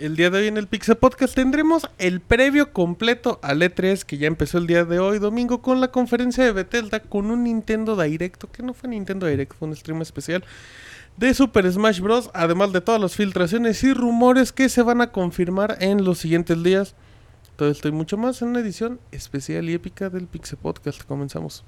El día de hoy en el Pixel Podcast tendremos el previo completo al E3 que ya empezó el día de hoy, domingo, con la conferencia de Bethesda con un Nintendo Directo, que no fue Nintendo Direct, fue un stream especial de Super Smash Bros. Además de todas las filtraciones y rumores que se van a confirmar en los siguientes días. Todo esto y mucho más en una edición especial y épica del Pixel Podcast. Comenzamos.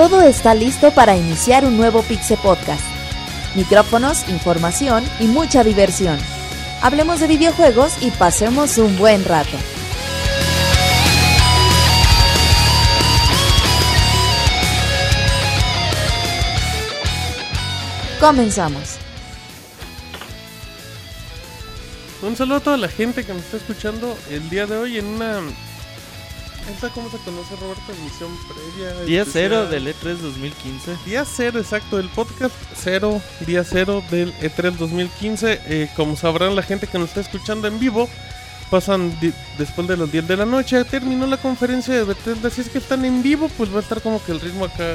Todo está listo para iniciar un nuevo Pixel Podcast. Micrófonos, información y mucha diversión. Hablemos de videojuegos y pasemos un buen rato. Comenzamos. Un saludo a toda la gente que me está escuchando el día de hoy en una ¿Esta cómo se conoce, Roberto? Emisión previa. Día especial. cero del E E3 2015. Día cero, exacto, del podcast cero, día cero del E E3 2015. Eh, como sabrán la gente que nos está escuchando en vivo, pasan después de las 10 de la noche. Terminó la conferencia de Bethesda. Si es que están en vivo, pues va a estar como que el ritmo acá.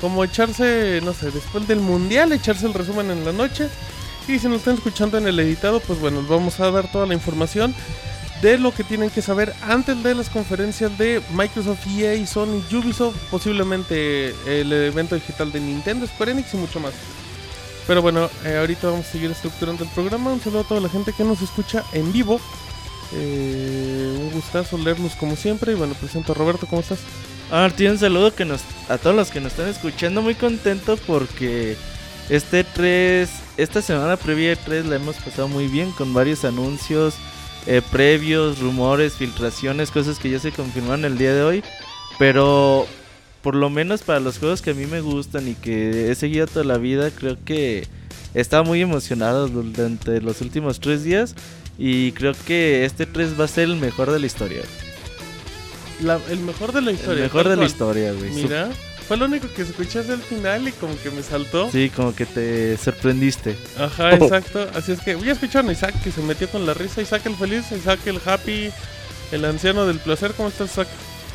Como echarse, no sé, después del mundial, echarse el resumen en la noche. Y si nos están escuchando en el editado, pues bueno, vamos a dar toda la información de lo que tienen que saber antes de las conferencias de Microsoft, EA, Sony, Ubisoft, posiblemente el evento digital de Nintendo, Square Enix y mucho más. Pero bueno, eh, ahorita vamos a seguir estructurando el programa. Un saludo a toda la gente que nos escucha en vivo. Eh, un gustazo leerlos como siempre. Y bueno, presento a Roberto, ¿cómo estás? Ah, Martín, un saludo que nos, a todos los que nos están escuchando. Muy contento porque este 3, esta semana previa de 3 la hemos pasado muy bien con varios anuncios eh, previos, rumores, filtraciones, cosas que ya se confirmaron el día de hoy. Pero por lo menos para los juegos que a mí me gustan y que he seguido toda la vida, creo que estaba muy emocionado durante los últimos tres días. Y creo que este 3 va a ser el mejor de la historia. La- el mejor de la El historia. mejor tal de la historia, güey. Mira, fue lo único que escuché hasta el final y como que me saltó. Sí, como que te sorprendiste. Ajá, exacto. Así es que voy a escuchar a Isaac que se metió con la risa. Isaac el feliz, Isaac el happy, el anciano del placer. ¿Cómo estás, Isaac?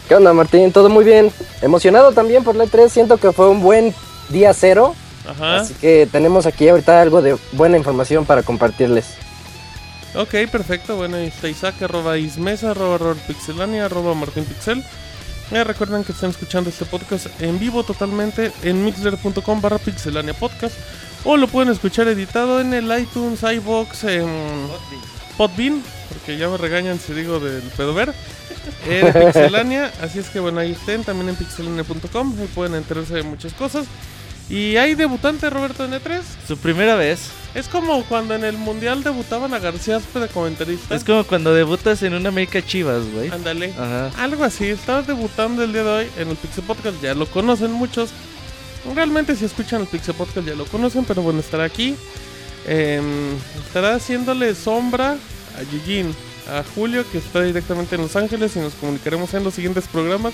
¿Qué onda, Martín? ¿Todo muy bien? Emocionado también por la E3. Siento que fue un buen día cero. Ajá. Así que tenemos aquí ahorita algo de buena información para compartirles. Ok, perfecto. Bueno, ahí está Isaac, arroba Ismesa, arroba Robert Pixelania, arroba Martín Pixel. Eh, recuerden que están escuchando este podcast en vivo totalmente en mixler.com barra pixelania podcast. O lo pueden escuchar editado en el iTunes, iBox, en Podbean, porque ya me regañan si digo del pedo ver. eh, de Pixelania, así es que bueno, ahí estén también en pixelania.com, ahí pueden enterarse de muchas cosas. Y hay debutante Roberto en E3. Su primera vez. Es como cuando en el mundial debutaban a García Aspe de comentarista. Es como cuando debutas en una América Chivas, güey. Ándale. Algo así, estaba debutando el día de hoy en el Pixel Podcast, ya lo conocen muchos. Realmente si escuchan el Pixel Podcast ya lo conocen, pero bueno, estará aquí. Em, estará haciéndole sombra a Yujin, a Julio, que está directamente en Los Ángeles y nos comunicaremos en los siguientes programas.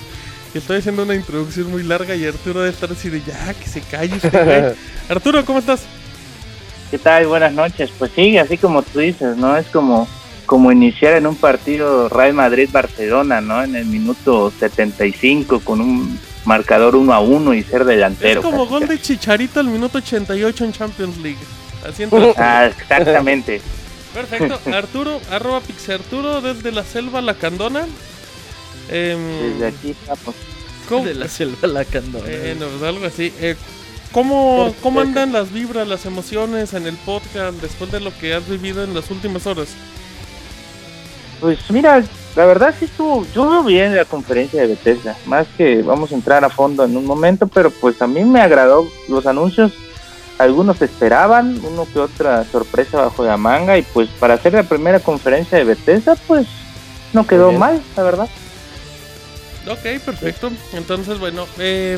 Que estoy haciendo una introducción muy larga y Arturo debe estar así de ya, que se calle este güey". Arturo, ¿cómo estás? ¿Qué tal? Buenas noches. Pues sí, así como tú dices, ¿no? Es como, como iniciar en un partido Real Madrid-Barcelona, ¿no? En el minuto 75 con un marcador 1 a 1 y ser delantero. es como gol de Chicharito al minuto 88 en Champions League. Ah, exactamente. Perfecto, Arturo, arroba Pixarturo desde la selva lacandona. Em, Desde aquí estamos. ¿cómo- De la selva a la candona. Pues algo así. Eh, ¿cómo, ¿Cómo andan las vibras, las emociones en el podcast después de lo que has vivido en las últimas horas? Pues mira, la verdad sí estuvo, yo veo bien la conferencia de Bethesda, más que vamos a entrar a fondo en un momento, pero pues a mí me agradó los anuncios, algunos esperaban, uno que otra sorpresa bajo la manga y pues para hacer la primera conferencia de Bethesda pues no quedó bien. mal, la verdad. Ok, perfecto. Entonces, bueno, eh,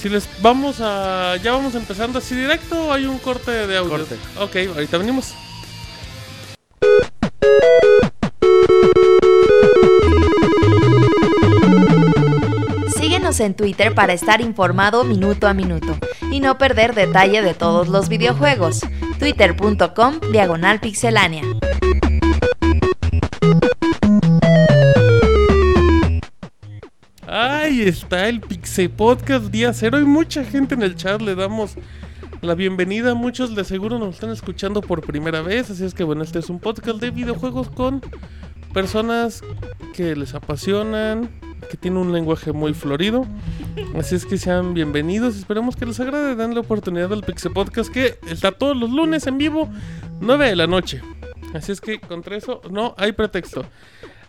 si les vamos a. Ya vamos empezando así directo o hay un corte de audio. Corte. Ok, ahorita venimos. Síguenos en Twitter para estar informado minuto a minuto y no perder detalle de todos los videojuegos. Twitter.com Diagonal Pixelánea. Ahí está el Pixel Podcast día cero. Hay mucha gente en el chat. Le damos la bienvenida. Muchos de seguro nos están escuchando por primera vez. Así es que bueno, este es un podcast de videojuegos con personas que les apasionan, que tienen un lenguaje muy florido. Así es que sean bienvenidos. Esperemos que les agrade. Den la oportunidad al Pixel Podcast que está todos los lunes en vivo, 9 de la noche. Así es que contra eso no hay pretexto.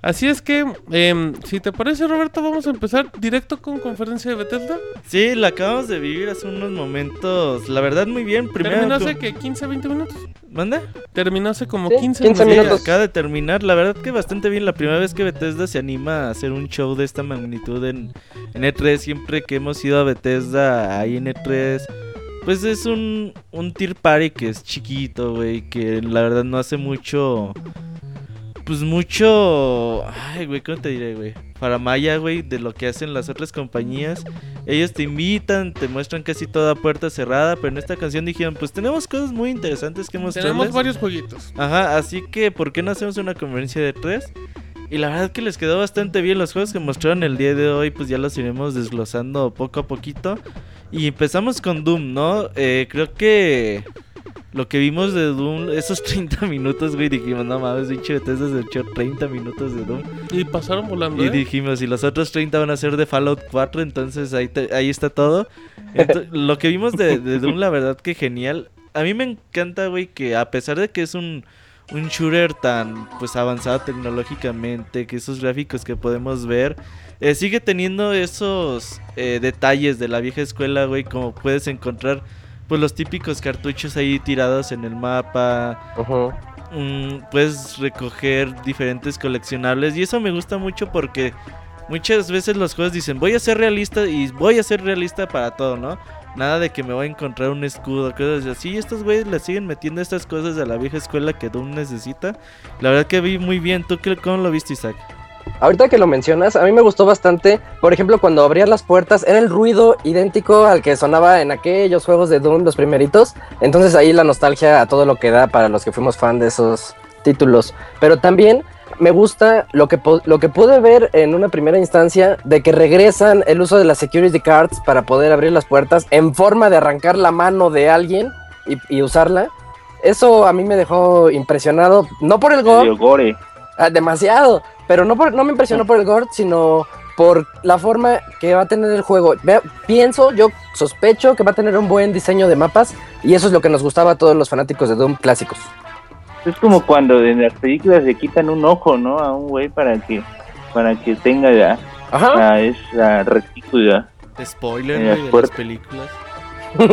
Así es que, em, si te parece, Roberto, vamos a empezar directo con conferencia de Bethesda. Sí, la acabamos de vivir hace unos momentos. La verdad, muy bien. Primero, Terminó hace que 15, 20 minutos. ¿Manda? Terminó hace como Sí, 15, 15 Sí, minutos. acaba de terminar. La verdad que bastante bien. La primera vez que Bethesda se anima a hacer un show de esta magnitud en, en E3. Siempre que hemos ido a Bethesda ahí en E3. Pues es un, un tier party que es chiquito, güey. Que la verdad no hace mucho. Pues mucho. Ay, güey, ¿cómo te diré, güey? Para Maya, güey, de lo que hacen las otras compañías. Ellos te invitan, te muestran casi toda puerta cerrada. Pero en esta canción dijeron: Pues tenemos cosas muy interesantes que mostrarles. Tenemos varios jueguitos. Ajá, así que ¿por qué no hacemos una conferencia de tres? Y la verdad que les quedó bastante bien los juegos que mostraron el día de hoy, pues ya los iremos desglosando poco a poquito. Y empezamos con Doom, ¿no? Eh, creo que lo que vimos de Doom, esos 30 minutos, güey, dijimos, no mames, pinche Bethesda se echó 30 minutos de Doom. Y pasaron volando. Y ¿eh? dijimos, y los otros 30 van a ser de Fallout 4, entonces ahí, te- ahí está todo. Lo que vimos de, de Doom, la verdad que genial. A mí me encanta, güey, que a pesar de que es un, un shooter tan pues avanzado tecnológicamente, que esos gráficos que podemos ver, eh, sigue teniendo esos eh, detalles de la vieja escuela, güey, como puedes encontrar pues los típicos cartuchos ahí tirados en el mapa, Ujú. mm, puedes recoger diferentes coleccionables y eso me gusta mucho porque muchas veces los juegos dicen voy a ser realista y voy a ser realista para todo, ¿no? Nada de que me voy a encontrar un escudo, cosas así. Y estos güeyes le siguen metiendo estas cosas de la vieja escuela que Doom necesita. La verdad que vi muy bien. ¿Tú qué, cómo lo viste, Isaac? Ahorita que lo mencionas, a mí me gustó bastante. Por ejemplo, cuando abrías las puertas, era el ruido idéntico al que sonaba en aquellos juegos de Doom, los primeritos. Entonces ahí la nostalgia a todo lo que da para los que fuimos fan de esos títulos. Pero también me gusta lo que, lo que pude ver en una primera instancia de que regresan el uso de las security cards para poder abrir las puertas en forma de arrancar la mano de alguien y, y usarla. Eso a mí me dejó impresionado, no por el gore. Ah, demasiado. Pero no, por- no me impresionó por el gore, sino por la forma que va a tener el juego. Ve- pienso, yo sospecho que va a tener un buen diseño de mapas. Y eso es lo que nos gustaba a todos los fanáticos de Doom clásicos. Es como cuando en las películas le quitan un ojo, ¿no? A un güey para que para que tenga la, Ajá. la, esa retícula. Spoiler En las de las puertas. películas.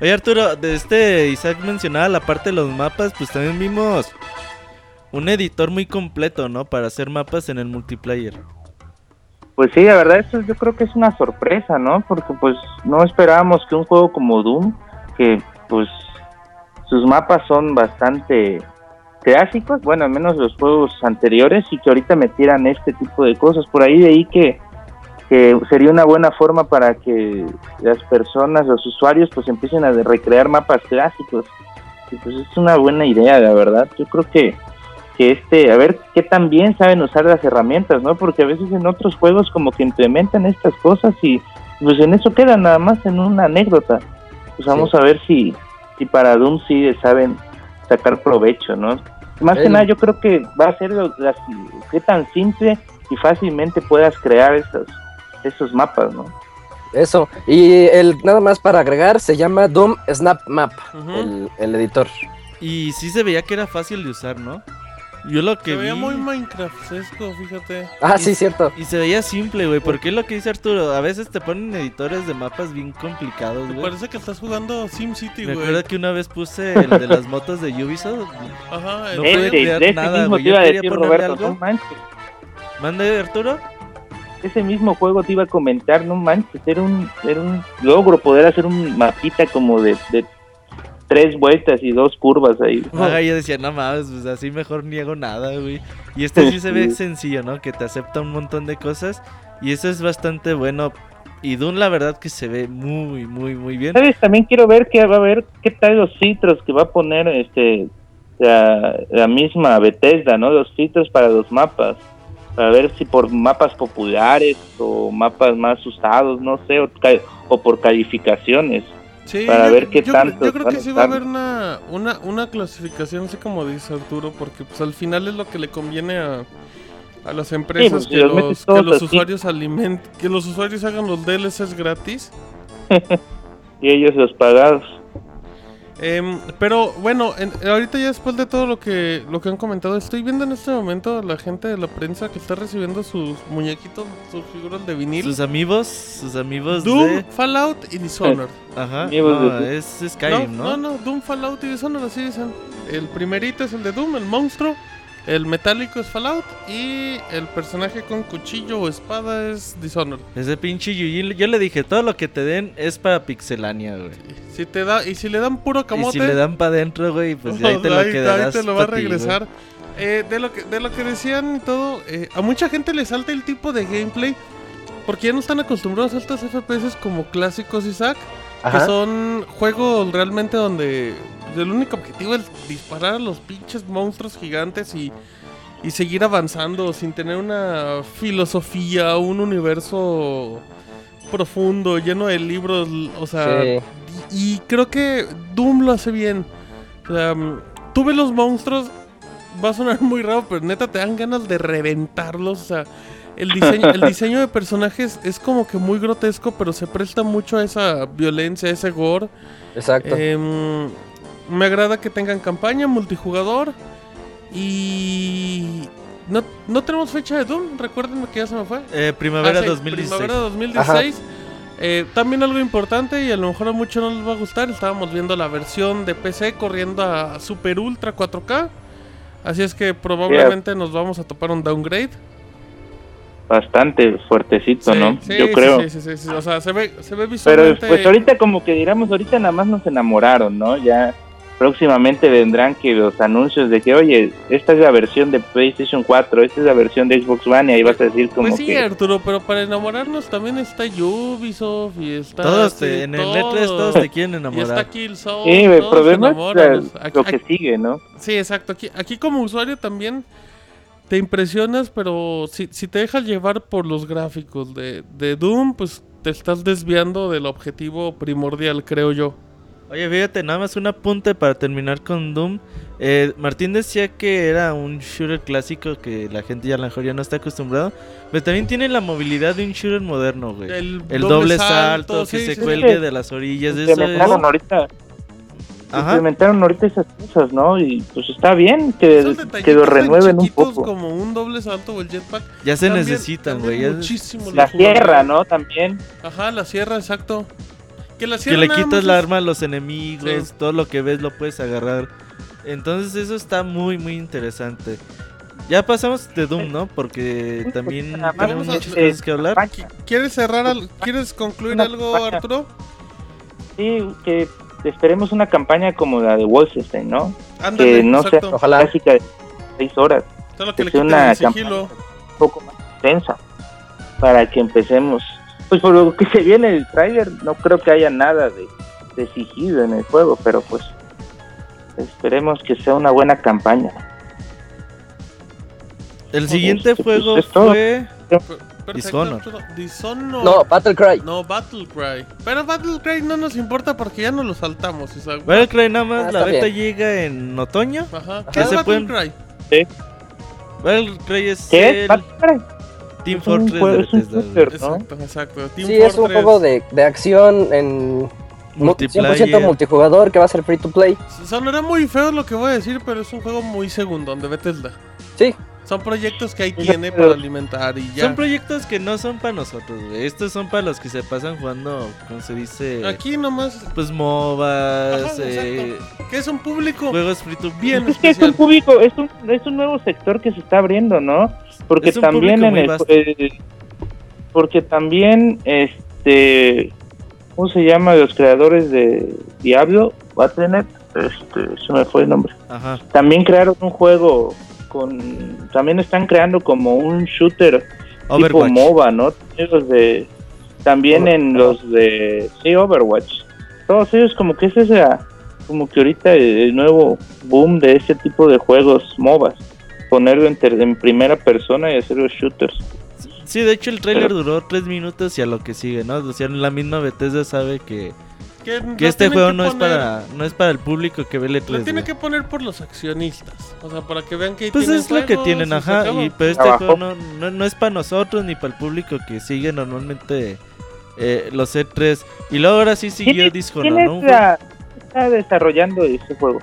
Oye Arturo, de este Isaac mencionaba la parte de los mapas, pues también vimos un editor muy completo, ¿no? Para hacer mapas en el multiplayer. Pues sí, la verdad eso yo creo que es una sorpresa, ¿no? Porque pues no esperábamos que un juego como Doom, que pues sus mapas son bastante clásicos, bueno, al menos los juegos anteriores, y que ahorita metieran este tipo de cosas. Por ahí de ahí que, que sería una buena forma para que las personas, los usuarios, pues empiecen a recrear mapas clásicos. Y pues es una buena idea, la verdad. Yo creo que que este, a ver qué tan bien saben usar las herramientas, ¿no? Porque a veces en otros juegos como que implementan estas cosas y pues en eso queda nada más en una anécdota. Pues vamos a ver si, si para Doom sí saben sacar provecho, ¿no? Más que nada yo creo que va a ser lo- las, qué tan simple y fácilmente puedas crear esos, esos mapas, ¿no? Eso. Y el nada más para agregar, se llama Doom Snap Map, el, el editor. Y sí se veía que era fácil de usar, ¿no? Yo lo que Se veía vi... muy Minecraftesco, fíjate. Ah, Y- sí, cierto. Y se veía simple, güey, porque es lo que dice Arturo. A veces te ponen editores de mapas bien complicados, Me güey. parece que estás jugando SimCity, Me güey. acuerdo que una vez puse el de las motos de Ubisoft. Ajá, No el- puede Ese- crear de ese nada, mismo güey. te Yo iba a quería decir ponerle Roberto, algo. no. ¿Mande, Arturo? ese mismo juego te iba a comentar, no manches, era un, era un logro poder hacer un mapita como de, de tres vueltas y dos curvas ahí. Ajá, yo decía, no mames, pues así mejor ni hago nada, güey. Y este sí se ve sencillo, ¿no? Que te acepta un montón de cosas. Y eso es bastante bueno. Y Doom la verdad que se ve muy, muy, muy bien. ¿Sabes? También quiero ver qué va a ver, qué tal los filtros que va a poner este la, la misma Bethesda, ¿no? Los filtros para los mapas. Para ver si por mapas populares o mapas más usados, no sé, o por calificaciones. Sí, para yo- ver qué yo, tanto Yo creo que sí va a haber una, una, una clasificación, así como dice Arturo, porque pues al final es lo que le conviene a, a las empresas pues, si que, los que los así. usuarios aliment, que los usuarios hagan los DLCs gratis. Y ellos los pagados. Em, pero bueno, en- ahorita ya después de todo lo que lo que han comentado, estoy viendo en este momento a la gente de la prensa que está recibiendo sus muñequitos, sus figuras de vinil. Sus amigos, sus amigos Doom, de... Fallout y Dishonored. Ajá, amigos de no, es Skyrim, no, ¿no? no, no, Doom, Fallout y Dishonored, así dicen. El primerito es el de Doom, el monstruo. El metálico es Fallout. Y el personaje con cuchillo o espada es Dishonored. Ese pinche Yuji, yo le dije, todo lo que te den es para Pixelania, güey. Si te da, y si le dan puro Y camote, si le dan para adentro, güey, pues ahí te lo ahí- quedarás ahí te lo va a ti, regresar. Eh, de, lo que, de lo que decían y todo, eh, a mucha gente le salta el tipo de gameplay. Porque ya no están acostumbrados a estos FPS como clásicos, Isaac. Que son juegos realmente donde el único objetivo es disparar a los pinches monstruos gigantes y, y seguir avanzando sin tener una filosofía, un universo profundo, lleno de libros, o sea... Sí. Y, y creo que Doom lo hace bien. O sea, tú ves los monstruos, va a sonar muy raro, pero neta te dan ganas de reventarlos. O sea, el diseño, el diseño de personajes es como que muy grotesco, pero se presta mucho a esa violencia, a ese gore. Exacto. Em, me agrada que tengan campaña, multijugador. Y. No, no tenemos fecha de Doom, recuerden que ya se me fue. Eh, primavera Ah, sí, 2016. Primavera 2016. Eh, también algo importante y a lo mejor a muchos no les va a gustar. Estábamos viendo la versión de PC corriendo a Super Ultra 4K. Así es que probablemente nos vamos a topar un downgrade. Bastante fuertecito, Sí, ¿no? sí, Yo creo. Sí, sí, sí, sí. O sea, se ve, se ve Pero visualmente. pues ahorita como que diríamos, ahorita nada más nos enamoraron, ¿no? Ya próximamente vendrán que los anuncios de que, oye, esta es la versión de PlayStation 4, esta es la versión de Xbox One, y ahí vas a decir como Pues sí, que... Arturo, pero para enamorarnos también está Ubisoft y está. Todos sí, te- en el todo. E3 todos te quieren Y está enamorar. Killzone. Sí, el problema es lo que aquí- sigue, ¿no? Sí, exacto. Aquí, aquí como usuario también te impresionas, pero si, si te dejas llevar por los gráficos de, de Doom, pues te estás desviando del objetivo primordial, creo yo. Oye, fíjate, nada más un apunte para terminar con Doom. Eh, Martín decía que era un shooter clásico que la gente ya a lo mejor ya no está acostumbrado. Pero también tiene la movilidad de un shooter moderno, güey. El, doble, salto, que sí, se sí, cuelgue de las orillas. Eso es... Ahorita, Ajá. implementaron ahorita esas cosas, ¿no? Y pues está bien que, que lo renueven un poco. como un doble salto o el jetpack. Ya se cambian- necesitan, güey. Muchísimo La sierra, ¿no? También. Ajá, la sierra, exacto. Que la Que sierra le nada quitas la es- arma a los enemigos, Sí. todo lo que ves lo puedes agarrar. Entonces eso está muy, muy interesante. Ya pasamos de Doom, ¿no? Porque también más, tenemos muchas cosas que hablar. ¿Quieres cerrar? al- ¿Quieres concluir algo. Arturo? Sí, que esperemos una campaña como la de Wolfenstein, ¿no? Ándale, que no sea. Ojalá. clásica de seis horas. Solo que que le sea una sigilo. un poco más intensa para que empecemos. Pues por lo que se viene el trailer, no creo que haya nada de, de sigilo en el juego, pero pues esperemos que sea una buena campaña. El siguiente Pues, juego es todo. Perfecto, Dishonored. Arturo. Dishonored. No, Battlecry. No, Battlecry. Pero Battlecry no nos importa porque ya nos lo saltamos. Isaac. Battlecry nada más, Ah, la beta bien. llega en otoño. Ajá. ¿Qué es se pueden- Battlecry? Battlecry es ¿Qué el Battlecry? Team Es un Fortress juego- de es un Bethesda, güey. shooter. ¿no? Exacto, exacto. Team Sí, es un juego de, de acción en mu- 100% Multiplayer. multijugador que va a ser free to play. Sonará muy feo lo que voy a decir, pero es un juego muy segundón de Bethesda. Sí, Son proyectos que ahí tiene para alimentar y ya. Son proyectos que no son para nosotros, güey. Estos son para los que se pasan jugando, como se dice, Aquí nomás, pues MOBAs, Ajá, eh, que es un público juegos free to bien Es que es un público, es un, es un nuevo sector que se está abriendo, ¿no? Porque Es un también en el, eh, porque también este ¿cómo se llama? los creadores de Diablo, Battle.net, este, se me fue el nombre. Ajá. También crearon un juego con también están creando como un shooter tipo. MOBA, ¿no? Los de, también en los de, sí, Overwatch. Todos ellos como que es esa, como que ahorita el, nuevo boom de ese tipo de juegos MOBAs. Ponerlo en, ter- en primera persona y hacer los shooters. Sí, de hecho el trailer Pero- duró tres minutos y a lo que sigue, ¿no? O sea, la misma Bethesda sabe que, Que, este juego que no es para no es para el público que ve el Lo E3. tiene que poner por los accionistas. O sea, para que vean que Pues es lo que tienen, y ajá. Y, pero este Abajo. juego no, no, no es para nosotros ni para el público que sigue normalmente eh, los E3. Y luego ahora sí siguió ¿Quién, Dishonored, quién ¿no? Un está, está desarrollando ese juego?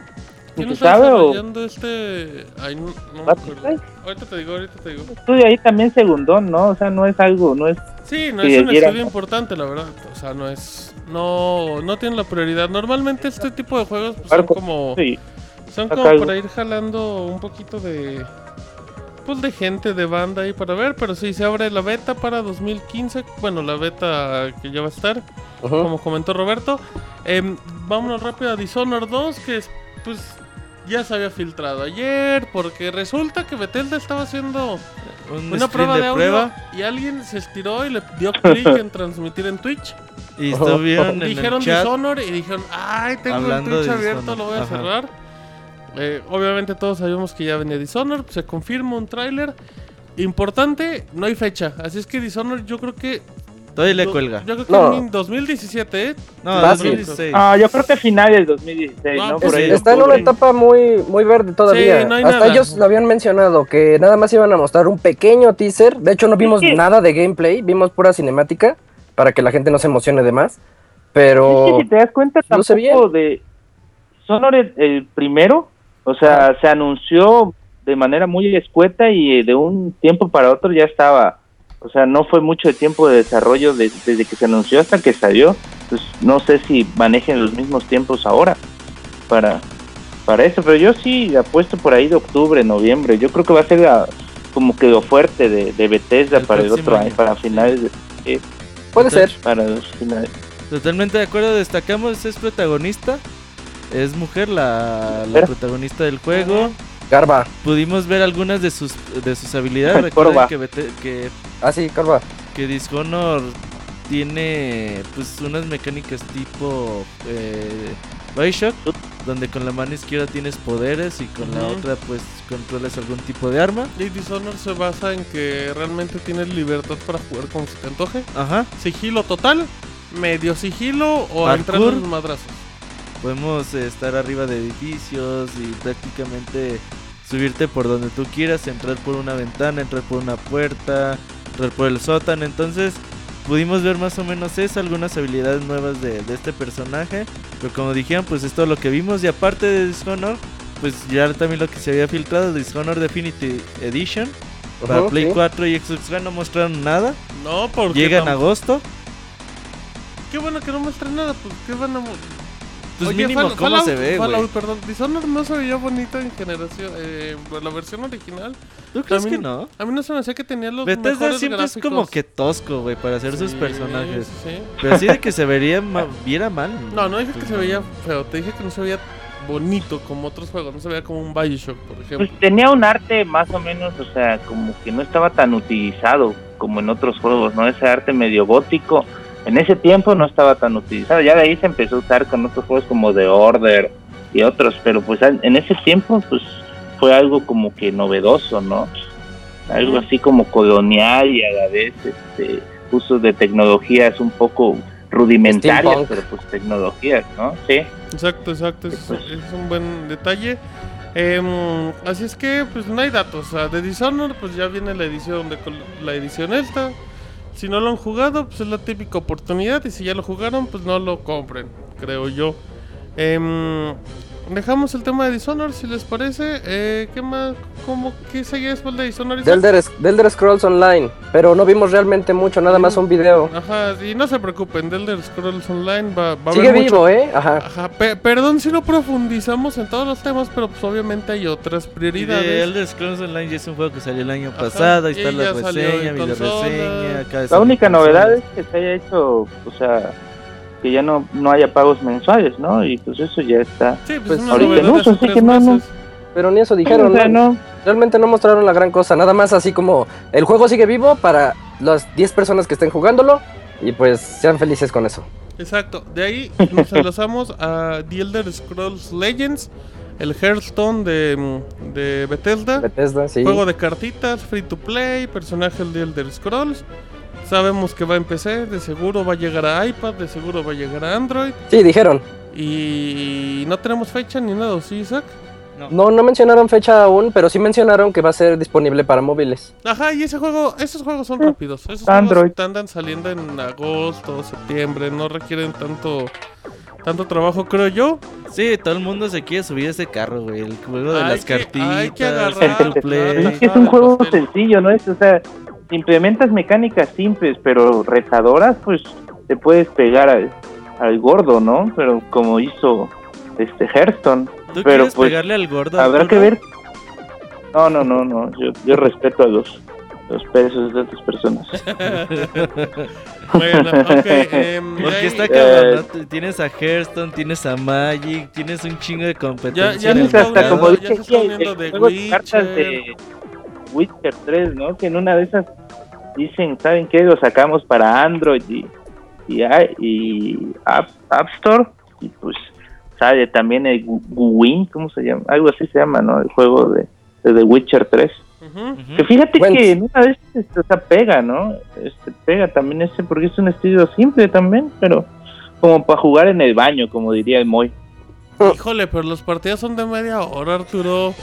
¿Quién ¿Se está sabe o desarrollando este...? Ay, no, no me Butterfly? acuerdo. Ahorita te digo, ahorita te digo. estudio ahí también segundón, ¿no? O sea, no es algo, no es... Sí, no es un era- estudio importante, la verdad. O sea, no es... No, no tiene la prioridad. Normalmente este tipo de juegos pues, son como... Sí, Son Acá como algo. para ir jalando un poquito de... Pues de gente, de banda ahí para ver. Pero sí, se abre la beta para 2015. Bueno, la beta que ya va a estar. Como comentó Roberto. Em, vámonos rápido a Dishonored 2, que es, pues ya se había filtrado ayer, porque resulta que Bethesda estaba haciendo un una prueba de, audio prueba y alguien se estiró y le dio clic en transmitir en Twitch. y estuvieron en dijeron el chat. Dishonored y dijeron, ay, tengo Hablando el Twitch de abierto, Dishonored". lo voy a Ajá. cerrar. Eh, obviamente todos sabíamos que ya venía Dishonored, se confirma un tráiler. Importante, no hay fecha, así es que Dishonored yo creo que... Todavía le yo- cuelga. Yo creo que No. en 2017, ¿eh? No, Fácil. 2016. Ah, yo creo que finales del 2016, Ah, ¿no? pues Por sí. ahí. Está en una etapa muy, muy verde todavía. Sí, no hay Hasta nada. ellos lo habían mencionado, que nada más iban a mostrar un pequeño teaser. De hecho, no vimos nada de gameplay, vimos pura cinemática para que la gente no se emocione de más. Es Pero que si te das cuenta tampoco de Sonor el, el primero, o sea, se anunció de manera muy escueta y de un tiempo para otro ya estaba, o sea, no fue mucho de tiempo de desarrollo de- desde que se anunció hasta que salió, pues no sé si manejen los mismos tiempos ahora para para eso, pero yo sí apuesto por ahí de octubre, noviembre, yo creo que va a ser la- como que lo fuerte de, de Bethesda El para el otro año, año. para finales de, eh, puede ser. para los finales. Totalmente de acuerdo, destacamos, es protagonista. Es mujer la, la protagonista del juego. Garba. Pudimos ver algunas de sus de sus habilidades. Corva. Recuerden que, Ah, sí, Garba. que Dishonored tiene pues unas mecánicas tipo eh, Bioshock, donde con la mano izquierda tienes poderes y con la otra pues controlas algún tipo de arma. Y Dishonored se basa en que realmente tienes libertad para jugar como se te antoje. Ajá. Sigilo total, medio sigilo o entrar en los madrazos. Podemos eh, estar arriba de edificios y prácticamente subirte por donde tú quieras, entrar por una ventana, entrar por una puerta, entrar por el sótano. Entonces pudimos ver más o menos eso, algunas habilidades nuevas de, de este personaje. Pero como dijeron, pues es todo lo que vimos. Y aparte de Dishonored, pues ya también lo que se había filtrado, Dishonored Definitive Edition. Para Play sí. 4 y Xbox One no mostraron nada. No, porque. Llega en agosto. Qué bueno que no muestran nada, pues qué van a. Pues Oye, mínimo Fall- cómo Fallout- se ve, güey. Fallout, perdón. Dishonored no se veía bonito en generación. Eh, la versión original. ¿Tú crees También- que no? A mí no se me hacía que tenía los Bethesda mejores siempre es como que tosco, güey, para hacer sus Sí, personajes. sí. Pero así de que se vería ma- viera mal. No, no dije que pues se veía feo, te dije que no se veía bonito como otros juegos, no se veía como un Bioshock, por ejemplo. Pues tenía un arte más o menos, o sea, como que no estaba tan utilizado como en otros juegos, ¿no? Ese arte medio gótico, en ese tiempo no estaba tan utilizado. Ya de ahí se empezó a usar con otros juegos como The Order y otros, pero pues en ese tiempo, pues fue algo como que novedoso, ¿no? Algo así como colonial y a la vez, este, uso de tecnologías un poco rudimentarias, Steampunk. pero pues tecnologías, ¿no? Sí. Exacto, exacto, es, Pues- es un buen detalle. Em, así es que, pues no hay datos. O sea, de Dishonored, pues ya viene la edición de la edición esta. Si no lo han jugado, pues es la típica oportunidad. Y si ya lo jugaron, pues no lo compren, creo yo. Em, dejamos el tema de Dishonored, si les parece. Eh, ¿Qué más? ¿Cómo? ¿Qué seguía después de Dishonored? The Elder, Sc- The Elder Scrolls Online. Pero no vimos realmente mucho, nada más un video. Ajá, y no se preocupen, The Elder Scrolls Online va, va a Sigue haber mucho- vivo, ¿eh? Ajá. Ajá, pe- perdón si no profundizamos en todos los temas, pero pues obviamente hay otras prioridades. Elder Scrolls Online ya es un juego que salió el año Ajá, pasado. Ahí y está la reseña, video reseña. La única novedad es que se haya hecho, o sea, que ya no, no haya pagos mensuales, ¿no? Y pues eso ya está. Sí, pues, Pues ahorita no, así que. Pero ni eso dijeron, o sea, ¿no? realmente no mostraron la gran cosa, nada más así como el juego sigue vivo para las 10 personas que estén jugándolo y pues sean felices con eso. Exacto. De ahí nos enlazamos a The Elder Scrolls Legends, el Hearthstone de, de Bethesda. Bethesda, sí. Juego de cartitas, free to play, personaje de Elder Scrolls. Sabemos que va en PC, de seguro va a llegar a iPad, de seguro va a llegar a Android. Sí, dijeron. Y no tenemos fecha ni nada, ¿sí, Isaac? No, no mencionaron fecha aún, pero sí mencionaron que va a ser disponible para móviles. Ajá, y ese juego, esos juegos son rápidos. Esos Android. juegos andan saliendo en agosto, septiembre, no requieren tanto tanto trabajo, creo yo. Sí, todo el mundo se quiere subir a ese carro, güey. El juego de Hay las que- cartitas. hay que agarrar, to play. Es que es un juego sencillo, ¿no? Es, o sea, implementas mecánicas simples, pero retadoras, pues te puedes pegar al, al gordo, ¿no? Pero como hizo este Hearthstone. ¿Tú Pero, quieres pues, pegarle al gordo? Habrá que ver. No, no, no, no. Yo, yo respeto a los, los pesos de otras personas. Bueno, ok. em, Porque está Eh, cabrón, ¿no? T- Tienes a Hearthstone, tienes a Magic, tienes un chingo de competencia. ya hasta como uniendo- ya de cartas de Witcher 3, ¿no? Que en una de esas dicen, ¿saben qué? Lo sacamos para Android y, y, i- y App, App Store. Y pues sale también el Guwin, ¿cómo se llama? Algo así se llama, ¿no? El juego de, de The Witcher 3. Ujú. Ujú. Que fíjate Bueno. que en una de esas este, o sea, pega, ¿no? Este, pega también ese, porque es un estilo simple también, pero como para jugar en el baño, como diría el Moy. Híjole, pero los partidos son de media hora, Arturo.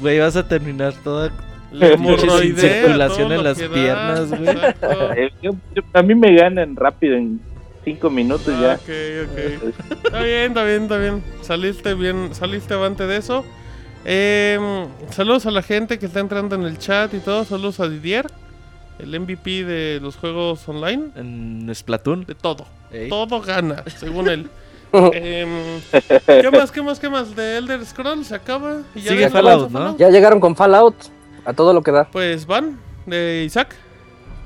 Güey, vas a terminar toda La hemorroidea, circulación en las piernas, güey. Eh, yo- yo- a mí me ganan rápido en cinco minutos ya. Ah, Ok, ok. Está bien, está bien, está bien. Saliste bien, saliste avante de eso. Em, saludos a la gente que está entrando en el chat y todo. Saludos a Didier, el MVP de los juegos online. En Splatoon. De todo. Ey. Todo gana, según él. Em, ¿Qué más, qué más, qué más? De Elder Scrolls se acaba. Y ya Sigue Fallout, ¿no? Ya llegaron con Fallout a todo lo que da. Pues van, de Isaac.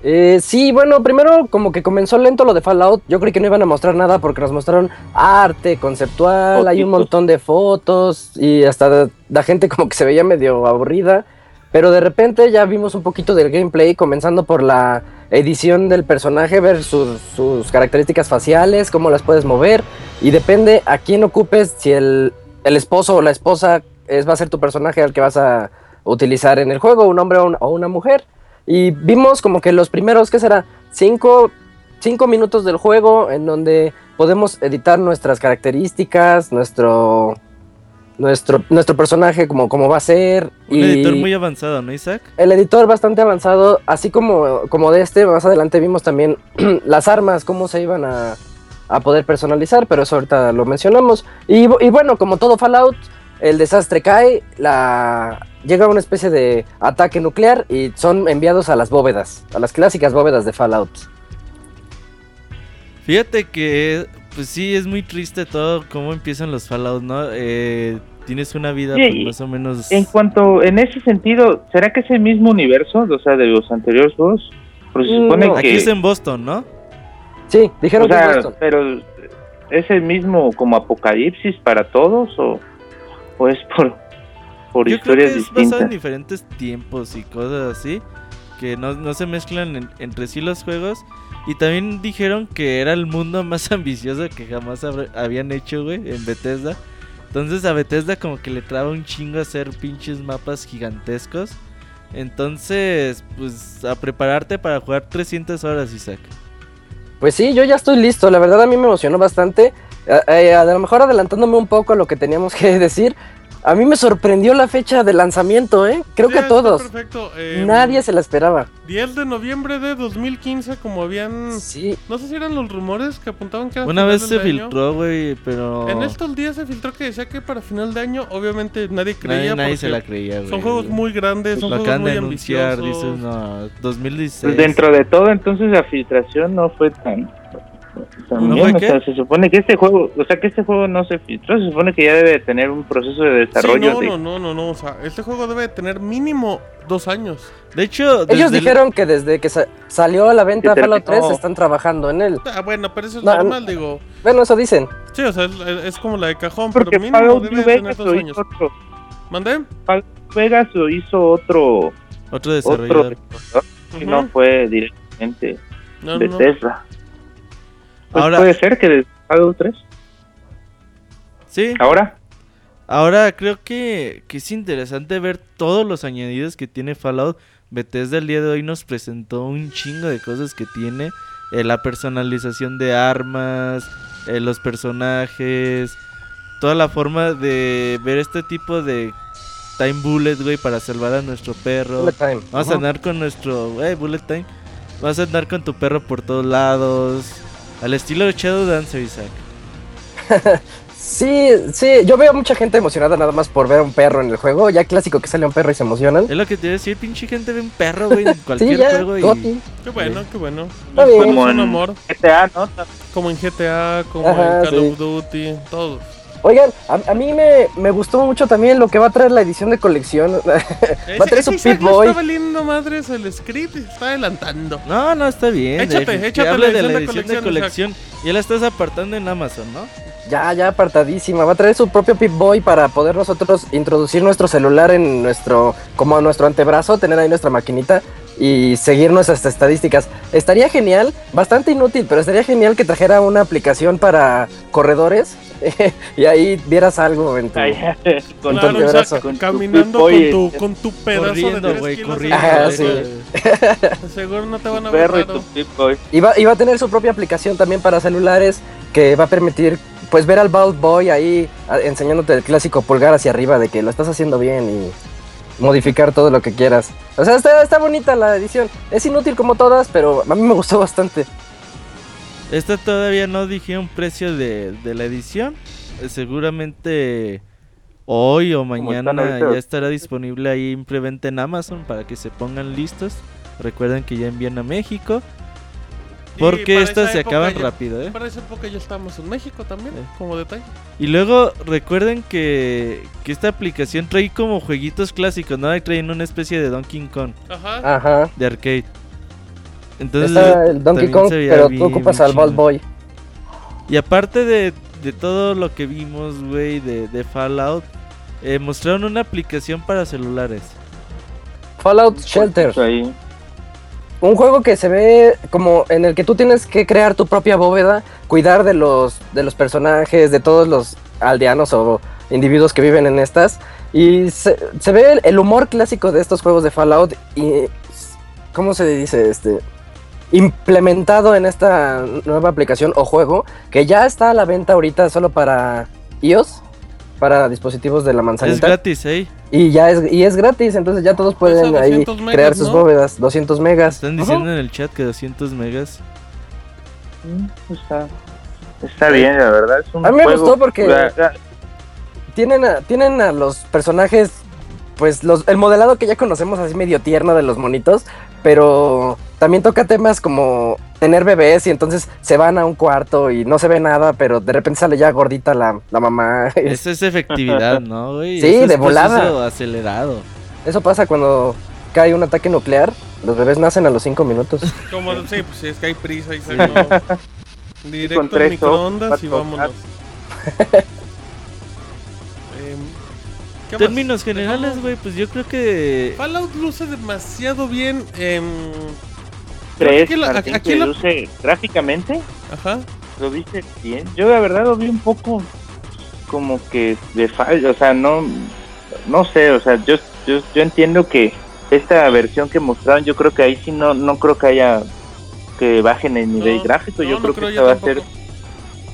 Eh, sí, bueno, primero como que comenzó lento lo de Fallout. Yo creí que no iban a mostrar nada porque nos mostraron arte conceptual, hay un montón de fotos y hasta la gente como que se veía medio aburrida. Pero de repente ya vimos un poquito del gameplay, comenzando por la edición del personaje, ver sus, sus características faciales, cómo las puedes mover. Y depende a quién ocupes, si el, el esposo o la esposa es, va a ser tu personaje al que vas a utilizar en el juego, un hombre o, un- o una mujer. Y vimos como que los primeros, ¿qué será? Cinco, cinco minutos del juego en donde podemos editar nuestras características, nuestro, nuestro, nuestro personaje, como, como va a ser. Un y editor muy avanzado, ¿no, Isaac? el editor bastante avanzado, así como, como de este, más adelante vimos también las armas, cómo se iban a, a poder personalizar, pero eso ahorita lo mencionamos. Y bueno, como todo Fallout, el desastre cae, la llega una especie de ataque nuclear y son enviados a las bóvedas, a las clásicas bóvedas de Fallout. Fíjate que, pues sí, es muy triste todo cómo empiezan los Fallout, ¿no? Eh, tienes una vida Sí, pues, más o menos... En cuanto, en ese sentido, ¿será que es el mismo universo, o sea, de los anteriores juegos? Porque se Mm, supone no. que... Aquí es en Boston, ¿no? Sí, dijeron o sea, que es Boston. pero ¿es el mismo como apocalipsis para todos o, o es por, por Yo creo que historias es basado en distintas? diferentes tiempos y cosas así. Que no, no se mezclan en- entre sí los juegos. Y también dijeron que era el mundo más ambicioso que jamás habían hecho, güey, en Bethesda. Entonces a Bethesda como que le traba un chingo hacer pinches mapas gigantescos. Entonces, pues a prepararte para jugar 300 horas, Isaac. Pues sí, yo ya estoy listo. La verdad a mí me emocionó bastante. Eh, eh, a lo mejor adelantándome un poco a lo que teníamos que decir. A mí me sorprendió la fecha de lanzamiento, ¿eh? Creo Sí, que a está todos. Perfecto. em, Nadie se la esperaba. 10 de noviembre de 2015, como habían. Sí, No sé si eran los rumores que apuntaban que era Una final vez del se año. filtró, güey, pero... En estos días se filtró que decía que para final de año, obviamente nadie creía. nadie, se la creía, güey. Son juegos muy grandes, son Lo juegos muy de anunciar, ambiciosos. dices, no, 2016. Pues dentro de todo, entonces la filtración no fue tan... tan ¿No o sea, qué? se supone que este juego, o sea, que este juego no se filtró, se supone que ya debe tener un proceso de Sí, desarrollo no, de... no, no, no, no, o sea, este juego debe tener mínimo dos años. De hecho, ellos desde el- dijeron que desde que sa- salió a la venta Fallout 3 terminó. están trabajando en él. Ah, bueno, pero eso es No, normal, digo. Bueno, eso dicen. Sí, o sea, es, es como la de cajón, Porque pero mínimo Fallout debe New tener Vegas dos años. hizo otro. ¿Mandé? Vegas lo hizo otro, Otro otro desarrollador. desarrollador, que Ujú. no fue directamente No, de no. Tesla. Pues Ahora- puede ser que de Fallout 3. Sí, Ahora, ahora creo que, que es interesante ver todos los añadidos que tiene Fallout. Bethesda el día de hoy nos presentó un chingo de cosas que tiene. eh, la personalización de armas, eh, los personajes, toda la forma de ver este tipo de time bullet, güey, para salvar a nuestro perro. Bullet time. Vamos a andar con nuestro. Eh, Bullet Time. Vas a andar con tu perro por todos lados. Al estilo Shadow Dancer, Isaac. Sí, sí, yo veo mucha gente emocionada nada más por ver a un perro en el juego. Ya clásico que sale un perro y se emocionan. Es lo que te iba a decir, pinche gente ve un perro, güey, en Sí, cualquier ya, juego. Y... Qué bueno, qué bueno. Los como en amor. GTA, ¿no? Como en GTA, como Ajá, en Call sí. of Duty, todo. Oigan, a, a mí me, me gustó mucho también lo que va a traer la edición de colección. va a traer su le Boy. está valiendo madres el script está adelantando. No, no, está bien. Échate, que échate la de la edición de edición de colección, colección. Ya la estás apartando en Amazon, ¿no? Ya, ya apartadísima. Va a traer su propio Pip Boy para poder nosotros introducir nuestro celular en nuestro, como a nuestro antebrazo, tener ahí nuestra maquinita y seguir nuestras estadísticas. Estaría genial, bastante inútil, pero estaría genial que trajera una aplicación para corredores y ahí vieras algo en tu... Ay, con Claro, tu caminando con tu, con tu pedazo corriendo, de 3 güey, kilos corriendo. Sí. Seguro no te van a ver y va, y va a tener su propia aplicación también para celulares que va a permitir pues ver al Bald Boy ahí a- enseñándote el clásico pulgar hacia arriba de que lo estás haciendo bien y modificar todo lo que quieras. O sea, está, está bonita la edición. Es inútil como todas, pero a mí me gustó bastante. Esta todavía no dijeron precio de, de la edición. Eh, Seguramente hoy o mañana ya estará disponible ahí en preventa en Amazon para que se pongan listos. Recuerden que ya envían a México. Porque estas se acaban ya- rápido, ¿eh? Para esa época ya estamos en México también, Sí. como detalle. Y luego recuerden que, que esta aplicación trae como jueguitos clásicos, ¿no? Traen una especie de Donkey Kong Ajá. Ajá. de arcade. Entonces, Está el Donkey Kong, pero bien- tú ocupas al Bald chido. Boy. Y aparte de, de todo lo que vimos, güey, de, de Fallout, eh, mostraron una aplicación para celulares. Fallout Shelter. Ahí. Un juego que se ve como en el que tú tienes que crear tu propia bóveda, cuidar de los, de los personajes, de todos los aldeanos o individuos que viven en estas. Y se, se ve el, el humor clásico de estos juegos de Fallout y... ¿Cómo se dice? Este... Implementado en esta nueva aplicación o juego que ya está a la venta ahorita solo para iOS, para dispositivos de la Es manzanita. gratis, ¿eh? Y ya es, y es gratis, entonces ya todos pueden ahí 200 megas, crear sus ¿no? bóvedas, 200 megas. Están Ajá. diciendo en el chat que 200 megas. Mm, Está, está bien, la verdad. Es un A mí me juego- gustó porque- la- la- Tienen a, tienen a los personajes, pues los, el modelado que ya conocemos así medio tierno de los monitos, pero también toca temas como tener bebés y entonces se van a un cuarto y no se ve nada, pero de repente sale ya gordita la, la mamá. Esa es efectividad, ¿no, güey? Sí, Eso es de volada. acelerado. Eso pasa cuando cae un ataque nuclear, los bebés nacen a los 5 minutos. Como, sí, pues es que hay prisa y se no. Directo al tres microondas y vámonos. Em. Términos generales, güey, pues yo creo que... Fallout luce demasiado bien. em, ¿Crees, aquí la- Martín, aquí la- luce gráficamente? Ajá. ¿Lo viste bien? Yo la verdad lo vi un poco como que de fallo, o sea, no no sé, o sea, yo, yo, yo entiendo que esta versión que mostraron, yo creo que ahí sí no no creo que haya que bajen el nivel No, gráfico, no, yo no creo, creo que esta va a ser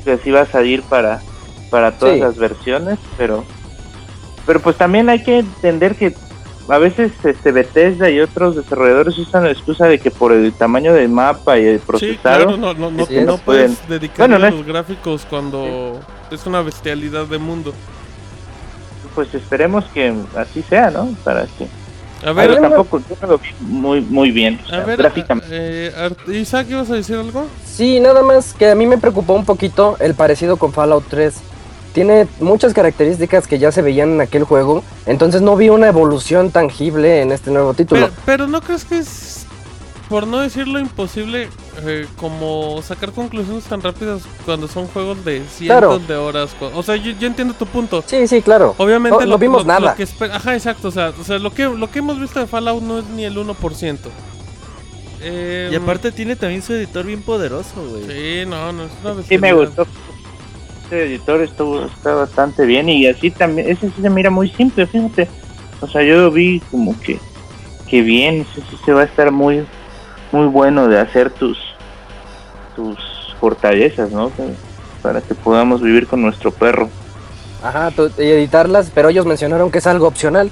que sí va a salir para para todas Sí. las versiones, pero pero pues también hay que entender que a veces este Bethesda y otros desarrolladores usan la excusa de que por el tamaño del mapa y el Sí, procesado claro, no, no, no, Sí, no no puedes pueden. Bueno, no a es- los gráficos cuando es una bestialidad de mundo. pues esperemos que así sea, ¿no? Para que A Pero ver, me- tampoco yo no lo vi muy muy bien, o a ver, gráficamente. eh, Isaac, ¿ibas a decir algo? Sí, nada más que a mí me preocupó un poquito el parecido con Fallout 3. Tiene muchas características que ya se veían en aquel juego, entonces no vi una evolución tangible en este nuevo título. Pero, pero no crees que es, por no decirlo imposible, eh, como sacar conclusiones tan rápidas cuando son juegos de cientos Claro. de horas. O sea, yo, yo entiendo tu punto. Sí, sí, claro. Obviamente No- lo, no vimos lo- lo nada. que Ajá, exacto. O sea, o sea lo, que, lo que hemos visto de Fallout no es ni el 1%. Eh, Y aparte tiene también su editor bien poderoso, güey. Sí, no, no es una Sí me gustó. Este editor estuvo está bastante bien y así también, ese sí se mira muy simple, fíjate. O sea, yo lo vi como que, que bien, ese sí se va a estar muy, muy bueno de hacer tus, tus fortalezas, ¿no? Para- que podamos vivir con nuestro perro. Ajá, y editarlas, pero ellos mencionaron que es algo opcional.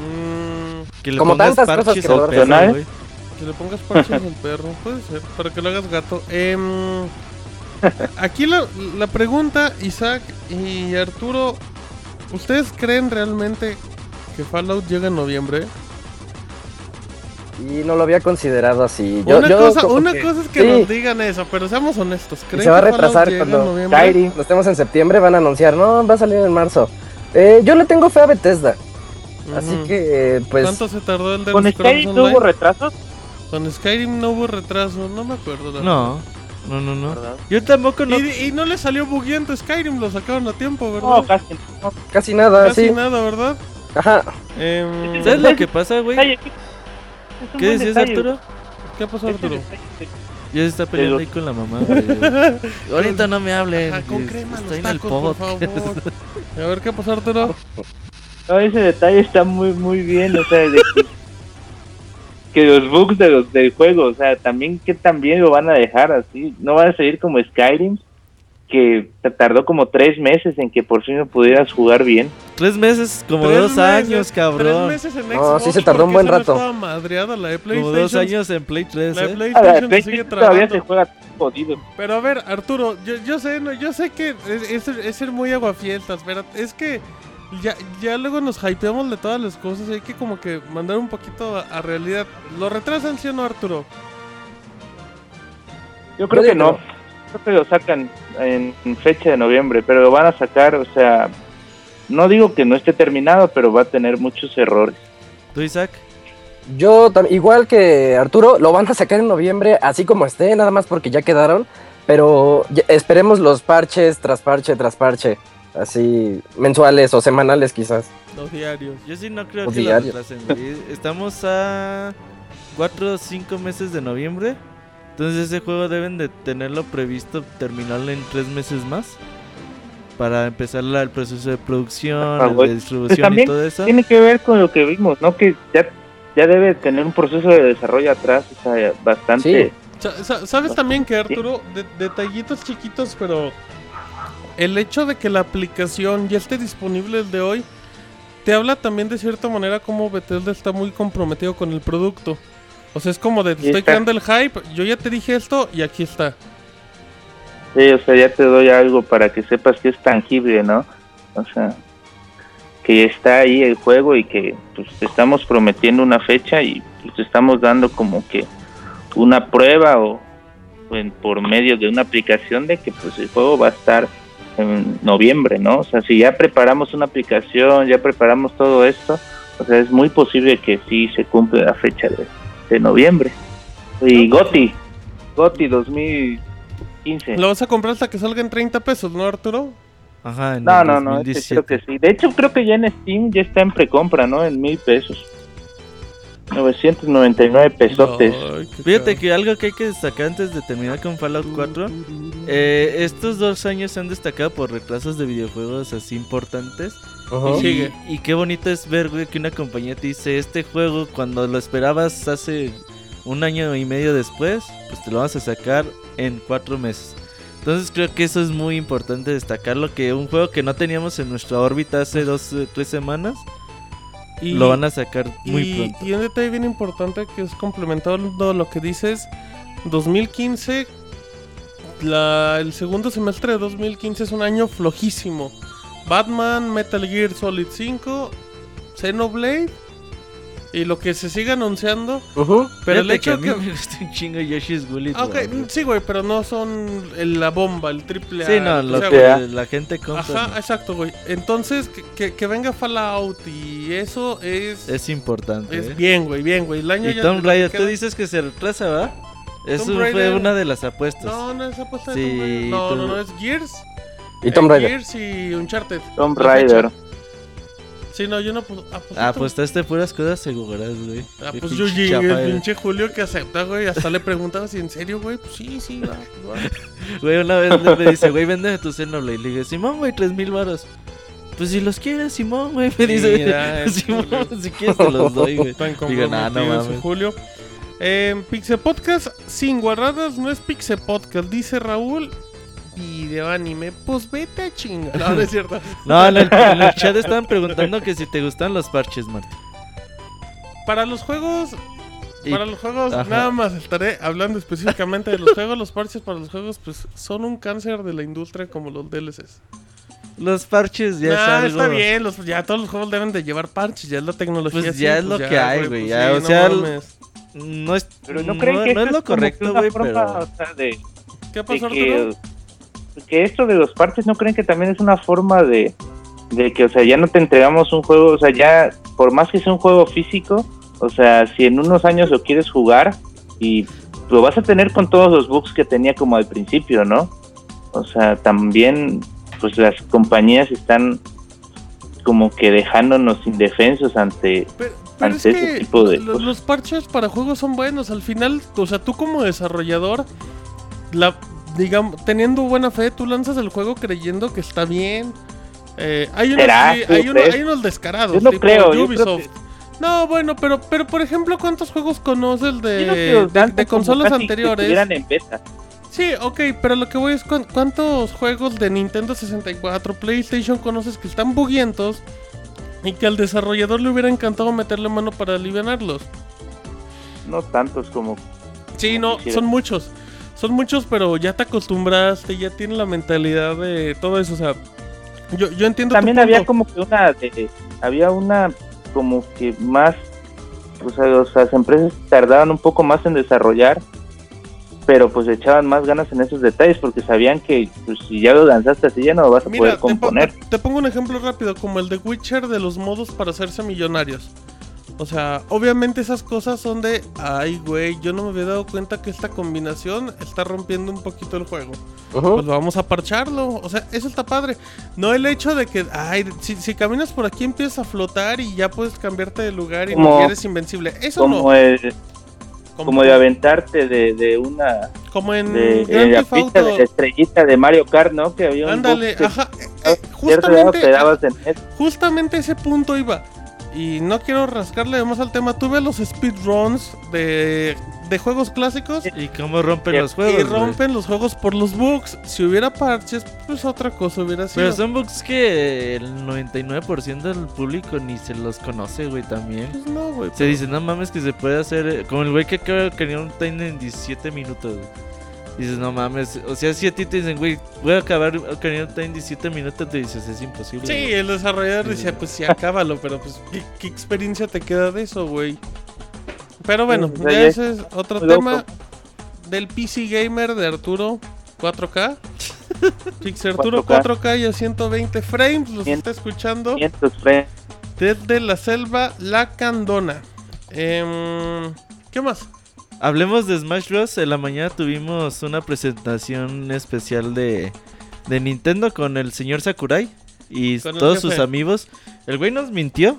Mm, Que le Como tantas cosas que al lo perro, opcional. güey. que le pongas parches al perro, puede ser, para que lo hagas gato. Em, aquí la, la pregunta, Isaac y Arturo, ¿ustedes creen realmente que Fallout llega en noviembre? Y no lo había considerado así. Yo, una yo cosa, una que- cosa es que sí, nos digan eso, pero seamos honestos. y ¿Creen se va a retrasar cuando? Skyrim. cuando estemos en septiembre, van a anunciar, no, va a salir en marzo. Eh, yo le tengo fe a Bethesda, así que, eh, pues, ¿Cuánto se tardó el de ¿Con Skyrim no hubo retrasos? Con Skyrim no hubo retraso, no me acuerdo. la No, no, no, no. ¿Verdad? Yo tampoco no. Y, y no le salió bugueando Skyrim, lo sacaron a tiempo, ¿verdad? No, casi no. casi nada, Casi sí. nada, ¿verdad? Ajá. Em, ¿Sabes lo que pasa, güey? ¿Qué decías. Arturo? ¿Qué pasó, Arturo? Ya se está peleando ahí con la mamá, güey. Ahorita no me hablen. Ajá, con que crema Estoy los en el tacos, por favor. A ver, ¿qué pasó, Arturo? No, ese detalle está muy muy bien, o sea, de que, los bugs de los del juego, o sea, también que también lo van a dejar así, no van a seguir como Skyrim, que te tardó como tres meses en que por fin lo pudieras jugar bien. Tres meses, como Tres dos meses, años, cabrón. Tres meses en No, Xbox sí se tardó un buen no rato. madreada la de Como PlayStation. dos años en Play 3, La de ¿eh? A PlayStation PlayStation sigue todavía se juega jodido. Pero a ver, Arturo, yo, yo sé, no, yo sé que es, es- es ser muy aguafiestas, pero es que ya, ya luego nos hypeamos de todas las cosas hay que como que mandar un poquito a, a realidad. ¿Lo retrasan, sí o no, Arturo? Yo creo que digo no, creo que lo sacan en, en fecha de noviembre, pero lo van a sacar, o sea, no digo que no esté terminado, pero va a tener muchos errores. ¿Tú, Isaac? Yo, igual que Arturo, lo van a sacar en noviembre, así como esté, nada más porque ya quedaron. Pero esperemos los parches tras parche tras parche, así mensuales o semanales quizás. Los diarios. Yo sí no creo O que diario. retrasen, güey. Estamos a cuatro o cinco meses de noviembre. Entonces ese juego deben de tenerlo previsto terminarlo en tres meses más. Para empezar el proceso de producción, Ah, el de Pues distribución y también todo eso. tiene que ver con lo que vimos, ¿no? Que ya, ya debe tener un proceso de desarrollo atrás, o sea, bastante... Sí. Sa- sa- ¿Sabes también que Arturo, de- detallitos chiquitos, pero el hecho de que la aplicación ya esté disponible el de hoy, te habla también de cierta manera como Bethesda está muy comprometido con el producto. O sea, es como de, te estoy creando el hype, yo ya te dije esto y aquí está. Sí, o sea, ya te doy algo para que sepas que es tangible, ¿no? O sea, que está ahí el juego y que pues, te estamos prometiendo una fecha y pues, te estamos dando como que una prueba o, o en- por medio de una aplicación de que pues el juego va a estar en noviembre, ¿no? O sea, si ya preparamos una aplicación, ya preparamos todo esto, o sea, es muy posible que sí se cumple la fecha de, de noviembre. Y Goti, Goti 2015. Lo vas a comprar hasta que salga en 30 pesos, ¿no, Arturo? Ajá, en No, el no, no, este 2017. creo que sí. De hecho, creo que ya en Steam ya está en precompra, ¿no? En mil pesos. 999 pesotes. Qué Fíjate que algo que hay que destacar antes de terminar con Fallout 4, eh, estos dos años se han destacado por retrasos de videojuegos así importantes. Ujú. Y, Sigue. y qué bonito es ver, güey, que una compañía te dice, este juego cuando lo esperabas hace un año y medio después, pues te lo vas a sacar en cuatro meses. Entonces creo que eso es muy importante destacarlo, que un juego que no teníamos en nuestra órbita hace dos, eh, tres semanas, Y- lo van a sacar muy y, pronto. y un detalle bien importante que es complementando lo que dices, 2015, la, el segundo semestre de 2015 es un año flojísimo. Batman, Metal Gear Solid 5, Xenoblade y lo que se sigue anunciando. Ujú. Pero el hecho que que... a mí me gusta un chingo Yoshi's Woolly Ah, ok, World. sí, güey, pero no son el- la bomba, el triple A. Sí, no, o lo sea, que güey. la gente compra Ajá, no. exacto, güey. Entonces, que, que, que venga Fallout y eso es... es importante. Es ¿eh? bien, güey, bien, güey. El año Y ya- que Raider, tú queda- dices que se retrasa, ¿va? Eso fue Raider. una de las apuestas. No, no es apuesta de Sí, Tomb Raider. No, Tomb- no, no, es Gears. Y Tomb eh, Raider. Gears y Uncharted. Tomb La fecha. Sí, no, yo no aposté. Ah, apostaste puras cosas seguras, güey. Ah, pues yo llegué, el pinche Julio que acepta, güey. Hasta le preguntaba si en serio, güey. Pues sí, sí, va, va. Güey, una vez me dice, güey, véndeme tu Xenoblade. Le dije, Simón, güey, tres mil varos. Pues si los quieres, Simón, güey. Me dice, Mira, Simón, si quieres te los doy, güey. Tan Digo, nah, no mames. Julio. Eh, Pixel Podcast sin guarradas no es Pixel Podcast, dice Raúl. Video anime, pues vete a chingar. No, no es cierto. No, en el, en el chat estaban preguntando que si te gustan los parches, Martín. Para los juegos, Y- para los juegos, Ajá. nada más estaré hablando específicamente de los juegos. Los parches para los juegos, pues son un cáncer de la industria como los DLCs. Los parches ya es Nah, algo. está bien, los, ya todos los juegos deben de llevar parches, ya es la tecnología. Pues así, ya es lo que hay, güey, ya, o no sea, el- mames. No es, Pero no no, creen que no esto es lo correcto, una güey, forma, pero... o sea, de, ¿Qué de pasó, que, Arturo? Que esto de los parches no creen que también es una forma de, de que, o sea, ya no te entregamos un juego, o sea, ya, por más que sea un juego físico, o sea, si en unos años lo quieres jugar y lo vas a tener con todos los bugs que tenía como al principio, ¿no? O sea, también, pues las compañías están como que dejándonos indefensos ante Pero, pero es ante ese tipo de lo- cosas. los parches para juegos son buenos. Al final, o sea, tú como desarrollador, la, digamos, teniendo buena fe, tú lanzas el juego creyendo que está bien. Eh, hay, unos, ¿Será? sí, ¿Tú hay, uno- crees? hay unos descarados. Yo no tipo creo, yo creo Ubisoft. que- No, bueno, pero, pero por ejemplo, ¿cuántos juegos conoces de, de, consolas anteriores? en beta. Sí, ok, pero lo que voy es cuán- cuántos juegos de Nintendo 64, PlayStation conoces que están buguientos y que al desarrollador le hubiera encantado meterle mano para aliviarlos. No tantos como Sí, no, quisiera. son muchos. Son muchos, pero ya te acostumbraste, ya tienes la mentalidad de todo eso, o sea, yo, yo entiendo tu también había punto. como que una de- había una como que más o sea, o sea, las empresas tardaban un poco más en desarrollar pero pues echaban más ganas en esos detalles porque sabían que pues, si ya lo lanzaste así ya no lo vas a Mira, poder componer te- te pongo un ejemplo rápido, como el de Witcher de los modos para hacerse millonarios. O sea, obviamente esas cosas son de, ay, güey, yo no me había dado cuenta que esta combinación está rompiendo un poquito el juego. Ujú. Pues vamos a parcharlo. O sea, eso está padre. No el hecho de que, ay, si, si caminas por aquí empiezas a flotar y ya puedes cambiarte de lugar y Como- no eres invencible. Eso como no. el como de aventarte de, de una como en de, la pista de la estrellita de Mario Kart no que había un Ándale, ajá. eh, eh, lado justamente, te dabas en eso. justamente ese punto iba. Y no quiero rascarle más al tema. Tuve los speedruns de, de juegos clásicos ¿Y cómo rompen los juegos, y rompen los juegos por los bugs. Si hubiera parches, pues otra cosa hubiera sido. Pero son bugs que el 99% del público ni se los conoce, güey, también. Pues no, güey. Se dice, no mames que se puede hacer, eh, como el güey que acaba de tener un time en 17 minutos, güey. Dices, no mames, o sea, si a ti te dicen, güey, voy a acabar Ocarina of Time en 17 minutos, te dices, es imposible. Sí, güey". el desarrollador decía, pues sí, acábalo, pero pues, ¿qué, qué experiencia te queda de eso, güey? Pero bueno, Sí, ya ya ese es otro tema loco. del PC Gamer de Arturo 4K. Pixel Arturo 4K. 4K y a 120 frames, los Cien- está escuchando 500 frames. desde la selva La Candona. Em, ¿Qué más? Hablemos de Smash Bros. En la mañana tuvimos una presentación especial de, de Nintendo con el señor Sakurai y todos sus amigos. El güey nos mintió.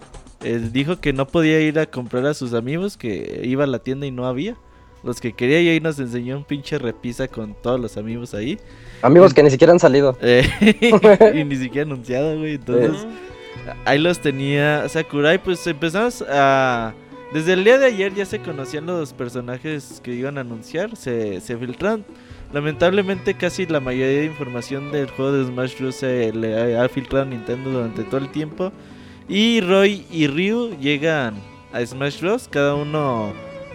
Dijo que no podía ir a comprar a sus amigos, que iba a la tienda y no había. Los que quería y ahí nos enseñó un pinche repisa con todos los amigos ahí. Amigos que ni siquiera han salido. Eh, y ni siquiera anunciado, güey. Entonces, ahí los tenía Sakurai. Pues empezamos a. Desde el día de ayer ya se conocían los personajes que iban a anunciar. Se, se filtraron. Lamentablemente, casi la mayoría de información del juego de Smash Bros. se le ha filtrado a Nintendo durante todo el tiempo. Y Roy y Ryu llegan a Smash Bros. Cada uno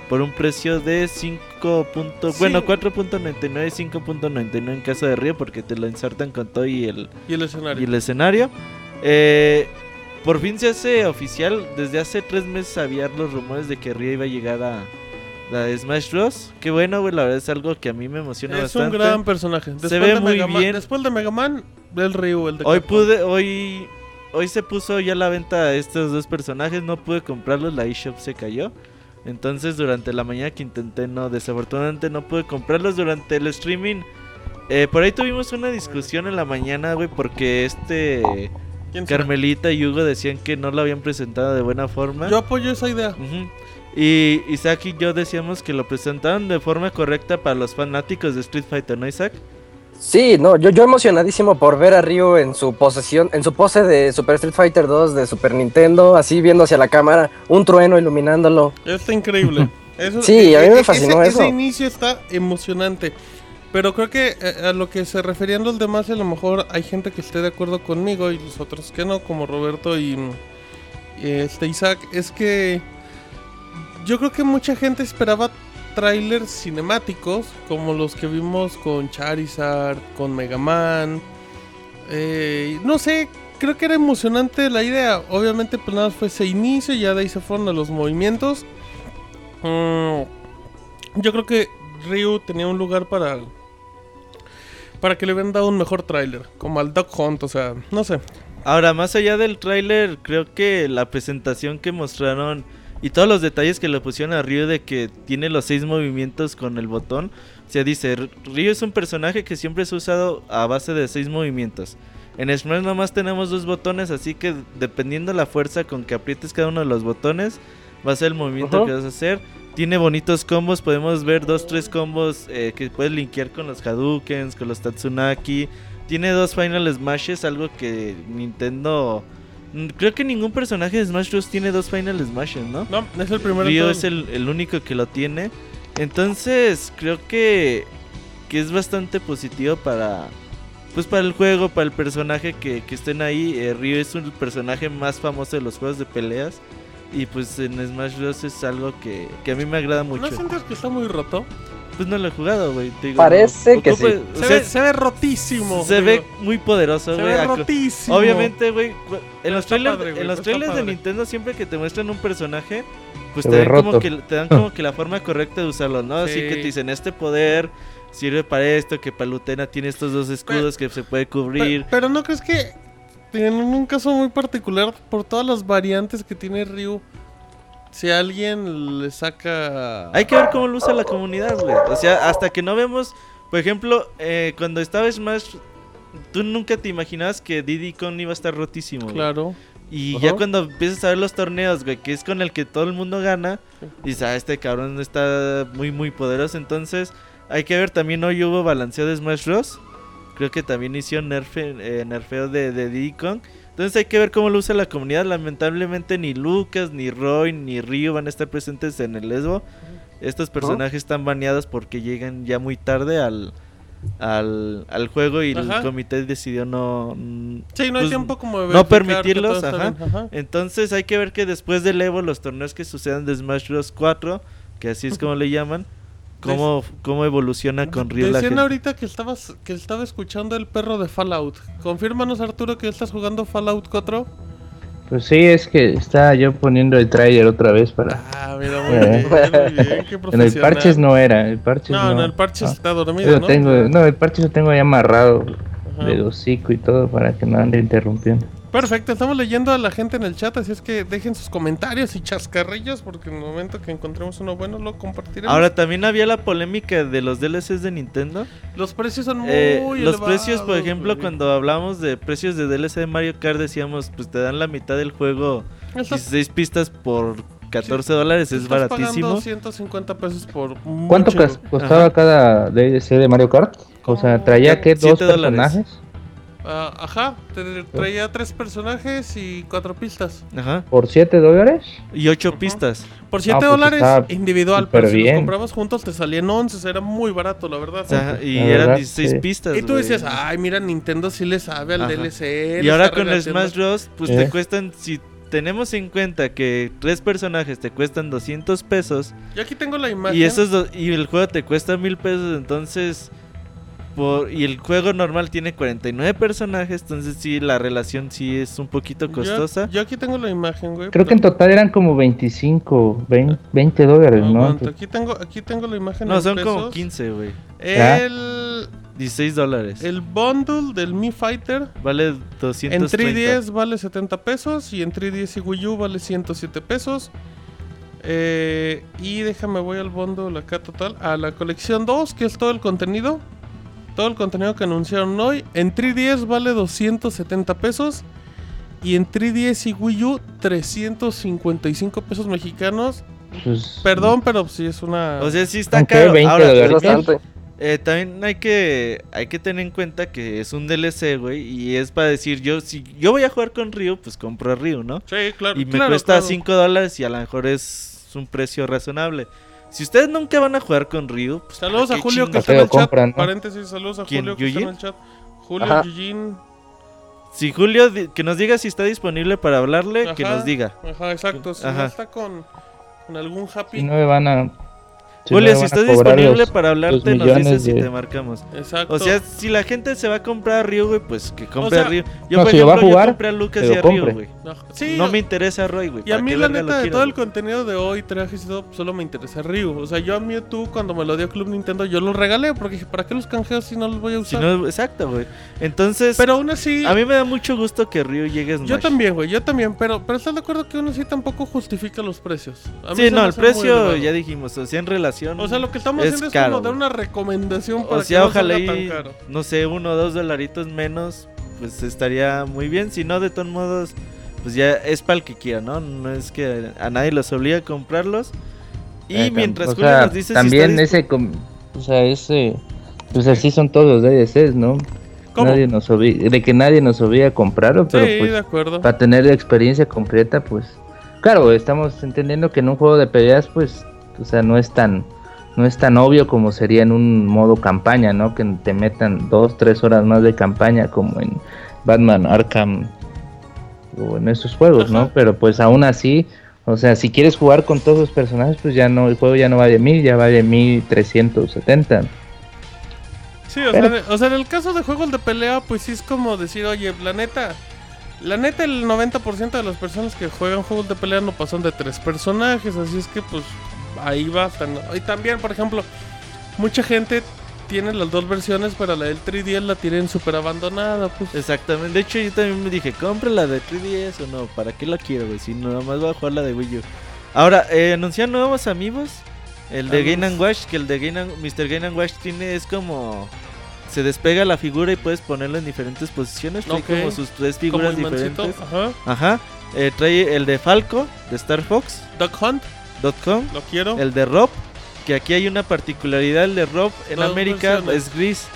por un precio de 5. punto- Sí. Bueno, 4.99 y 5.99 en caso de Ryu, porque te lo insertan con todo y el, Y el escenario. y el escenario. Eh, por fin se hace oficial. Desde hace tres meses había los rumores de que Ryu iba a llegar a la Smash Bros. Qué bueno, güey. La verdad es algo que a mí me emociona Es bastante. un gran personaje. Después ve de muy Mega Man- bien. después de Mega Man, el Ryu, el de Hoy Capcom. pude, hoy, hoy se puso ya a la venta estos dos personajes. No pude comprarlos, la eShop se cayó. Entonces durante la mañana que intenté no, desafortunadamente no pude comprarlos durante el streaming. Eh, por ahí tuvimos una discusión en la mañana, güey, porque este. Carmelita y Hugo decían que no lo habían presentado de buena forma. Yo apoyo esa idea. Y Isaac y yo decíamos que lo presentaron de forma correcta para los fanáticos de Street Fighter, ¿no, Isaac? Sí, no, yo, yo emocionadísimo por ver a Ryu en su posesión, en su pose de Super Street Fighter 2 de Super Nintendo, así viendo hacia la cámara, un trueno iluminándolo. Está increíble. Eso- Sí, a mí me e- fascinó ese, eso. Ese inicio está emocionante. Pero creo que eh, a lo que se referían los demás, a lo mejor hay gente que esté de acuerdo conmigo y los otros que no, como Roberto y, y este Isaac. Es que yo creo que mucha gente esperaba trailers cinemáticos, como los que vimos con Charizard, con Mega Man. Eh, no sé, creo que era emocionante la idea. Obviamente, pues nada, fue ese inicio y ya de ahí se fueron a los movimientos. Mm, yo creo que Ryu tenía un lugar para. Para que le hubieran dado un mejor tráiler. Como al Duck Hunt, o sea, no sé. Ahora, más allá del tráiler, creo que la presentación que mostraron y todos los detalles que le pusieron a Ryu de que tiene los seis movimientos con el botón. O sea, dice, "R- Ryu es un personaje que siempre se ha usado a base de seis movimientos. En Smash nomás tenemos dos botones, así que dependiendo la fuerza con que aprietes cada uno de los botones, va a ser el movimiento que vas a hacer. Tiene bonitos combos, podemos ver dos, tres combos eh, que puedes linkear con los Hadoukens, con los Tatsunaki. Tiene dos Final Smashes, algo que Nintendo... mm, Creo que ningún personaje de Smash Bros. tiene dos Final Smashes, ¿no? No, es el primero. Ryo es el, el único que lo tiene. Entonces, creo que, que es bastante positivo para pues para el juego, para el personaje que, que estén ahí. Eh, Ryo es un personaje más famoso de los juegos de peleas. Y pues en Smash Bros. es algo que, que a mí me agrada mucho. ¿No sientes que está muy roto? Pues no lo he jugado, güey. Parece que sí. o Se, sea, ve, se ve rotísimo. se digo. ve muy poderoso, Se güey. ve a co- rotísimo. Obviamente, güey, en los trailers, padre, güey, en los está trailers de. Nintendo siempre que te muestran un personaje, pues Se te ve dan, como que, te dan como que la forma correcta de usarlo, ¿no? Así Sí. que te dicen, este poder sirve para esto, que Palutena tiene estos dos escudos que se puede cubrir. Pero, no crees que en un caso muy particular, por todas las variantes que tiene Ryu, si alguien le saca. Hay que ver cómo lo usa la comunidad, güey. O sea, hasta que no vemos, por ejemplo, eh, cuando estaba Smash, tú nunca te imaginabas que Diddy Kong iba a estar rotísimo, güey. Claro. Y Ajá. ya cuando empiezas a ver los torneos, güey, que es con el que todo el mundo gana, dices, ah, este cabrón está muy, muy poderoso. Entonces, hay que ver, también hoy hubo balanceo de Smash Bros. Creo que también hicieron nerfe, eh, nerfeo de, de Diddy Kong. Entonces hay que ver cómo lo usa la comunidad. Lamentablemente ni Lucas, ni Roy, ni Ryu van a estar presentes en el Esbo. Estos personajes están baneados porque llegan ya muy tarde al, al, al juego y Ajá. el comité decidió no... Sí, no hay pues, tiempo como de no permitirlos, bien, ajá. Entonces hay que ver que después del Evo, los torneos que sucedan de Smash Bros. 4, que así es como le llaman, cómo, cómo evoluciona con Ryu la Decían gente. ahorita que estabas que estaba escuchando el perro de Fallout. Confírmanos Arturo que estás jugando Fallout 4. Pues sí, es que estaba yo poniendo el trailer otra vez para... Ah, mira, muy bien, muy bien, qué En el parches no era, el parches no. No, en el parches Ah, está yo dormido, lo ¿no? tengo, no, el parches lo tengo ya amarrado Ajá. del hocico y todo para que no ande interrumpiendo. Perfecto, estamos leyendo a la gente en el chat, así es que dejen sus comentarios y chascarrillos porque en el momento que encontremos uno bueno lo compartiremos. Ahora también había la polémica de los DLCs de Nintendo. los precios son muy Eh, los elevados, precios, por ejemplo, güey. cuando hablamos de precios de DLC de Mario Kart, decíamos, pues te dan la mitad del juego, Estás- 16 pistas por 14 dólares, es estás baratísimo. pagando 150 pesos por ¿Cuánto mucho. cas- costaba Ajá. cada DLC de Mario Kart? O sea, traía que dos siete dólares. Ah, ajá, te traía tres personajes y cuatro pistas. Ajá. por 7 dólares. Y 8 Ujú. pistas. Por 7 pues dólares individual, pero si los bien. comprabas juntos te salían 11, era muy barato, la verdad. O sea, y La eran verdad, 16 sí. pistas. y tú decías, ay, mira, Nintendo sí le sabe al Ajá. DLC. Y le ahora con regateando". Smash Bros, pues Eh. te cuestan, si tenemos en cuenta que tres personajes te cuestan 200 pesos Yo aquí tengo la imagen. y esos y el juego te cuesta mil pesos, entonces por y el juego normal tiene 49 personajes, entonces sí la relación sí es un poquito Yo- costosa. Yo, aquí tengo la imagen, güey. Creo que en total eran como 25, 20, 20 dólares, ¿no? Aguanta, aquí tengo, aquí tengo la imagen. No, en son como pesos. 15, güey. El, 16 dólares. el bundle del Mi Fighter Vale en 230. 3DS vale 70 pesos y en 3DS y Wii U vale 107 pesos. Eh, y déjame, voy al bundle acá total. A la colección 2, que es todo el contenido. Todo el contenido que anunciaron hoy. En 3DS vale 270 pesos. Y en 3DS y Wii U 355 pesos mexicanos. Pues, Perdón, pero sí es una... O sea, sí está caro. 20 Ahora, Es dólares. bastante. eh, también hay que hay que tener en cuenta que es un DLC, güey, y es para decir, yo si yo voy a jugar con Ryu, pues compro a Ryu, ¿no? sí, claro. Y me claro, cuesta claro. 5 dólares y a lo mejor es un precio razonable. Si ustedes nunca van a jugar con Ryu, pues Saludos ¿para a Julio que está en el chat. Paréntesis, saludos a ¿Quién, Julio que está en el chat. Julio. Yujin. Si Julio que nos diga si está disponible para hablarle, que nos diga. Ajá, exacto. Si Ajá. no está con, con algún happy. si no me van a. si no si a estás disponible los- para hablarte, los nos dices si te marcamos. Exacto. O sea, si la gente se va a comprar a Ryu, güey, pues que compre sea, a Ryu. Yo, no, por si lo va a ejemplo, jugar, yo compré a Lucas y a Ryu, güey. No, sí, no o- me interesa a Roy, güey. Y a ¿para mí la neta de quiero, todo el contenido de hoy, trajes y todo, solo me interesa Ryu. O sea, yo a Mewtwo cuando me lo dio Club Nintendo yo lo regalé porque dije, ¿para qué los canjeos si no los voy a Si usar? no, exacto, güey. Entonces, Pero aún así, a mí me da mucho gusto que Ryu llegue a Smash. yo también, güey, yo también, pero pero estás de acuerdo que uno sí tampoco justifica los precios. A mí Sí, no, el precio ya dijimos, o sea, en relación. O sea, lo que estamos es haciendo es como dar una recomendación para O sea, que no ojalá salga y, tan caro. no sé, uno o dos dolaritos menos, pues estaría muy bien. Si no, de todos modos, pues ya es para el que quiera, ¿no? No es que a nadie los obliga a comprarlos. Y Eh, mientras Julio sea, nos dice también si ese. com- O sea, ese. Pues así son todos los DLCs, ¿no? ¿Cómo? Nadie nos obliga, de que nadie nos obliga a comprarlo, Sí, pero de pues acuerdo. para tener la experiencia completa, pues claro, estamos entendiendo que en un juego de peleas, pues, o sea, no es tan no es tan obvio como sería en un modo campaña, ¿no? Que te metan dos, tres horas más de campaña como en Batman Arkham o en esos juegos, ¿no? Pero pues aún así, o sea, si quieres jugar con todos los personajes, pues ya no, el juego ya no va de mil, ya va de mil trescientos setenta. Sí, o sea, o sea, en el caso de juegos de pelea, pues sí es como decir, oye, la neta, la neta, el 90% de las personas que juegan juegos de pelea no pasan de tres personajes, así es que pues ahí bastan. Y también, por ejemplo, mucha gente tiene las dos versiones, pero la del 3DS la tienen súper abandonada, pues. Exactamente. De hecho, yo también me dije, compra la de 3DS o no. ¿Para qué la quiero, güey? Si nada más voy a jugar la de Wii U. Ahora, eh, anuncian nuevos amigos. El de. Game and Watch, que el de Game and- Mr. Game and Watch tiene, es como... Se despega la figura y puedes ponerlo en diferentes posiciones. Trae como sus tres figuras diferentes. Ajá. Ajá. Eh, trae el de Falco, de Star Fox. Duck Hunt, .com, lo quiero. el de Rob, que aquí hay una particularidad, el de Rob en América es gris,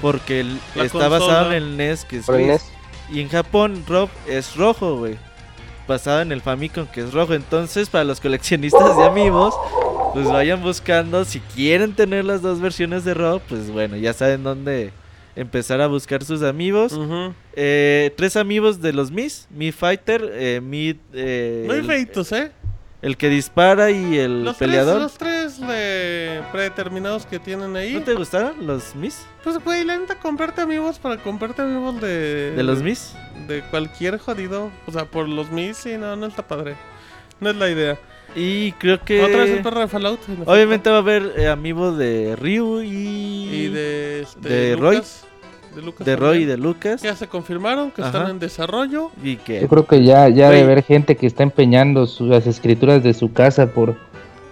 porque está basado en el NES, que es gris. Y en Japón, Rob es rojo, güey. Basado en el Famicom, que es rojo. Entonces, para los coleccionistas de amigos, pues vayan buscando. Si quieren tener las dos versiones de Rob, pues bueno, ya saben dónde empezar a buscar sus amigos. Eh, tres amigos de los Mis: Mi Fighter, eh, Mi. eh, el- feitos, ¿eh? El que dispara y el Los peleador. tres, los tres de predeterminados que tienen ahí. ¿No te gustaron los Mis? Pues, güey, la neta, comprarte amigos para comprarte amigos de... ¿De los Mis? De cualquier jodido. O sea, por los mis, sí, no, no está padre. No es la idea. Y creo que. Otra vez el perro de Fallout. Obviamente va a haber eh, amigos de Ryu y. Y de, este, de Lucas, De, Lucas de Roy y de Lucas. Ya se confirmaron que están en desarrollo. Y que. Yo creo que ya, ya Güey. de ver gente que está empeñando su- las escrituras de su casa por,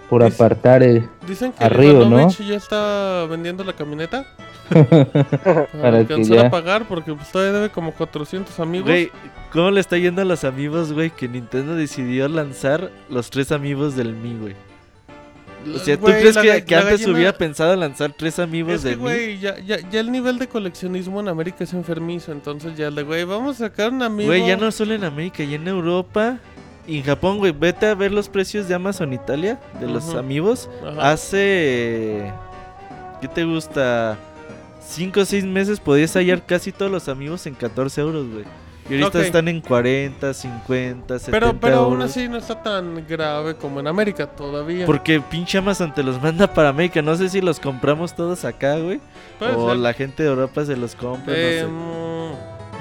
por Dice- apartar el, Dicen que Arriba, ¿no? Ya está vendiendo la camioneta. para Para que alcanzar ya- a pagar porque pues, todavía debe como 400 amigos. Güey, ¿cómo le está yendo a los amigos, güey? Que Nintendo decidió lanzar los tres amigos del Mi, güey. O sea, ¿tú crees que, antes gallina- hubiera pensado lanzar tres amigos Es que, del Mi? güey, ya, ya, ya el nivel de coleccionismo en América es enfermizo. Entonces ya el de, güey, vamos a sacar un amigo. Güey, ya no solo en América, ya en Europa y en Japón, güey. Vete a ver los precios de Amazon Italia, de los amigos. Hace. ¿Qué te gusta? 5 o 6 meses podías hallar casi todos los amigos en 14 euros, güey. Y ahorita están en 40, 50, 70 Pero, pero aún así no está tan grave como en América todavía. Porque pinche Amazon te los manda para América. No sé si los compramos todos acá, güey. Puede o ser. la gente de Europa se los compra, Eh, no mm,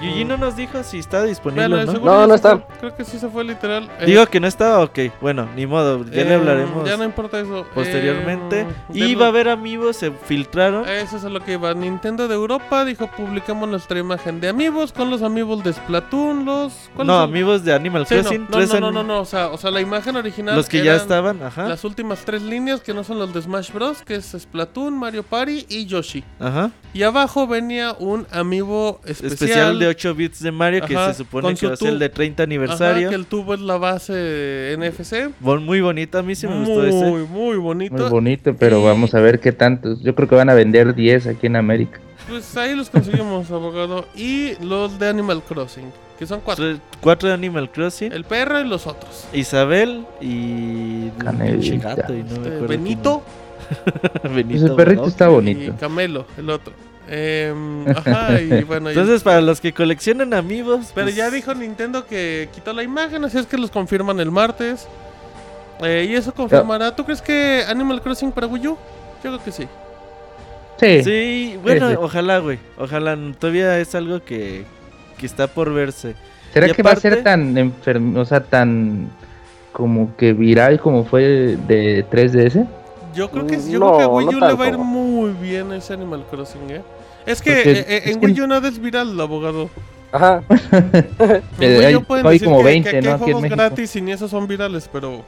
Yuji no nos dijo si está disponible o no. No, no está. fue. Creo que sí se fue literal. Eh, Digo que no estaba, ok. Bueno, ni modo, ya le eh, hablaremos Ya no importa eso. posteriormente. Eh, y va a haber amigos, se filtraron. Eso es a lo que iba. Nintendo de Europa dijo: publicamos nuestra imagen de amigos con los amigos de Splatoon. Los. ¿cuáles no, son? amigos de Animal Sí, Crossing. no, tres no, no, no, no, O, sea, o sea, la imagen original. Los que ya estaban, ajá. Las últimas tres líneas que no son los de Smash Bros. Que es Splatoon, Mario Party y Yoshi. Ajá. Y abajo venía un amiibo especial. Especial de 8 bits de Mario que Ajá, se supone que va a ser el de 30 Ajá, aniversario. que el tubo es la base NFC. Bon- Muy bonito, a mí sí me gustó muy, ese. muy bonito. Muy bonito, pero Y- vamos a ver qué tantos. Yo creo que van a vender 10 aquí en América. Pues ahí los conseguimos, abogado. Y los de Animal Crossing, que son cuatro. Cuatro de Animal Crossing. El perro y los otros. Isabel y. Canelita. gato y no me acuerdo Benito. Benito. Pues el perrito ¿no? está bonito. y Camelo, el otro. Em, ajá, y bueno. y- Entonces, para los que coleccionan amigos. pero pues, ya dijo Nintendo que quitó la imagen, así es que los confirman el martes. Eh, y eso confirmará. ¿Tú crees que Animal Crossing para Wii U? Yo creo que sí. Sí. Sí, bueno, Sí, sí. ojalá, güey. Ojalá. Todavía es algo que, que está por verse. ¿Será y que va a ser tan enfermo, o sea, tan como que viral como fue de 3DS? Yo creo que, yo no, creo que a Wii no U le va a ir muy bien ese Animal Crossing, ¿eh? Es que Porque eh, eh, es en que- Wii U nada es viral, abogado. Ajá. En Wii hay- U pueden hay decir como que- 20, que, que ¿no? hay Aquí en juegos México. gratis y ni esos son virales, pero...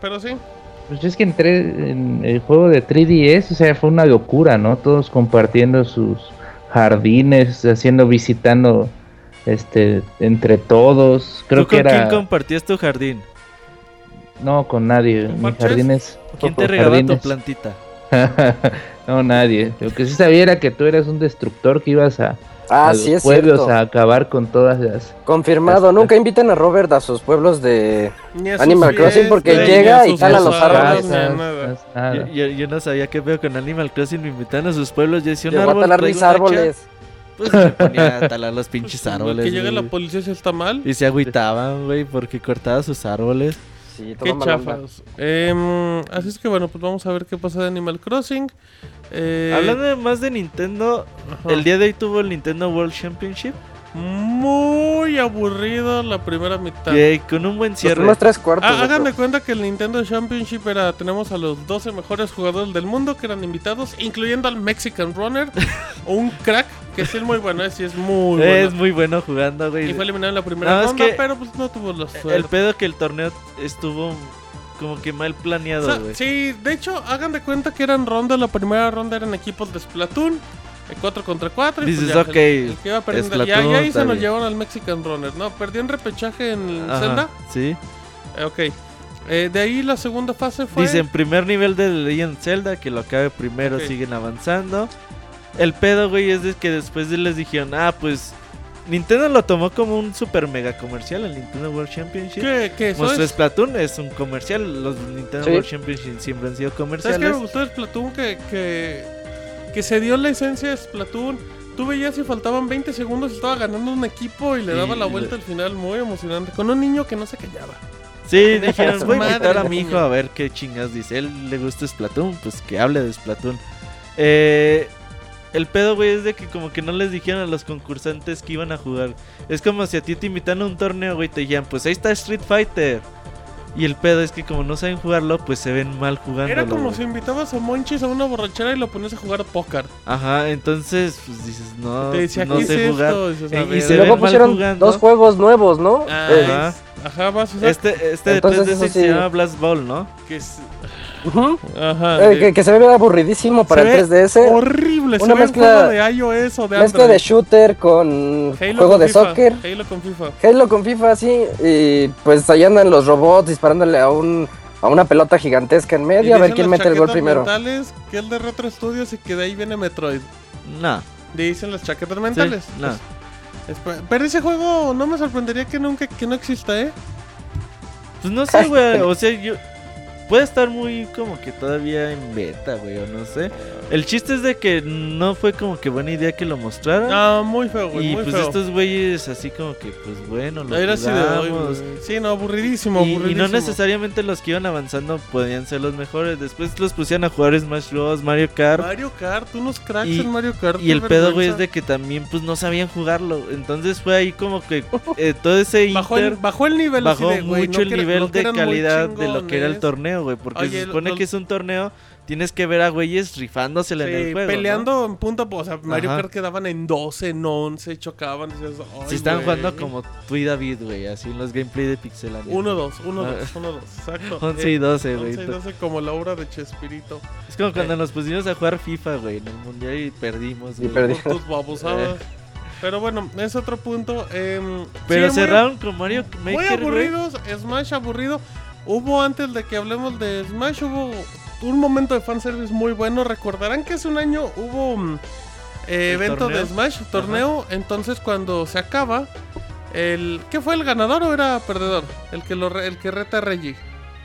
Pero sí. Pues es que entré en el juego de 3DS, o sea, fue una locura, ¿no? Todos compartiendo sus jardines, haciendo, visitando, este, entre todos. Creo ¿Tú que con era... quién compartías tu jardín? No, con nadie. ¿Con Mis parches? jardines... ¿Quién te regaló tu jardines. plantita? no, nadie. Lo que sí sabía era que tú eras un destructor que ibas a, Ah, a sí los es pueblos cierto. a acabar con todas las... Confirmado. Nunca inviten a Robert a sus pueblos de. Animal Crossing porque fiestas, llega y tala los árboles. nada. nada. Yo, yo- yo no sabía qué veo con Animal Crossing. Me invitaban a sus pueblos. Yo decía un Llegó a árbol. talar mis hacha, árboles. Pues se ponía a talar los pinches Pues, árboles. Que llegue la güey. policía si está mal. Y se agüitaban, güey, porque cortaba sus árboles. Sí, todo Qué onda. chafas. Em, así es que bueno, pues vamos a ver qué pasa de Animal Crossing. Eh, Hablando más de Nintendo, ajá. el día de hoy tuvo el Nintendo World Championship. Muy aburrido la primera mitad. Que con un buen Los cierre. primeros tres cuartos. Ah, cuenta que el Nintendo Championship era, tenemos a los 12 mejores jugadores del mundo que eran invitados, incluyendo al Mexican Runner, o un crack, que sí es muy bueno, sí es muy Es bueno. muy bueno jugando, Y güey. fue eliminado en la primera No, es ronda, que pero pues no tuvo la El pedo que el torneo estuvo como que mal O planeado, sea, güey. sí, de hecho, hagan de cuenta que eran rondas, la primera ronda eran equipos de Splatoon, 4 contra 4. Y Dices, pues ya, ok, el, el que iba perdiendo, ya, ahí se nos llevaron al Mexican Runner, ¿no? Perdió en repechaje en Ajá, Zelda. Sí. Eh, ok. Eh, de ahí la segunda fase fue... Dicen primer nivel de Legend Zelda, que lo acabe primero, siguen avanzando. El pedo, güey, es de que después de les dijeron, ah, pues Nintendo lo tomó como un super mega comercial, el Nintendo World Championship. ¿Qué, qué eso Nuestro es? Splatoon es un comercial, los Nintendo Sí. World Championship siempre han sido ¿Sabes qué me comerciales. gustó de Splatoon? Que, que, que se dio la esencia de Splatoon. Tú veías si faltaban 20 segundos y estaba ganando un equipo y le Y daba la le- vuelta al final. Muy emocionante. Con un niño que no se callaba. Sí, dijeron, voy a invitar a mi hijo a ver qué chingas dice. Él le gusta Splatoon, pues que hable de Splatoon. Eh, el pedo, güey, es de que como que no les dijeron a los concursantes que iban a jugar. Es como si a ti te invitan a un torneo, güey, te dijeran, pues ahí está Street Fighter. Y el pedo es que como no saben jugarlo, pues se ven mal jugando. Era como si invitabas a Monchis a una borrachera y lo ponías a jugar póker. Ajá, entonces, pues dices, no, Te decía, no ¿qué sé es jugar. esto? Dices, a Y- y ver. se Y luego mal pusieron jugando. dos juegos nuevos, ¿no? Ah, Eh, Ajá. Ajá, vas a usar Este, este de Entonces, 3DS eso sí. se llama Blast Ball, ¿no? que es- Ajá. Eh, que, que se ve aburridísimo para se el ve 3DS. Horrible. Una se ve un mezcla- juego de iOS o de Mezcla Android. de shooter con Halo juego con de FIFA, soccer. Halo con FIFA. Halo con FIFA, sí. Y pues ahí andan los robots disparándole a un a una pelota gigantesca en Y medio a ver quién mete el gol primero. mentales que el de Retro Studios y que de ahí viene Metroid. No. Dicen las chaquetas Sí, mentales. no. Pues, pero ese juego no me sorprendería que nunca que no exista, ¿eh? Pues no sé, güey. O sea, yo. Puede estar muy como que todavía en beta, güey, o no sé. El chiste es de que no fue como que buena idea que lo mostraran. Ah, muy feo, güey. y muy pues feo. estos güeyes así como que, pues bueno, lo Era así de hoy, güey. Sí, no, aburridísimo, Y, y aburridísimo. no necesariamente los que iban avanzando podían ser los mejores. Después los pusieron a jugar Smash Bros, Mario Kart. Mario Kart, unos cracks Y- en Mario Kart. Y el pedo, güey, es de que también pues no sabían jugarlo. Entonces fue ahí como que eh, todo ese Bajó el, bajó el nivel bajó de, mucho no el nivel no de calidad de lo que era el chingones. Torneo, güey. Porque Oye, se supone lo- que es un torneo, tienes que ver a güeyes rifándosela en Sí, el juego. ¿no? peleando en punta, o sea, Mario Ajá. Kart quedaban en 12, en 11, chocaban. Decías, Ay, Si están güey. jugando como tú y David, güey, así en los gameplay de Pixelania. 1, 2, 1, Ah. 2, 1, 2, exacto. 11 y Eh, 12, güey. 11 y 12 como la obra de Chespirito. Es como cuando Eh. nos pusimos a jugar FIFA, güey, en el mundial y perdimos, Y güey. perdí. Por tus babosadas. Pero bueno, es otro punto. em, Pero sí, muy- cerraron con Mario Muy Maker, güey. aburridos, Smash aburrido. Hubo antes de que hablemos de Smash, hubo un momento de fanservice muy bueno. Recordarán que hace un año hubo mm, eh, ¿El evento torneo? de Smash, torneo. Entonces cuando se acaba, el ¿qué fue el ganador o era perdedor? El que lo re- el que reta a Reggie.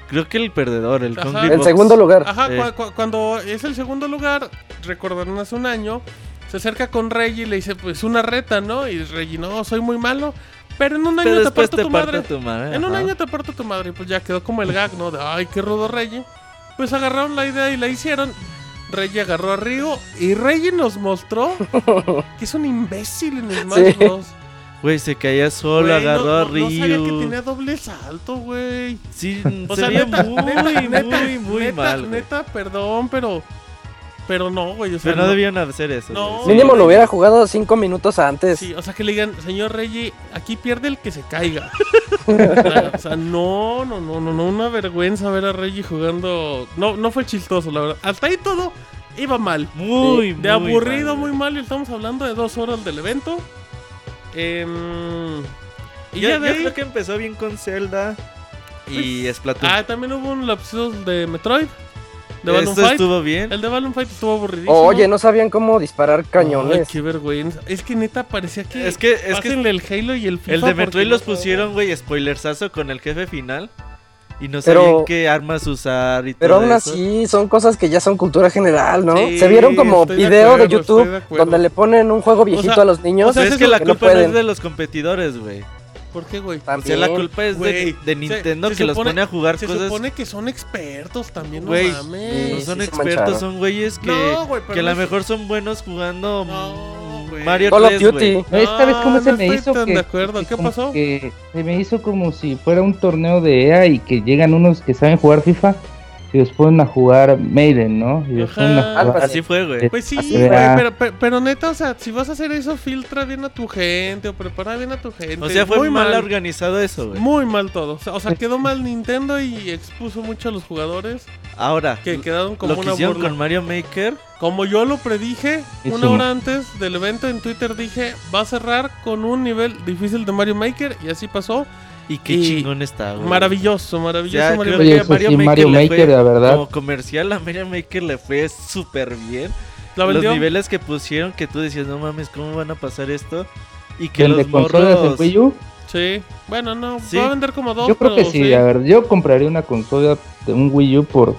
Creo que el perdedor, el El segundo lugar. Ajá, Eh. cua- cua- cuando es el segundo lugar, recordarán hace un año, se acerca con Reggie y le dice, pues una reta, ¿no? Y Reggie, no, soy muy malo, pero en un año te parto te tu parte madre. tu madre. En un ajá. año te parto tu madre. Y pues ya quedó como el gag, ¿no? De ay, qué rudo Reggie. Pues agarraron la idea y la hicieron. Reggie agarró a Ryu y Reggie nos mostró que es un imbécil en Smash Sí. Bros. Güey, se caía solo, no- agarró a no, no sabía que Ryu. tenía doble salto, güey. Sí, O se sea, neta, muy, neta, muy, neta, muy neta, mal. neta, perdón, pero. Pero no, güey. O sea, Pero no debían hacer eso. No. Sí. Mínimo lo hubiera jugado cinco minutos antes. Sí, o sea, que le digan, señor Reggie, aquí pierde el que se caiga. o sea, no, no, no, no, no, una vergüenza ver a Reggie jugando. No, no fue chistoso, la verdad. Hasta ahí todo iba mal. Muy, De muy aburrido, mal, muy mal. Y estamos hablando de dos horas del evento. Em, y Yo, ya de yo ahí- creo que empezó bien con Zelda y Splatoon. Ah, también hubo un lapsus de Metroid. De Balloon Esto Fight. estuvo bien. El de Balloon Fight estuvo aburridísimo. Oye, no sabían cómo disparar Ay, cañones. qué vergüenza. Es que neta parecía que. Es que, es que el Halo y el FIFA. el de Metroid los pusieron, güey, spoilersazo con el jefe final. Y no Pero- sabían qué armas usar y Pero todo aún eso. así son cosas que ya son cultura general, ¿no? Sí, Se vieron como video de, acuerdo, YouTube de donde le ponen un juego viejito sea, a los niños. o sea, Pero es es que la que no culpa no es pueden. de los competidores, güey. ¿Por qué, güey? O sea, También. la culpa es de, se- Nintendo se que los pone a jugar Se cosas. supone que son expertos también, no Güey, mames. No son se expertos, son güeyes que, No, güey, que a lo no mejor son buenos jugando No, mm. Mario Call of 3, Duty. güey. No, Esta vez como No, se no me estoy hizo tan que, de acuerdo. que ¿Qué pasó? que se me hizo como si fuera un torneo de EA y que llegan unos que saben jugar FIFA y los ponen a jugar Maiden, ¿no? Y los ponen a jugar- Así fue, güey. Pues sí, güey, pero, pero, pero neta, o sea, si vas a hacer eso, filtra bien a tu gente o prepara bien a tu gente. O sea, fue muy mal organizado eso, güey. Muy mal todo. O sea, o sea, quedó mal Nintendo y expuso mucho a los jugadores Ahora, que quedaron como lo que una hicieron burla. con Mario Maker, Como yo lo predije, una un- hora antes del evento en Twitter dije, va a cerrar con un nivel difícil de Mario Maker y así pasó. Y qué Y chingón está, güey. Maravilloso, maravilloso Ya, Mario creo que eso Mario sí, Maker Mario le Maker, fue la verdad. Como comercial, a Mario Maker le fue súper bien. La Los niveles que pusieron que tú decías, no mames, ¿cómo van a pasar esto? Y que ¿El de los consolas morros... de Wii U? Sí. Bueno, no, Sí. va a vender como dos. Yo creo que pero sí, a ver, yo compraría una consola de un Wii U por,